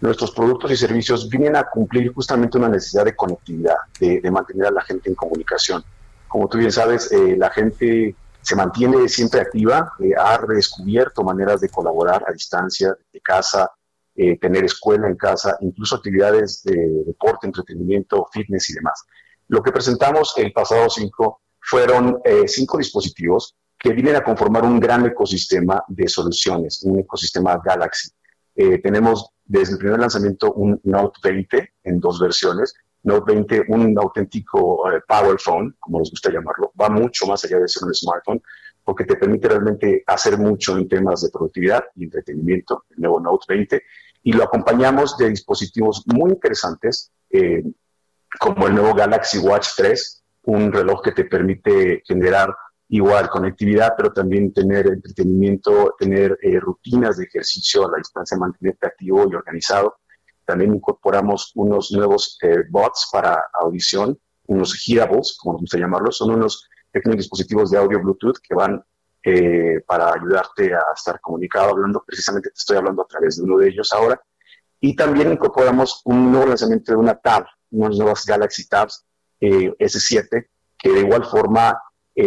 nuestros productos y servicios vienen a cumplir justamente una necesidad de conectividad, de, de mantener a la gente en comunicación. Como tú bien sabes, eh, la gente se mantiene siempre activa, eh, ha redescubierto maneras de colaborar a distancia, de casa, eh, tener escuela en casa, incluso actividades de deporte, entretenimiento, fitness y demás. Lo que presentamos el pasado 5 fueron cinco dispositivos que vienen a conformar un gran ecosistema de soluciones, un ecosistema Galaxy. tenemos desde el primer lanzamiento un Note 20 en dos versiones, Note 20 un auténtico eh, power phone, como nos gusta llamarlo, va mucho más allá de ser un smartphone, porque te permite realmente hacer mucho en temas de productividad y entretenimiento, el nuevo Note 20, y lo acompañamos de dispositivos muy interesantes, eh, como el nuevo Galaxy Watch 3, un reloj que te permite generar igual conectividad, pero también tener entretenimiento, tener eh, rutinas de ejercicio a la distancia, mantenerte activo y organizado. También incorporamos unos nuevos eh, bots para audición, unos hearables, como nos gusta llamarlos, son unos pequeños dispositivos de audio Bluetooth que van eh, para ayudarte a estar comunicado, hablando, precisamente te estoy hablando a través de uno de ellos ahora. Y también incorporamos un nuevo lanzamiento de una tab, unas nuevas Galaxy Tabs eh, S7, que de igual forma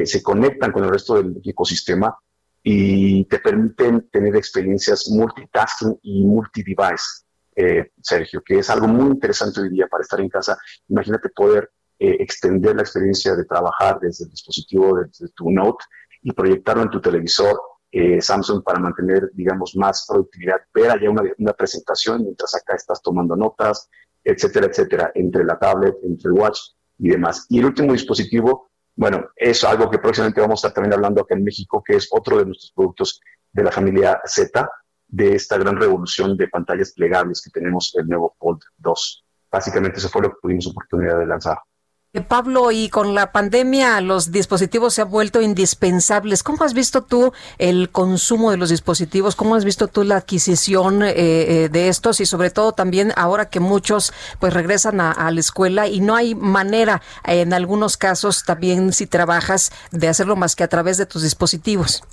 se conectan con el resto del ecosistema y te permiten tener experiencias multitasking y multi-device. Eh, Sergio, que es algo muy interesante hoy día para estar en casa. Imagínate poder eh, extender la experiencia de trabajar desde el dispositivo, desde tu Note y proyectarlo en tu televisor eh, Samsung para mantener, digamos, más productividad, ver allá una, una presentación mientras acá estás tomando notas, etcétera, etcétera, entre la tablet, entre el watch y demás. Y el último dispositivo, bueno, es algo que próximamente vamos a estar también hablando acá en México, que es otro de nuestros productos de la familia Z, de esta gran revolución de pantallas plegables que tenemos el nuevo Fold 2. Básicamente eso fue lo que tuvimos oportunidad de lanzar.
Eh, Pablo, y con la pandemia los dispositivos se han vuelto indispensables. ¿Cómo has visto tú el consumo de los dispositivos? ¿Cómo has visto tú la adquisición eh, eh, de estos? Y sobre todo también ahora que muchos pues regresan a, a, la escuela y no hay manera, en algunos casos también si trabajas, de hacerlo más que a través de tus dispositivos.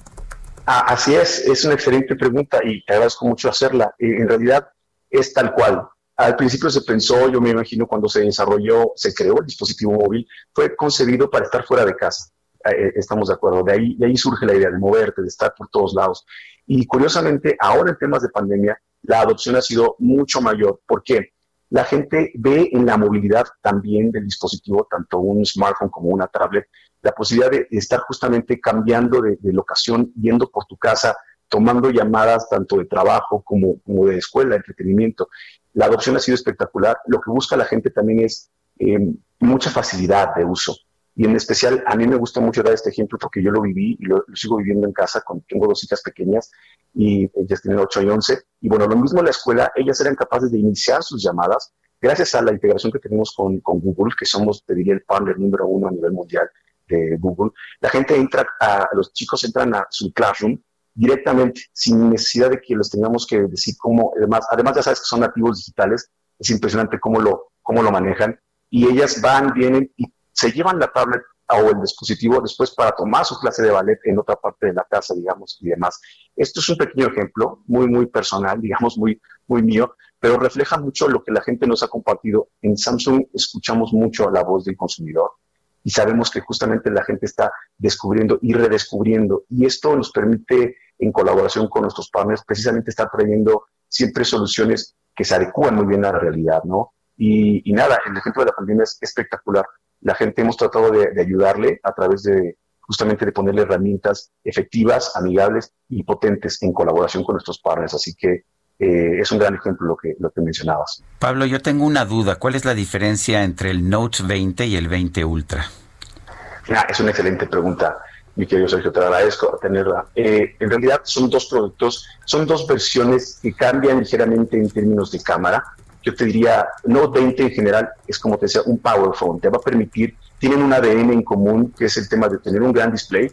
Ah, así es, es una excelente pregunta y te agradezco mucho hacerla. en realidad es tal cual. Al principio se pensó, yo me imagino cuando se desarrolló, se creó el dispositivo móvil, fue concebido para estar fuera de casa. Eh, eh, estamos de acuerdo. De ahí, de ahí surge la idea de moverte, de estar por todos lados. Y curiosamente, ahora en temas de pandemia, la adopción ha sido mucho mayor. ¿Por qué? La gente ve en la movilidad también del dispositivo, tanto un smartphone como una tablet, la posibilidad de, estar justamente cambiando de, locación, yendo por tu casa, tomando llamadas tanto de trabajo como, como, de escuela, entretenimiento. La adopción ha sido espectacular. Lo que busca la gente también es eh, mucha facilidad de uso. Y en especial, a mí me gusta mucho dar este ejemplo porque yo lo viví y lo, sigo viviendo en casa. Con, tengo dos hijas pequeñas y ellas tienen 8 y 11. Y bueno, lo mismo en la escuela, ellas eran capaces de iniciar sus llamadas gracias a la integración que tenemos con, con Google, que somos, te diría, el partner número uno a nivel mundial de Google, la gente entra, a, los chicos entran a su classroom directamente, sin necesidad de que les tengamos que decir cómo, además, además ya sabes que son nativos digitales, es impresionante cómo lo, cómo lo manejan, y ellas van, vienen y se llevan la tablet o el dispositivo después para tomar su clase de ballet en otra parte de la casa, digamos, y demás. Esto es un pequeño ejemplo, muy, muy personal, digamos, muy, muy mío, pero refleja mucho lo que la gente nos ha compartido. En Samsung escuchamos mucho la voz del consumidor y sabemos que justamente la gente está descubriendo y redescubriendo. Y esto nos permite, en colaboración con nuestros partners, precisamente estar trayendo siempre soluciones que se adecúan muy bien a la realidad, ¿no? Y, nada, el ejemplo de la pandemia es espectacular. La gente hemos tratado de, ayudarle a través de justamente de ponerle herramientas efectivas, amigables y potentes en colaboración con nuestros partners. Así que eh, es un gran ejemplo lo que, lo que mencionabas.
Pablo, yo tengo una duda. ¿Cuál es la diferencia entre el Note 20 y el 20 Ultra?
Ah, es una excelente pregunta, mi querido Sergio, te agradezco tenerla. Eh, en realidad son dos productos, son dos versiones que cambian ligeramente en términos de cámara. Yo te diría, Note 20 en general es como te decía, un power phone, te va a permitir, tienen un ADN en común, que es el tema de tener un gran display,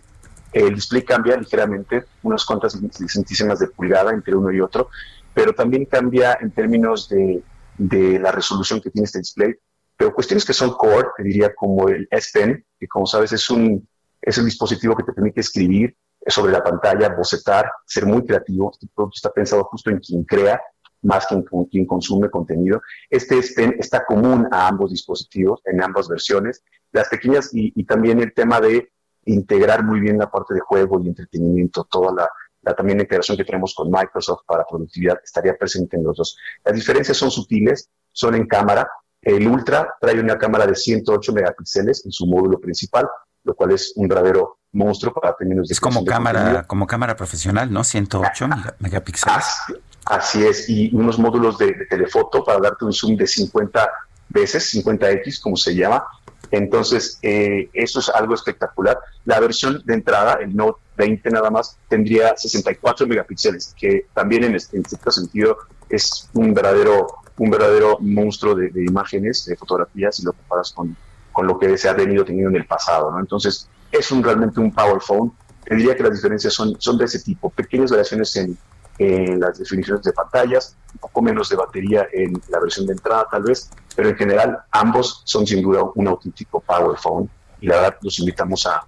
El display cambia ligeramente, unas cuantas centísimas de pulgada entre uno y otro, pero también cambia en términos de, de la resolución que tiene este display. Pero cuestiones que son core, te diría como el S Pen, que como sabes es un, es un dispositivo que te permite escribir sobre la pantalla, bocetar, ser muy creativo. Este producto está pensado justo en quien crea más que en quien consume contenido. Este S Pen está común a ambos dispositivos, en ambas versiones. Las pequeñas y, también el tema de integrar muy bien la parte de juego y entretenimiento, toda la, la también integración que tenemos con Microsoft para productividad estaría presente en los dos. Las diferencias son sutiles, son en cámara. El Ultra trae una cámara de 108 megapíxeles en su módulo principal, lo cual es un verdadero monstruo para términos de
Es como cámara, como cámara profesional, ¿no? 108 megapíxeles.
Así, es, y unos módulos de, telefoto para darte un zoom de 50 veces, 50x, como se llama. Entonces, eh, eso es algo espectacular. La versión de entrada, el Note 20 nada más, tendría 64 megapíxeles, que también en, este, en sentido es un verdadero, un verdadero monstruo de, imágenes, de fotografías, si lo comparas con, con lo que se ha venido teniendo en el pasado. ¿no? Entonces, es un, realmente un power phone. Te diría que las diferencias son, son de ese tipo, pequeñas variaciones en, en las definiciones de pantallas, un poco menos de batería en la versión de entrada tal vez, pero en general ambos son sin duda un auténtico power phone y la verdad los invitamos a,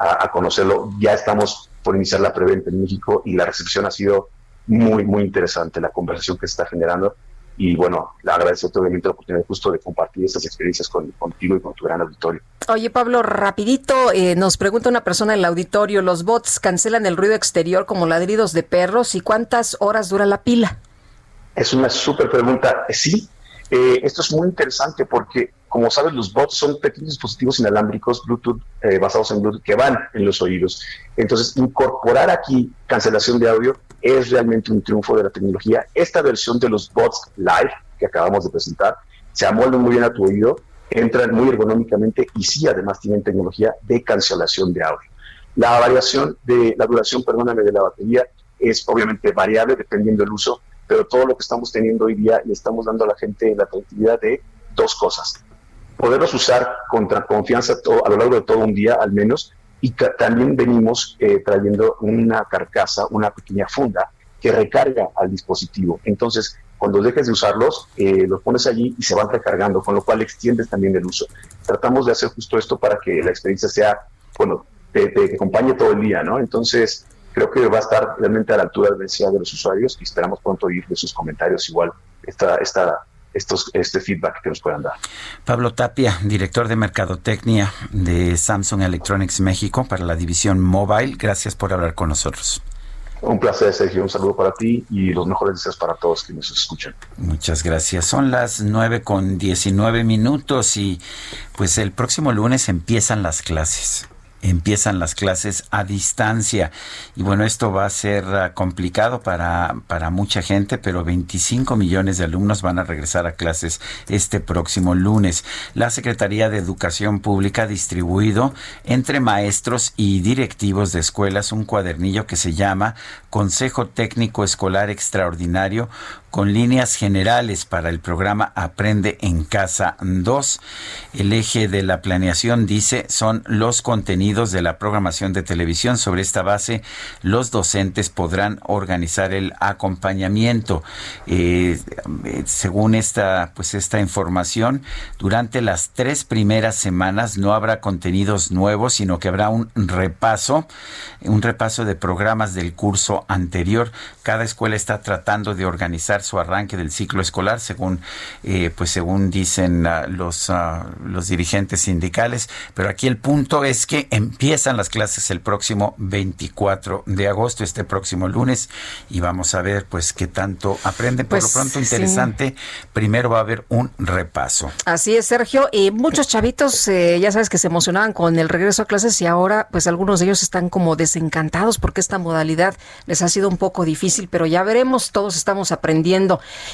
a, conocerlo. Ya estamos por iniciar la preventa en México y la recepción ha sido muy, muy interesante, la conversación que se está generando y bueno, le agradezco obviamente la oportunidad justo de compartir estas experiencias con, contigo y con tu gran auditorio.
Oye Pablo, rapidito, eh, nos pregunta una persona en el auditorio, ¿los bots cancelan el ruido exterior como ladridos de perros y cuántas horas dura la pila?
Es una súper pregunta. Sí, eh, esto es muy interesante porque, como sabes, los bots son pequeños dispositivos inalámbricos Bluetooth basados en Bluetooth que van en los oídos. Entonces, incorporar aquí cancelación de audio es realmente un triunfo de la tecnología. Esta versión de los bots live que acabamos de presentar se amoldan muy bien a tu oído, entran muy ergonómicamente y sí, además tienen tecnología de cancelación de audio. La variación de la duración, perdóname, de la batería es obviamente variable dependiendo del uso, pero todo lo que estamos teniendo hoy día le estamos dando a la gente la tranquilidad de dos cosas. Poderlos usar con confianza a lo largo de todo un día al menos y también venimos eh, trayendo una carcasa, una pequeña funda que recarga al dispositivo. Entonces, cuando dejes de usarlos, eh, los pones allí y se van recargando, con lo cual extiendes también el uso. Tratamos de hacer justo esto para que la experiencia sea, bueno, te, acompañe todo el día, ¿no? Entonces, creo que va a estar realmente a la altura de de los usuarios y esperamos pronto oír de sus comentarios igual esta, esta estos, este feedback que nos puedan dar.
Pablo Tapia, director de Mercadotecnia de Samsung Electronics México para la división Mobile. Gracias por hablar con nosotros.
Un placer, Sergio. Un saludo para ti y los mejores deseos para todos que nos escuchan.
Muchas gracias. Son las nueve con diecinueve minutos y pues el próximo lunes empiezan las clases empiezan las clases a distancia. Y bueno, esto va a ser ah, complicado para, para mucha gente, pero 25 millones de alumnos van a regresar a clases este próximo lunes. La Secretaría de Educación Pública ha distribuido entre maestros y directivos de escuelas un cuadernillo que se llama Consejo Técnico Escolar Extraordinario con líneas generales para el programa Aprende en Casa 2. El eje de la planeación, dice, son los contenidos de la programación de televisión. Sobre esta base, los docentes podrán organizar el acompañamiento. Eh, según esta, pues esta información, durante las tres primeras semanas no habrá contenidos nuevos, sino que habrá un repaso, un repaso de programas del curso anterior. Cada escuela está tratando de organizar su arranque del ciclo escolar, según eh, pues según dicen ah, los ah, los dirigentes sindicales. Pero aquí el punto es que empiezan las clases el próximo 24 de agosto, este próximo lunes, y vamos a ver pues qué tanto aprenden. Por lo pues, pronto interesante. Primero va a haber un repaso.
Así es, Sergio. Y muchos chavitos, eh, ya sabes que se emocionaban con el regreso a clases y ahora pues algunos de ellos están como desencantados porque esta modalidad les ha sido un poco difícil, pero ya veremos, todos estamos aprendiendo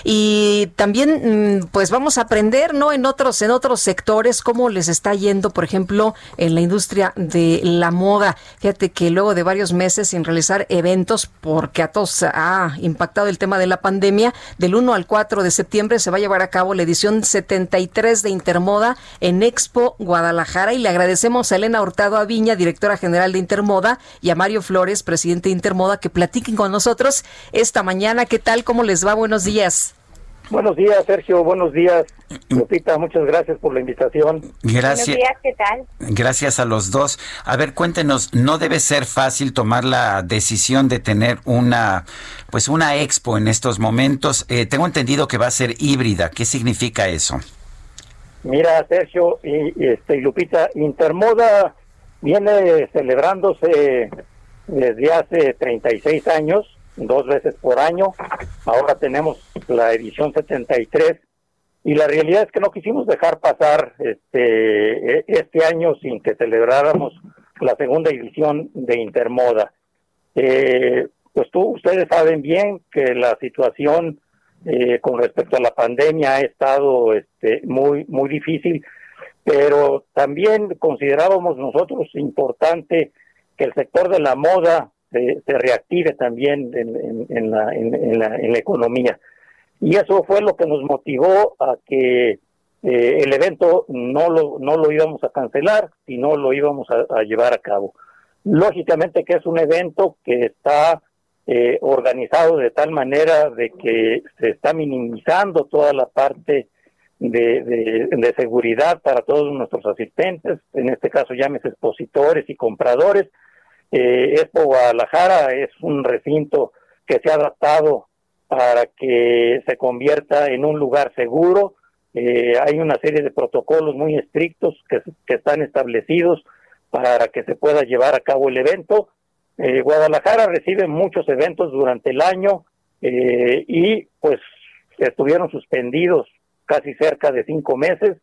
y también, mm, pues vamos a aprender, ¿no? En otros, en otros sectores, cómo les está yendo, por ejemplo, en la industria de la moda. Fíjate que luego de varios meses sin realizar eventos, porque a todos ha impactado el tema de la pandemia, del 1 al 4 de septiembre se va a llevar a cabo la edición 73 de Intermoda en Expo Guadalajara y le agradecemos a Elena Hurtado Aviña, directora general de Intermoda, y a Mario Flores, presidente de Intermoda, que platiquen con nosotros esta mañana. ¿Qué tal? ¿Cómo les va? Buenos días.
Buenos días, Sergio. Buenos días, Lupita. Muchas gracias por la invitación.
Gracias.
Buenos días, ¿qué tal?
Gracias a los dos. A ver, cuéntenos, no debe ser fácil tomar la decisión de tener una, pues una expo en estos momentos. Eh, tengo entendido que va a ser híbrida. ¿Qué significa eso?
Mira, Sergio y, y, este, y Lupita, Intermoda viene celebrándose desde hace 36 años dos veces por año. Ahora tenemos la edición 73 y la realidad es que no quisimos dejar pasar este este año sin que celebráramos la segunda edición de Intermoda. Eh, pues tú, ustedes saben bien que la situación eh, con respecto a la pandemia ha estado este, muy muy difícil, pero también considerábamos nosotros importante que el sector de la moda se, se reactive también en, la, economía. Y eso fue lo que nos motivó a que eh, el evento no lo, no lo íbamos a cancelar, sino lo íbamos a, llevar a cabo. Lógicamente que es un evento que está eh, organizado de tal manera de que se está minimizando toda la parte de, seguridad para todos nuestros asistentes, en este caso llámese expositores y compradores, eh, Guadalajara es un recinto que se ha adaptado para que se convierta en un lugar seguro. Eh, hay una serie de protocolos muy estrictos que, que, están establecidos para que se pueda llevar a cabo el evento. Eh, Guadalajara recibe muchos eventos durante el año eh, y pues estuvieron suspendidos casi cerca de cinco meses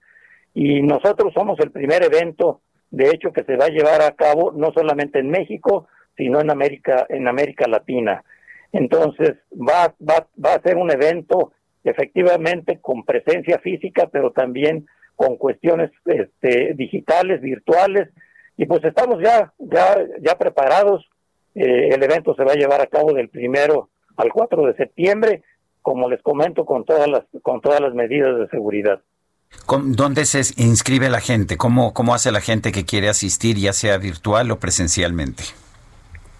y nosotros somos el primer evento de hecho que se va a llevar a cabo no solamente en México, sino en América, en América Latina. Entonces, va, va, va a ser un evento efectivamente con presencia física, pero también con cuestiones este, digitales, virtuales, y pues estamos ya, ya, ya preparados. Eh, el evento se va a llevar a cabo del primero al 4 de septiembre, como les comento, con todas las, con todas las medidas de seguridad.
¿Dónde se inscribe la gente? ¿Cómo, ¿Cómo hace la gente que quiere asistir, ya sea virtual o presencialmente?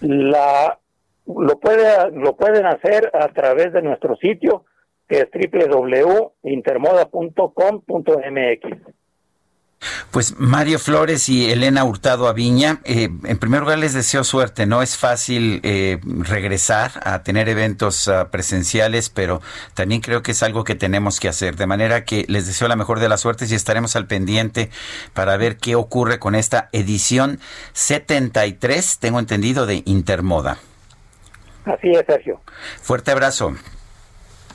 La, lo, puede, lo pueden hacer a través de nuestro sitio, que es www.intermoda.com.mx.
Pues Mario Flores y Elena Hurtado Aviña, eh, en primer lugar les deseo suerte. No es fácil eh, regresar a tener eventos uh, presenciales, pero también creo que es algo que tenemos que hacer. De manera que les deseo la mejor de las suertes y estaremos al pendiente para ver qué ocurre con esta edición 73, tengo entendido, de Intermoda.
Así es, Sergio.
Fuerte abrazo.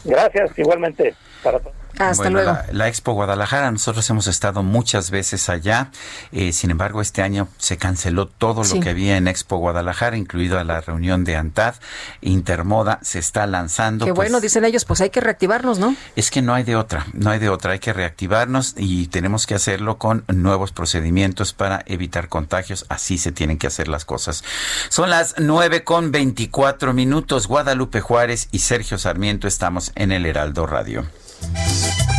Gracias, igualmente. Para todos.
Hasta
bueno,
luego.
La, la, Expo Guadalajara, nosotros hemos estado muchas veces allá, eh, sin embargo este año se canceló todo
Sí.
lo que había en Expo Guadalajara, incluido la reunión de ANTAD, Intermoda se está lanzando.
Qué
pues,
bueno, dicen ellos, pues hay que reactivarnos, ¿no?
Es que no hay de otra, no hay de otra, hay que reactivarnos y tenemos que hacerlo con nuevos procedimientos para evitar contagios, así se tienen que hacer las cosas. Son las 9 con 24 minutos, Guadalupe Juárez y Sergio Sarmiento estamos en el Heraldo Radio.
Thank
you.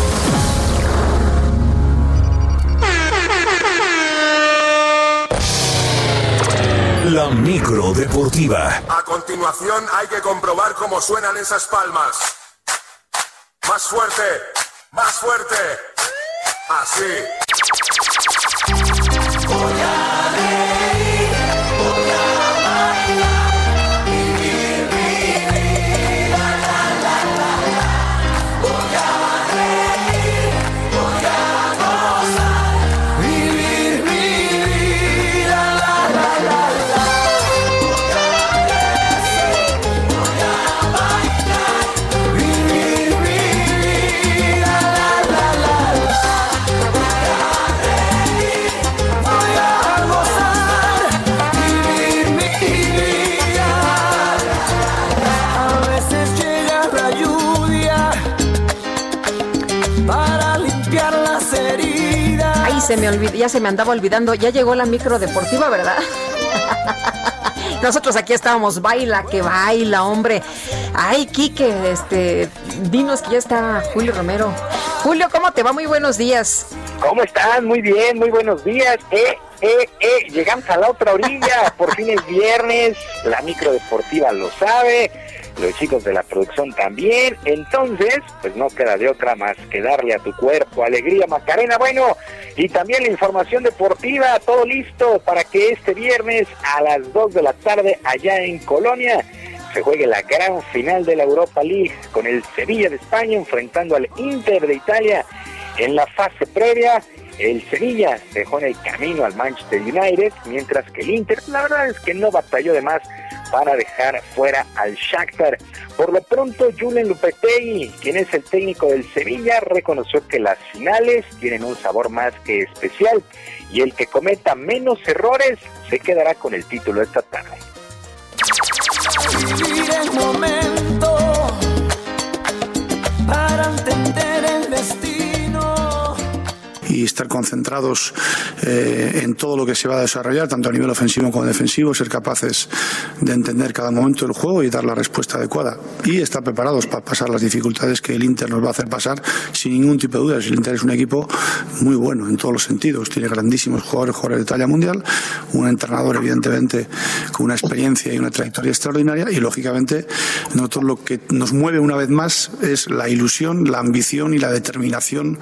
Micro deportiva.
A continuación hay que comprobar cómo suenan esas palmas. Más fuerte, más fuerte. Así.
Ya se me andaba olvidando. Ya llegó la micro deportiva, ¿verdad? Nosotros aquí estábamos, baila que baila, hombre. Ay, Quique, este, dinos que ya está Julio Romero. Julio, ¿cómo te va? Muy buenos días.
¿Cómo están? Muy bien, muy buenos días. Eh, eh, eh, llegamos a la otra orilla. Por fin es viernes. La micro deportiva lo sabe. Los chicos de la producción también. Entonces, pues no queda de otra más que darle a tu cuerpo alegría, Macarena. Bueno, y también la información deportiva. Todo listo para que este viernes a las 2 de la tarde allá en Colonia se juegue la gran final de la Europa League con el Sevilla de España enfrentando al Inter de Italia en la fase previa. El Sevilla dejó en el camino al Manchester United, mientras que el Inter, la verdad es que no batalló de más para dejar fuera al Shakhtar. Por lo pronto, Julen Lopetegui, quien es el técnico del Sevilla, reconoció que las finales tienen un sabor más que especial y el que cometa menos errores se quedará con el título esta tarde.
vivir el momento para entender el destino.
Y estar concentrados eh, en todo lo que se va a desarrollar, tanto a nivel ofensivo como defensivo, ser capaces de entender cada momento del juego y dar la respuesta adecuada. Y estar preparados para pasar las dificultades que el Inter nos va a hacer pasar sin ningún tipo de dudas. El Inter es un equipo muy bueno en todos los sentidos, tiene grandísimos jugadores, jugadores de talla mundial, un entrenador evidentemente con una experiencia y una trayectoria extraordinaria y lógicamente nosotros lo que nos mueve una vez más es la ilusión, la ambición y la determinación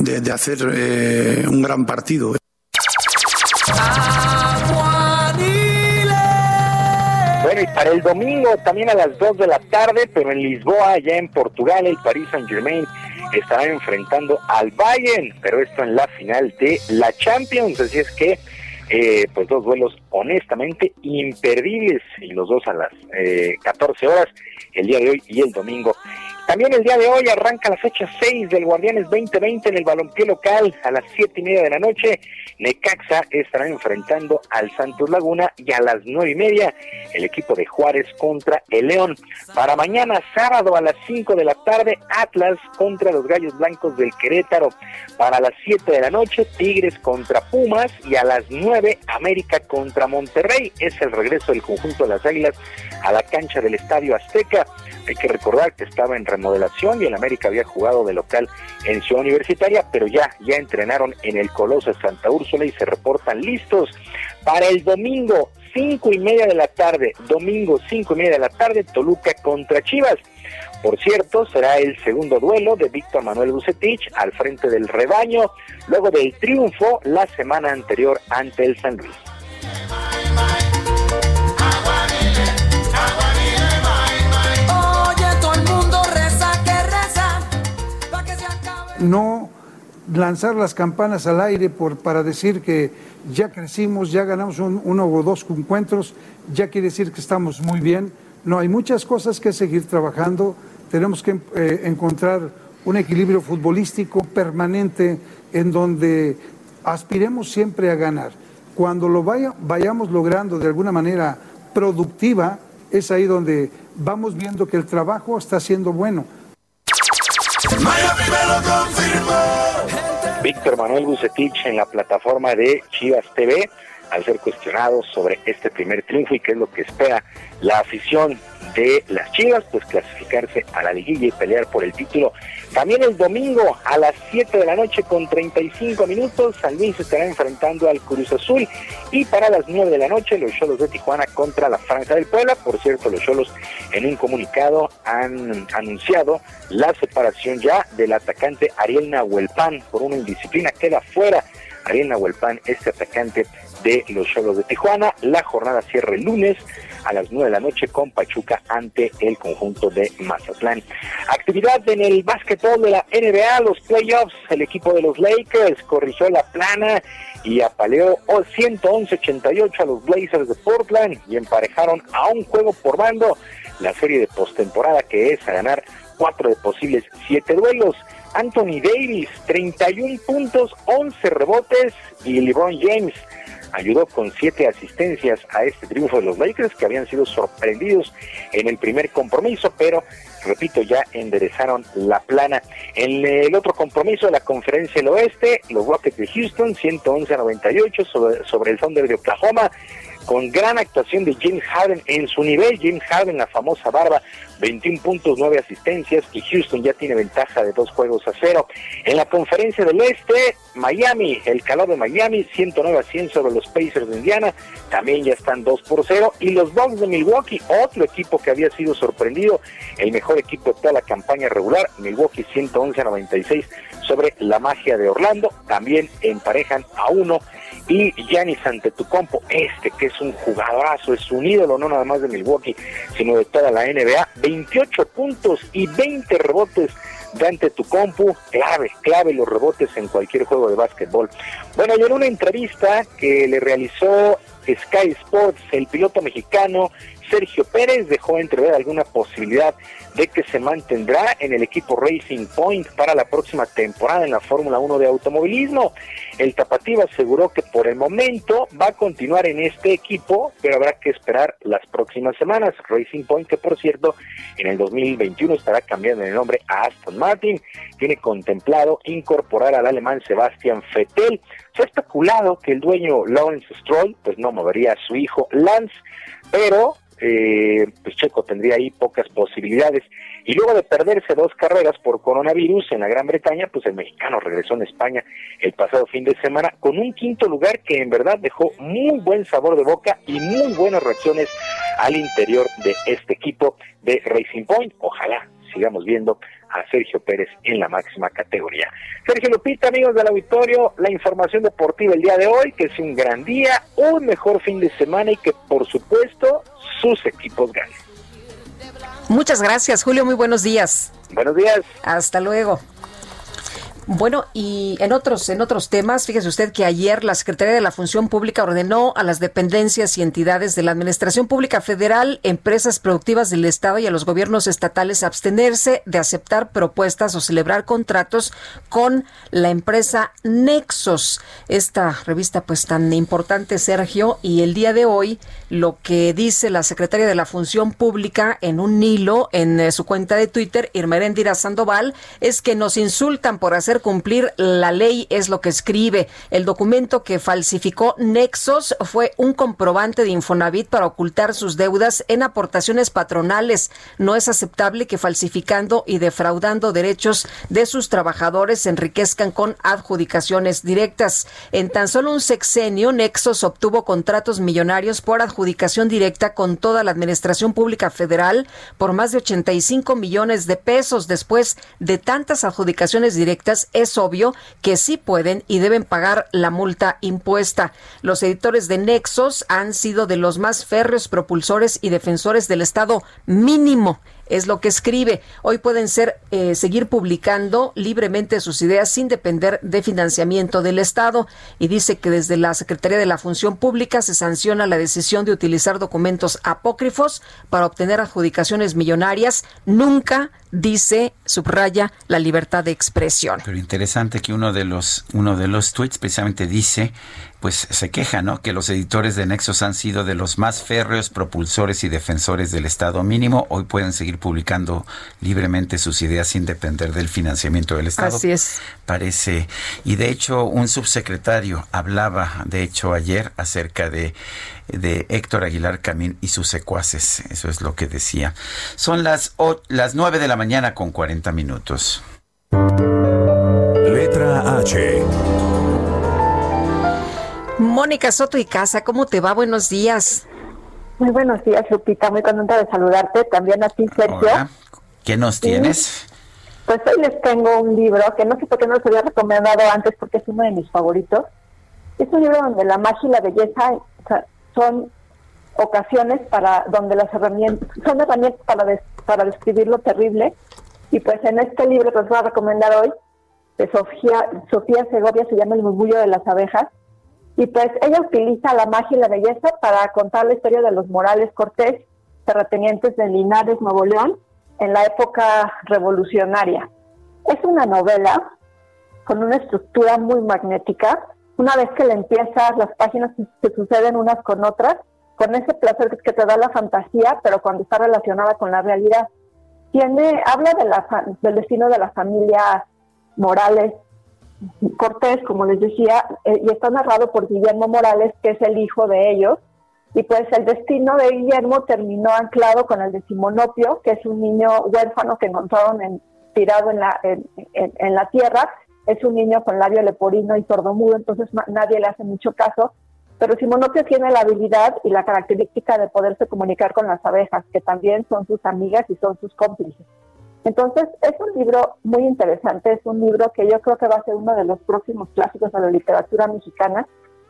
de, de hacer eh, un gran partido.
Bueno, y para el domingo también a las 2 de la tarde, pero en Lisboa, ya en Portugal, el Paris Saint Germain estará enfrentando al Bayern, pero esto en la final de la Champions, así es que eh, pues dos duelos honestamente imperdibles y los dos a las eh, 14 horas el día de hoy y el domingo. También el día de hoy arranca la fecha 6 del Guardianes 2020 en el balompié local a las siete y media de la noche. Necaxa estará enfrentando al Santos Laguna y a las nueve y media el equipo de Juárez contra el León. Para mañana sábado a las 5 de la tarde Atlas contra los Gallos Blancos del Querétaro. Para las 7 de la noche Tigres contra Pumas y a las 9 América contra Monterrey. Es el regreso del conjunto de las Águilas a la cancha del Estadio Azteca. Hay que recordar que estaba en remodelación y el América había jugado de local en Ciudad Universitaria, pero ya, ya entrenaron en el Coloso de Santa Úrsula y se reportan listos para el domingo, cinco y media de la tarde, domingo cinco y media de la tarde, Toluca contra Chivas. Por cierto, será el segundo duelo de Víctor Manuel Bucetich al frente del rebaño, luego del triunfo la semana anterior ante el San Luis.
No lanzar las campanas al aire por, para decir que ya crecimos, ya ganamos un- uno o dos encuentros, ya quiere decir que estamos muy bien. No, hay muchas cosas que seguir trabajando. Tenemos que eh, encontrar un equilibrio futbolístico permanente en donde aspiremos siempre a ganar. Cuando lo vaya- vayamos logrando de alguna manera productiva, es ahí donde vamos viendo que el trabajo está siendo bueno.
Víctor Manuel Bucetich en la plataforma de Chivas TV al ser cuestionado sobre este primer triunfo y qué es lo que espera la afición de las Chivas, pues clasificarse a la liguilla y pelear por el título. También el domingo a las 7 de la noche con 35 minutos, San Luis estará enfrentando al Cruz Azul y para las 9 de la noche los Cholos de Tijuana contra la Franja del Puebla. Por cierto, los Cholos en un comunicado han anunciado la separación ya del atacante Ariel Nahuelpan por una indisciplina, queda fuera Ariel Nahuelpan, este atacante de los Cholos de Tijuana. La jornada cierra el lunes a las 9 de la noche con Pachuca ante el conjunto de Mazatlán. Actividad en el básquetbol de la NBA, los playoffs, el equipo de los Lakers corrigió la plana y apaleó 111-88 a los Blazers de Portland y emparejaron a un juego por bando la serie de postemporada que es a ganar cuatro de posibles siete duelos. Anthony Davis, 31 puntos, 11 rebotes y LeBron James ayudó con siete asistencias a este triunfo de los Lakers que habían sido sorprendidos en el primer compromiso, pero repito, ya enderezaron la plana. En el otro compromiso de la conferencia del oeste, los Rockets de Houston, 111 a 98 sobre, sobre el Thunder de Oklahoma, con gran actuación de James Harden en su nivel. James Harden, la famosa barba, 21 puntos, 9 asistencias y Houston ya tiene ventaja de dos juegos a cero. En la conferencia del Este, Miami, el calor de Miami, 109 a 100 sobre los Pacers de Indiana, también ya están 2 por 0. Y los Bucks de Milwaukee, otro equipo que había sido sorprendido, el mejor equipo de toda la campaña regular, Milwaukee 111 a 96 sobre la magia de Orlando, también emparejan a uno y Giannis Antetokounmpo, este que es un jugadorazo, es un ídolo no nada más de Milwaukee, sino de toda la NBA, 28 puntos y 20 rebotes de Antetokounmpo, clave, clave los rebotes en cualquier juego de básquetbol. Bueno, y en una entrevista que le realizó Sky Sports, el piloto mexicano Sergio Pérez dejó entrever alguna posibilidad de que se mantendrá en el equipo Racing Point para la próxima temporada en la Fórmula 1 de automovilismo. El tapatío aseguró que por el momento va a continuar en este equipo, pero habrá que esperar las próximas semanas. Racing Point, que por cierto, en el 2021 estará cambiando el nombre a Aston Martin, tiene contemplado incorporar al alemán Sebastian Vettel. Se ha especulado que el dueño Lawrence Stroll, pues no movería a su hijo Lance, pero eh, pues Checo tendría ahí pocas posibilidades. Y luego de perderse dos carreras por coronavirus en la Gran Bretaña, pues el mexicano regresó en España el pasado fin de semana con un quinto lugar que en verdad dejó muy buen sabor de boca y muy buenas reacciones al interior de este equipo de Racing Point. Ojalá sigamos viendo a Sergio Pérez en la máxima categoría. Sergio Lupita, amigos del auditorio, la información deportiva el día de hoy, que es un gran día, un mejor fin de semana y que por supuesto sus equipos ganen.
Muchas gracias, Julio. Muy buenos días.
Buenos días.
Hasta luego. Bueno, y en otros, en otros temas, fíjese usted que ayer la Secretaría de la Función Pública ordenó a las dependencias y entidades de la Administración Pública Federal, empresas productivas del Estado y a los gobiernos estatales abstenerse de aceptar propuestas o celebrar contratos con la empresa Nexos. Esta revista pues tan importante, Sergio, y el día de hoy lo que dice la Secretaría de la Función Pública en un hilo en eh, su cuenta de Twitter, Irmerendira Sandoval, es que nos insultan por hacer cumplir la ley, es lo que escribe. El documento que falsificó Nexos fue un comprobante de Infonavit para ocultar sus deudas en aportaciones patronales. No es aceptable que falsificando y defraudando derechos de sus trabajadores se enriquezcan con adjudicaciones directas. En tan solo un sexenio, Nexos obtuvo contratos millonarios por adjudicación directa con toda la Administración Pública Federal por más de 85 millones de pesos. Después de tantas adjudicaciones directas, es obvio que sí pueden y deben pagar la multa impuesta. Los editores de Nexos han sido de los más férreos propulsores y defensores del Estado mínimo es lo que escribe. Hoy pueden ser eh, seguir publicando libremente sus ideas sin depender de financiamiento del Estado y dice que desde la Secretaría de la Función Pública se sanciona la decisión de utilizar documentos apócrifos para obtener adjudicaciones millonarias. Nunca dice subraya la libertad de expresión.
Pero interesante que uno de los uno de los tweets precisamente dice pues se queja, ¿no? Que los editores de Nexos han sido de los más férreos propulsores y defensores del Estado mínimo. Hoy pueden seguir publicando libremente sus ideas sin depender del financiamiento del Estado.
Así es.
Parece. Y de hecho, un subsecretario hablaba, de hecho, ayer acerca de de Héctor Aguilar Camín y sus secuaces. Eso es lo que decía. Son las, las 9 de la mañana con 40 minutos.
Letra H.
Mónica Soto y Casa, ¿cómo te va? Buenos días.
Muy buenos días, Lupita. Muy contenta de saludarte. También a ti, Sergio.
Hola. ¿Qué nos tienes?
Pues hoy les tengo un libro que no sé por qué no los había recomendado antes porque es uno de mis favoritos. Es un libro donde la magia y la belleza son ocasiones para donde las herramientas son herramientas para para describir lo terrible y pues en este libro que os voy a recomendar hoy de Sofía Sofía Segovia se llama El murmullo de las abejas y pues ella utiliza la magia y la belleza para contar la historia de los Morales Cortés, terratenientes de Linares, Nuevo León, en la época revolucionaria. Es una novela con una estructura muy magnética. Una vez que le empiezas, las páginas se suceden unas con otras, con ese placer que te da la fantasía, pero cuando está relacionada con la realidad. Tiene, habla de la, del destino de la familia Morales Cortés, como les decía, eh, y está narrado por Guillermo Morales, que es el hijo de ellos. Y pues el destino de Guillermo terminó anclado con el de Simonopio, que es un niño huérfano que encontraron en, tirado en la, en, la tierra. Es un niño con labio leporino y sordomudo, entonces nadie le hace mucho caso. Pero Simonopio tiene la habilidad y la característica de poderse comunicar con las abejas, que también son sus amigas y son sus cómplices. Entonces, es un libro muy interesante, es un libro que yo creo que va a ser uno de los próximos clásicos de la literatura mexicana,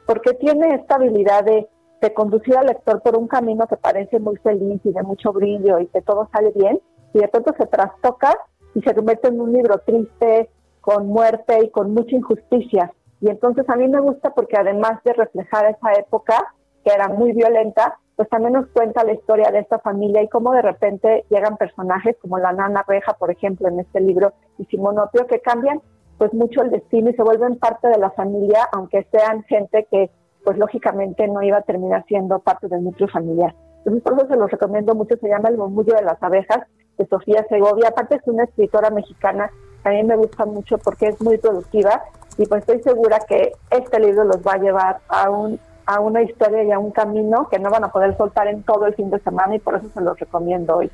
porque tiene esta habilidad de, conducir al lector por un camino que parece muy feliz y de mucho brillo y que todo sale bien, y de pronto se trastoca y se convierte en un libro triste, con muerte y con mucha injusticia. Y entonces a mí me gusta porque además de reflejar esa época, que era muy violenta, pues también nos cuenta la historia de esta familia y cómo de repente llegan personajes como la nana Reja, por ejemplo, en este libro, y Simonopio, que cambian pues mucho el destino y se vuelven parte de la familia, aunque sean gente que pues lógicamente no iba a terminar siendo parte del núcleo familiar. Entonces por eso se los recomiendo mucho, se llama El murmullo de las abejas, de Sofía Segovia, aparte es una escritora mexicana, a mí me gusta mucho porque es muy productiva y pues estoy segura que este libro los va a llevar a un a una historia y a un camino que no van a poder soltar en todo el fin de semana y por eso se los recomiendo hoy.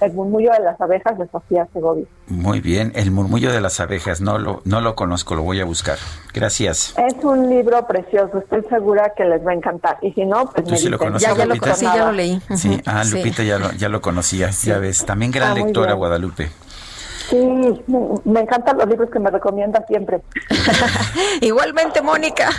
El murmullo de las abejas de Sofía Segovia.
Muy bien, el murmullo de las abejas, no lo, no lo conozco, lo voy a buscar. Gracias.
Es un libro precioso, estoy segura que les va a encantar. Y si no, pues
¿Tú sí lo
ya, ya, lo, sí, ya lo leí.
Sí, ah, Lupita ya lo, ya lo conocía, ya ves. También gran ah, lectora, Guadalupe.
Sí, me encantan los libros que me recomienda siempre.
Igualmente, Mónica.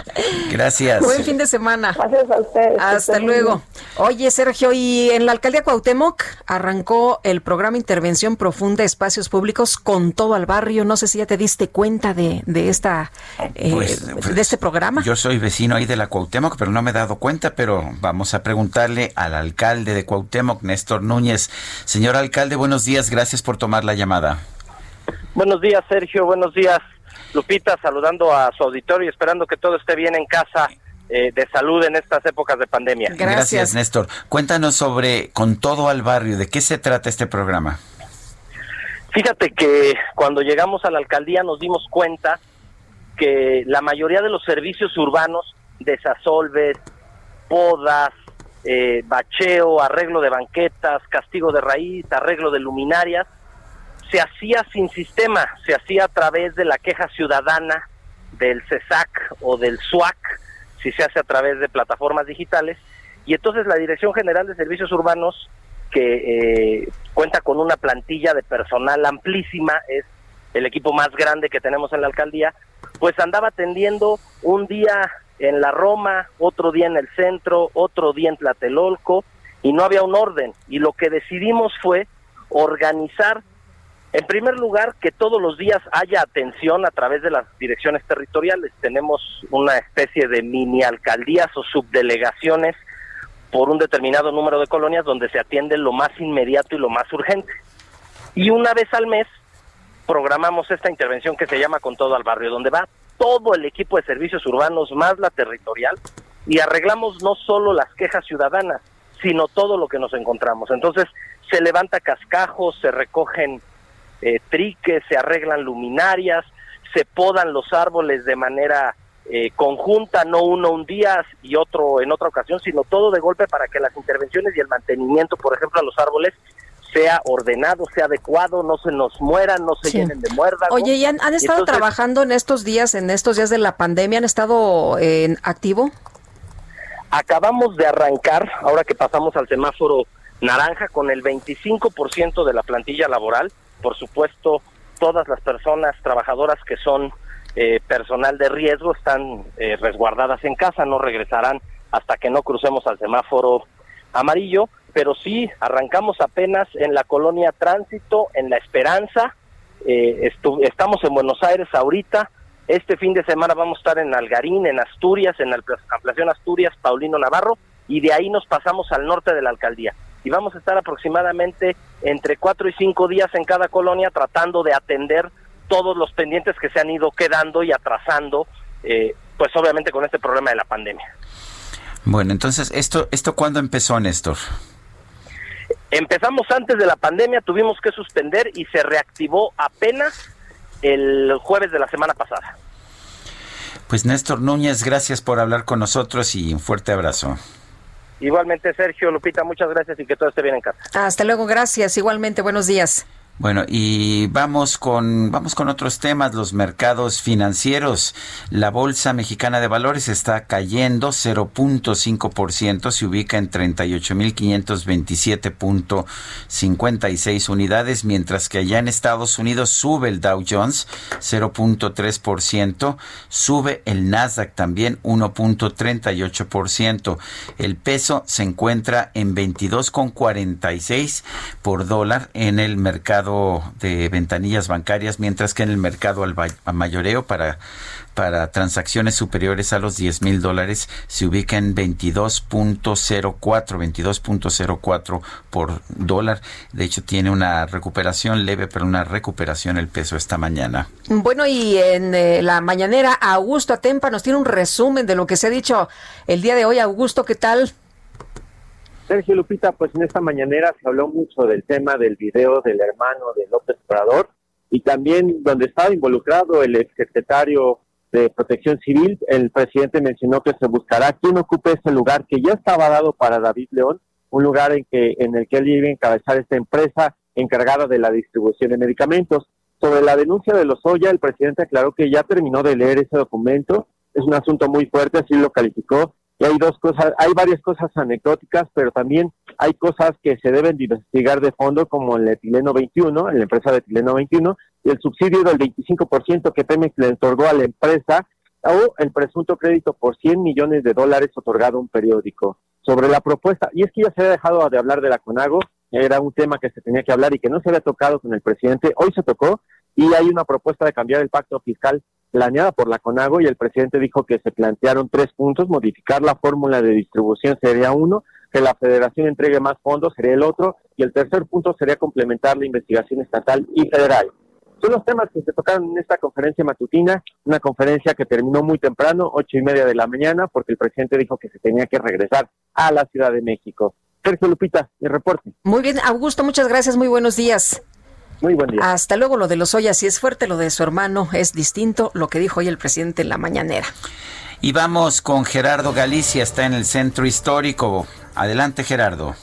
Gracias.
Buen fin de semana.
Gracias a ustedes.
Hasta luego. Oye, Sergio, y en la alcaldía Cuauhtémoc arrancó el programa Intervención Profunda Espacios Públicos con todo al barrio. No sé si ya te diste cuenta de, de esta eh, pues, de este programa.
Yo soy vecino ahí de la Cuauhtémoc, pero no me he dado cuenta, pero vamos a preguntarle al alcalde de Cuauhtémoc, Néstor Núñez. Señor alcalde, buenos días, gracias por tomar la llamada.
Buenos días, Sergio. Buenos días, Lupita. Saludando a su auditorio y esperando que todo esté bien en casa. Eh, de salud en estas épocas de pandemia.
Gracias. Gracias, Néstor. Cuéntanos sobre Con todo al barrio, ¿de qué se trata este programa?
Fíjate que cuando llegamos a la alcaldía nos dimos cuenta que la mayoría de los servicios urbanos, desasolves, podas, eh, bacheo, arreglo de banquetas, castigo de raíz, arreglo de luminarias, se hacía sin sistema, se hacía a través de la queja ciudadana del CESAC o del SUAC, si se hace a través de plataformas digitales. Y entonces la Dirección General de Servicios Urbanos, que eh, cuenta con una plantilla de personal amplísima, es el equipo más grande que tenemos en la alcaldía, pues andaba atendiendo un día en la Roma, otro día en el centro, otro día en Tlatelolco, y no había un orden. Y lo que decidimos fue organizar en primer lugar, que todos los días haya atención a través de las direcciones territoriales. Tenemos una especie de mini alcaldías o subdelegaciones por un determinado número de colonias donde se atiende lo más inmediato y lo más urgente. Y una vez al mes programamos esta intervención que se llama Con todo al barrio, donde va
todo el equipo de servicios urbanos más la territorial y arreglamos no solo las quejas ciudadanas, sino todo lo que nos encontramos. Entonces se levanta cascajos, se recogen eh, triques, se arreglan luminarias, se podan los árboles de manera eh, conjunta, no uno un día y otro en otra ocasión, sino todo de golpe para que las intervenciones y el mantenimiento, por ejemplo, a los árboles sea ordenado, sea adecuado, no se nos mueran, no se
Sí.
llenen de muérdago.
Oye, ¿y han, han estado
Entonces,
trabajando en estos días, en estos días de la pandemia? ¿Han estado eh, en activo?
Acabamos de arrancar, ahora que pasamos al semáforo naranja, con el 25% de la plantilla laboral. Por supuesto, todas las personas trabajadoras que son eh, personal de riesgo están eh, resguardadas en casa, no regresarán hasta que no crucemos al semáforo amarillo. Pero sí, arrancamos apenas en la colonia Tránsito, en La Esperanza. Eh, estamos en Buenos Aires ahorita. Este fin de semana vamos a estar en Algarín, en Asturias, en la Ampliación Asturias, Paulino Navarro, y de ahí nos pasamos al norte de la alcaldía. Y vamos a estar aproximadamente entre cuatro y cinco días en cada colonia tratando de atender todos los pendientes que se han ido quedando y atrasando, eh, pues obviamente con este problema de la pandemia.
Bueno, entonces, ¿esto, esto cuándo empezó, Néstor?
Empezamos antes de la pandemia, tuvimos que suspender y se reactivó apenas el jueves de la semana pasada.
Pues Néstor Núñez, gracias por hablar con nosotros y un fuerte abrazo.
Igualmente, Sergio, Lupita, muchas gracias y que todo esté bien en casa.
Hasta luego, gracias. Igualmente, buenos días.
Bueno, y vamos con vamos con otros temas, los mercados financieros. La Bolsa Mexicana de Valores está cayendo 0.5%, se ubica en 38.527.56 unidades, mientras que allá en Estados Unidos sube el Dow Jones 0.3%, sube el Nasdaq también 1.38%. El peso se encuentra en 22.46 por dólar en el mercado de ventanillas bancarias, mientras que en el mercado al, mayoreo para, para transacciones superiores a los 10 mil dólares se ubica en 22.04, 22.04 por dólar. De hecho, tiene una recuperación leve, pero una recuperación el peso esta mañana.
Bueno, y en eh, la mañanera, Augusto Atempa nos tiene un resumen de lo que se ha dicho el día de hoy. Augusto, ¿qué tal?
Sergio Lupita, pues en esta mañanera se habló mucho del tema del video del hermano de López Obrador y también donde estaba involucrado el exsecretario de Protección Civil, el presidente mencionó que se buscará quién ocupe ese lugar que ya estaba dado para David León, un lugar en que en el que él iba a encabezar esta empresa encargada de la distribución de medicamentos. Sobre la denuncia de Lozoya, el presidente aclaró que ya terminó de leer ese documento, es un asunto muy fuerte, así lo calificó, y hay dos cosas, hay varias cosas anecdóticas, pero también hay cosas que se deben de investigar de fondo, como el etileno 21, en la empresa de etileno 21, y el subsidio del 25% que Pemex le otorgó a la empresa, o el presunto crédito por 100 millones de dólares otorgado a un periódico. Sobre la propuesta, y es que ya se había dejado de hablar de la CONAGO, era un tema que se tenía que hablar y que no se había tocado con el presidente, hoy se tocó, y hay una propuesta de cambiar el pacto fiscal planeada por la CONAGO y el presidente dijo que se plantearon tres puntos, modificar la fórmula de distribución sería uno, que la federación entregue más fondos sería el otro, y el tercer punto sería complementar la investigación estatal y federal. Son los temas que se tocaron en esta conferencia matutina, una conferencia que terminó muy temprano, ocho y media de la mañana, porque el presidente dijo que se tenía que regresar a la Ciudad de México. Sergio Lupita, mi reporte.
Muy bien, Augusto, muchas gracias, muy buenos días.
Muy buen día.
Hasta luego, lo de los Oya sí es fuerte, lo de su hermano es distinto, lo que dijo hoy el presidente en la mañanera.
Y vamos con Gerardo Galicia, está en el centro histórico. Adelante, Gerardo.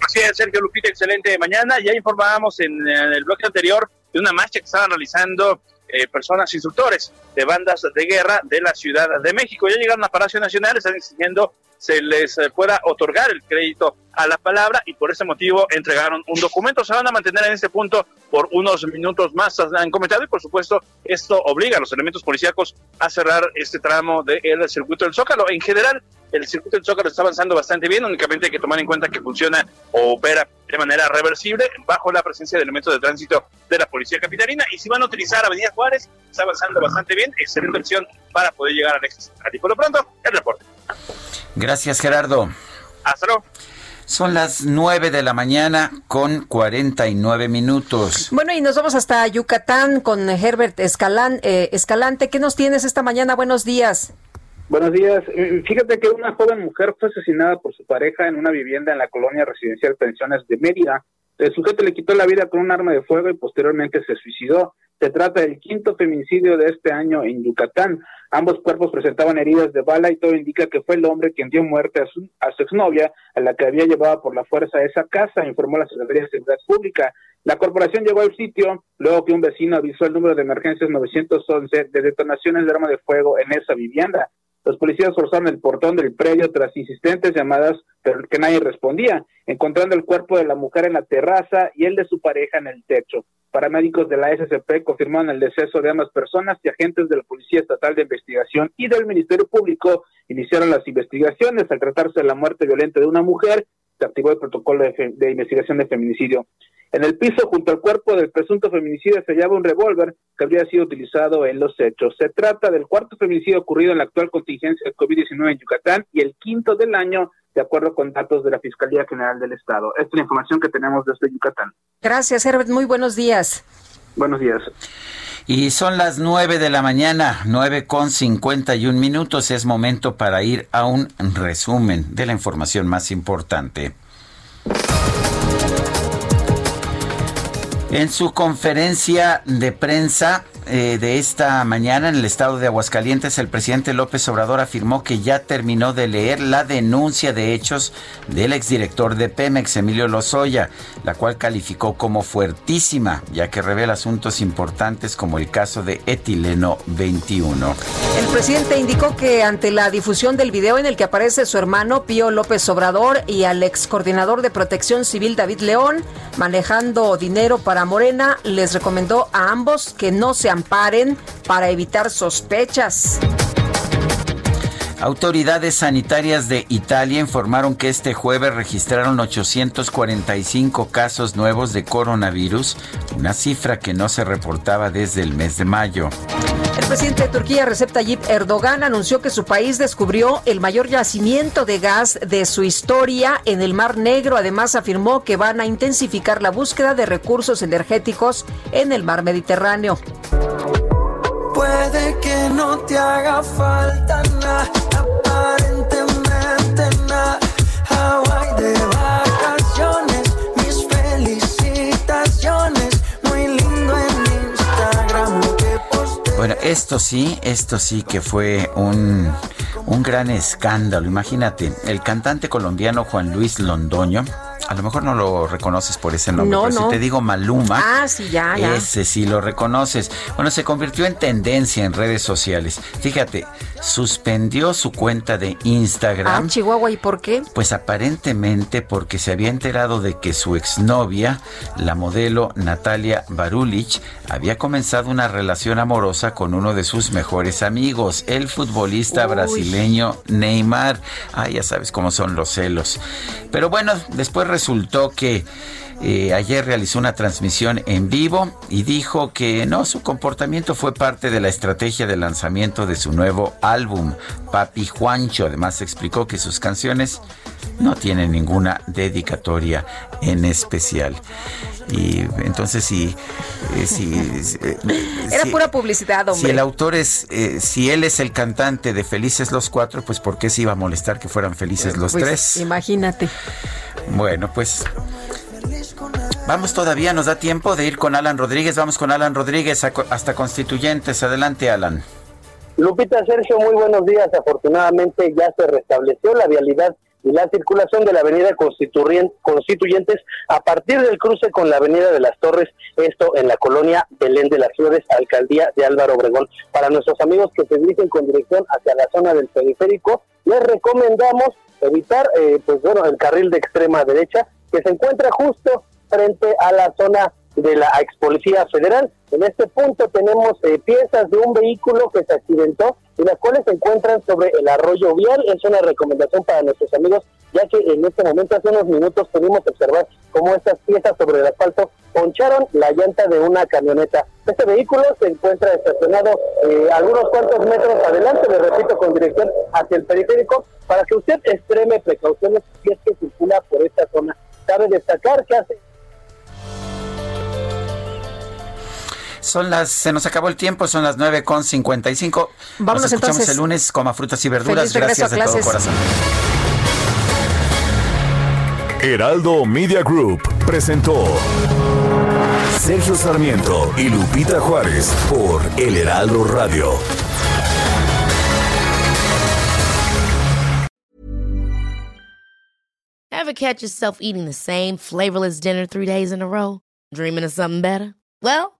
Así es, Sergio Lupita, excelente mañana. Ya informábamos en, en el bloque anterior de una marcha que estaban realizando eh, personas instructores de bandas de guerra de la Ciudad de México. Ya llegaron a Palacio Nacional, están exigiendo se les eh, pueda otorgar el crédito a la palabra y por ese motivo entregaron un documento. Se van a mantener en este punto por unos minutos más, han comentado, y por supuesto esto obliga a los elementos policíacos a cerrar este tramo del circuito del Zócalo. En general, el circuito del Zócalo está avanzando bastante bien, únicamente hay que tomar en cuenta que funciona o opera de manera reversible bajo la presencia de elementos de tránsito de la Policía Capitalina. Y si van a utilizar Avenida Juárez, está avanzando bastante bien, excelente opción para poder llegar al éxito. Y por lo pronto, el reporte.
Gracias, Gerardo.
Hasta luego.
Son las 9 de la mañana con 49 minutos.
Bueno, y nos vamos hasta Yucatán con Herbert Escalán, eh, Escalante. ¿Qué nos tienes esta mañana? Buenos días.
Buenos días. Eh, Fíjate que una joven mujer fue asesinada por su pareja en una vivienda en la colonia residencial Pensiones de Mérida. El sujeto le quitó la vida con un arma de fuego y posteriormente se suicidó. Se trata del quinto feminicidio de este año en Yucatán. Ambos cuerpos presentaban heridas de bala y todo indica que fue el hombre quien dio muerte a su, a su exnovia, a la que había llevado por la fuerza a esa casa, informó la Secretaría de Seguridad Pública. La corporación llegó al sitio luego que un vecino avisó el número de emergencias 911 de detonaciones de arma de fuego en esa vivienda. Los policías forzaron el portón del predio tras insistentes llamadas, que nadie respondía, encontrando el cuerpo de la mujer en la terraza y el de su pareja en el techo. Paramédicos de la SCP confirmaron el deceso de ambas personas y agentes de la Policía Estatal de Investigación y del Ministerio Público iniciaron las investigaciones. Al tratarse de la muerte violenta de una mujer, se activó el protocolo de, de investigación de feminicidio. En el piso, junto al cuerpo del presunto feminicidio, se hallaba un revólver que habría sido utilizado en los hechos. Se trata del cuarto feminicidio ocurrido en la actual contingencia de COVID-19 en Yucatán y el quinto del año, de acuerdo con datos de la Fiscalía General del Estado. Esta es la información que tenemos desde Yucatán.
Gracias, Herbert. Muy buenos días.
Buenos días.
Y son las 9 de la mañana, 9 con 51 minutos. Es momento para ir a un resumen de la información más importante. En su conferencia de prensa eh, de esta mañana en el estado de Aguascalientes, el presidente López Obrador afirmó que ya terminó de leer la denuncia de hechos del exdirector de Pemex, Emilio Lozoya, la cual calificó como fuertísima, ya que revela asuntos importantes como el caso de etileno 21.
El presidente indicó que ante la difusión del video en el que aparece su hermano Pío López Obrador y al ex coordinador de protección civil David León manejando dinero para Morena, les recomendó a ambos que no se para evitar sospechas.
Autoridades sanitarias de Italia informaron que este jueves registraron 845 casos nuevos de coronavirus, una cifra que no se reportaba desde el mes de mayo.
El presidente de Turquía, Recep Tayyip Erdogan, anunció que su país descubrió el mayor yacimiento de gas de su historia en el Mar Negro. Además, afirmó que van a intensificar la búsqueda de recursos energéticos en el Mar Mediterráneo.
Puede que no te haga falta nada, aparentemente nada. Hawaii de vacaciones, mis felicitaciones. Muy lindo en Instagram que.
Bueno, esto sí, esto sí que fue un, un gran escándalo. Imagínate, el cantante colombiano Juan Luis Londoño, a lo mejor no lo reconoces por ese nombre,
No,
pero
no.
si te digo Maluma,
Ah, sí, ya, ya.
ese sí lo reconoces. Bueno, se convirtió en tendencia en redes sociales. Fíjate, suspendió su cuenta de
Ah,
Instagram.
Chihuahua, ¿y por qué?
Pues aparentemente porque se había enterado de que su exnovia, la modelo Natalia Barulich, había comenzado una relación amorosa con uno de sus mejores amigos, el futbolista
Uy.
brasileño Neymar. Ah, ya sabes cómo son los celos. Pero bueno, después resultó que eh, ayer realizó una transmisión en vivo y dijo que no, su comportamiento fue parte de la estrategia de lanzamiento de su nuevo álbum, Papi Juancho. Además explicó que sus canciones no tienen ninguna dedicatoria en especial. Y entonces si, eh, si, eh,
Era
si-
pura publicidad,
si
hombre.
el autor es, eh, si él es el cantante de Felices los Cuatro, pues ¿por qué se iba a molestar que fueran felices los
Pues,
tres?
Imagínate.
Bueno, pues vamos todavía, nos da tiempo de ir con Alan Rodríguez. Vamos con Alan Rodríguez hasta Constituyentes. Adelante, Alan.
Lupita Sergio, muy buenos días. Afortunadamente ya se restableció la vialidad la circulación de la avenida Constituyen- Constituyentes a partir del cruce con la avenida de las Torres, esto en la colonia Belén de las Flores, alcaldía de Álvaro Obregón. Para nuestros amigos que se dirigen con dirección hacia la zona del periférico, les recomendamos evitar, eh, pues bueno, el carril de extrema derecha que se encuentra justo frente a la zona de la ex Policía Federal. En este punto tenemos eh, piezas de un vehículo que se accidentó y las cuales se encuentran sobre el arroyo vial. Es una recomendación para nuestros amigos, ya que en este momento, hace unos minutos, pudimos observar cómo estas piezas sobre el asfalto poncharon la llanta de una camioneta. Este vehículo se encuentra estacionado eh, algunos cuantos metros adelante, le repito, con dirección hacia el periférico, para que usted extreme precauciones si es que circula por esta
explicar qué hace.
Son las, se nos acabó el tiempo, son las 9 con 55.
Vámonos
nos escuchamos
entonces.
el lunes, coma frutas y verduras. Gracias
a
de todo corazón.
Heraldo Media Group presentó Sergio Sarmiento y Lupita Juárez por El Heraldo Radio.
Ever catch yourself eating the same flavorless dinner three days in a row? Dreaming of something better? Well,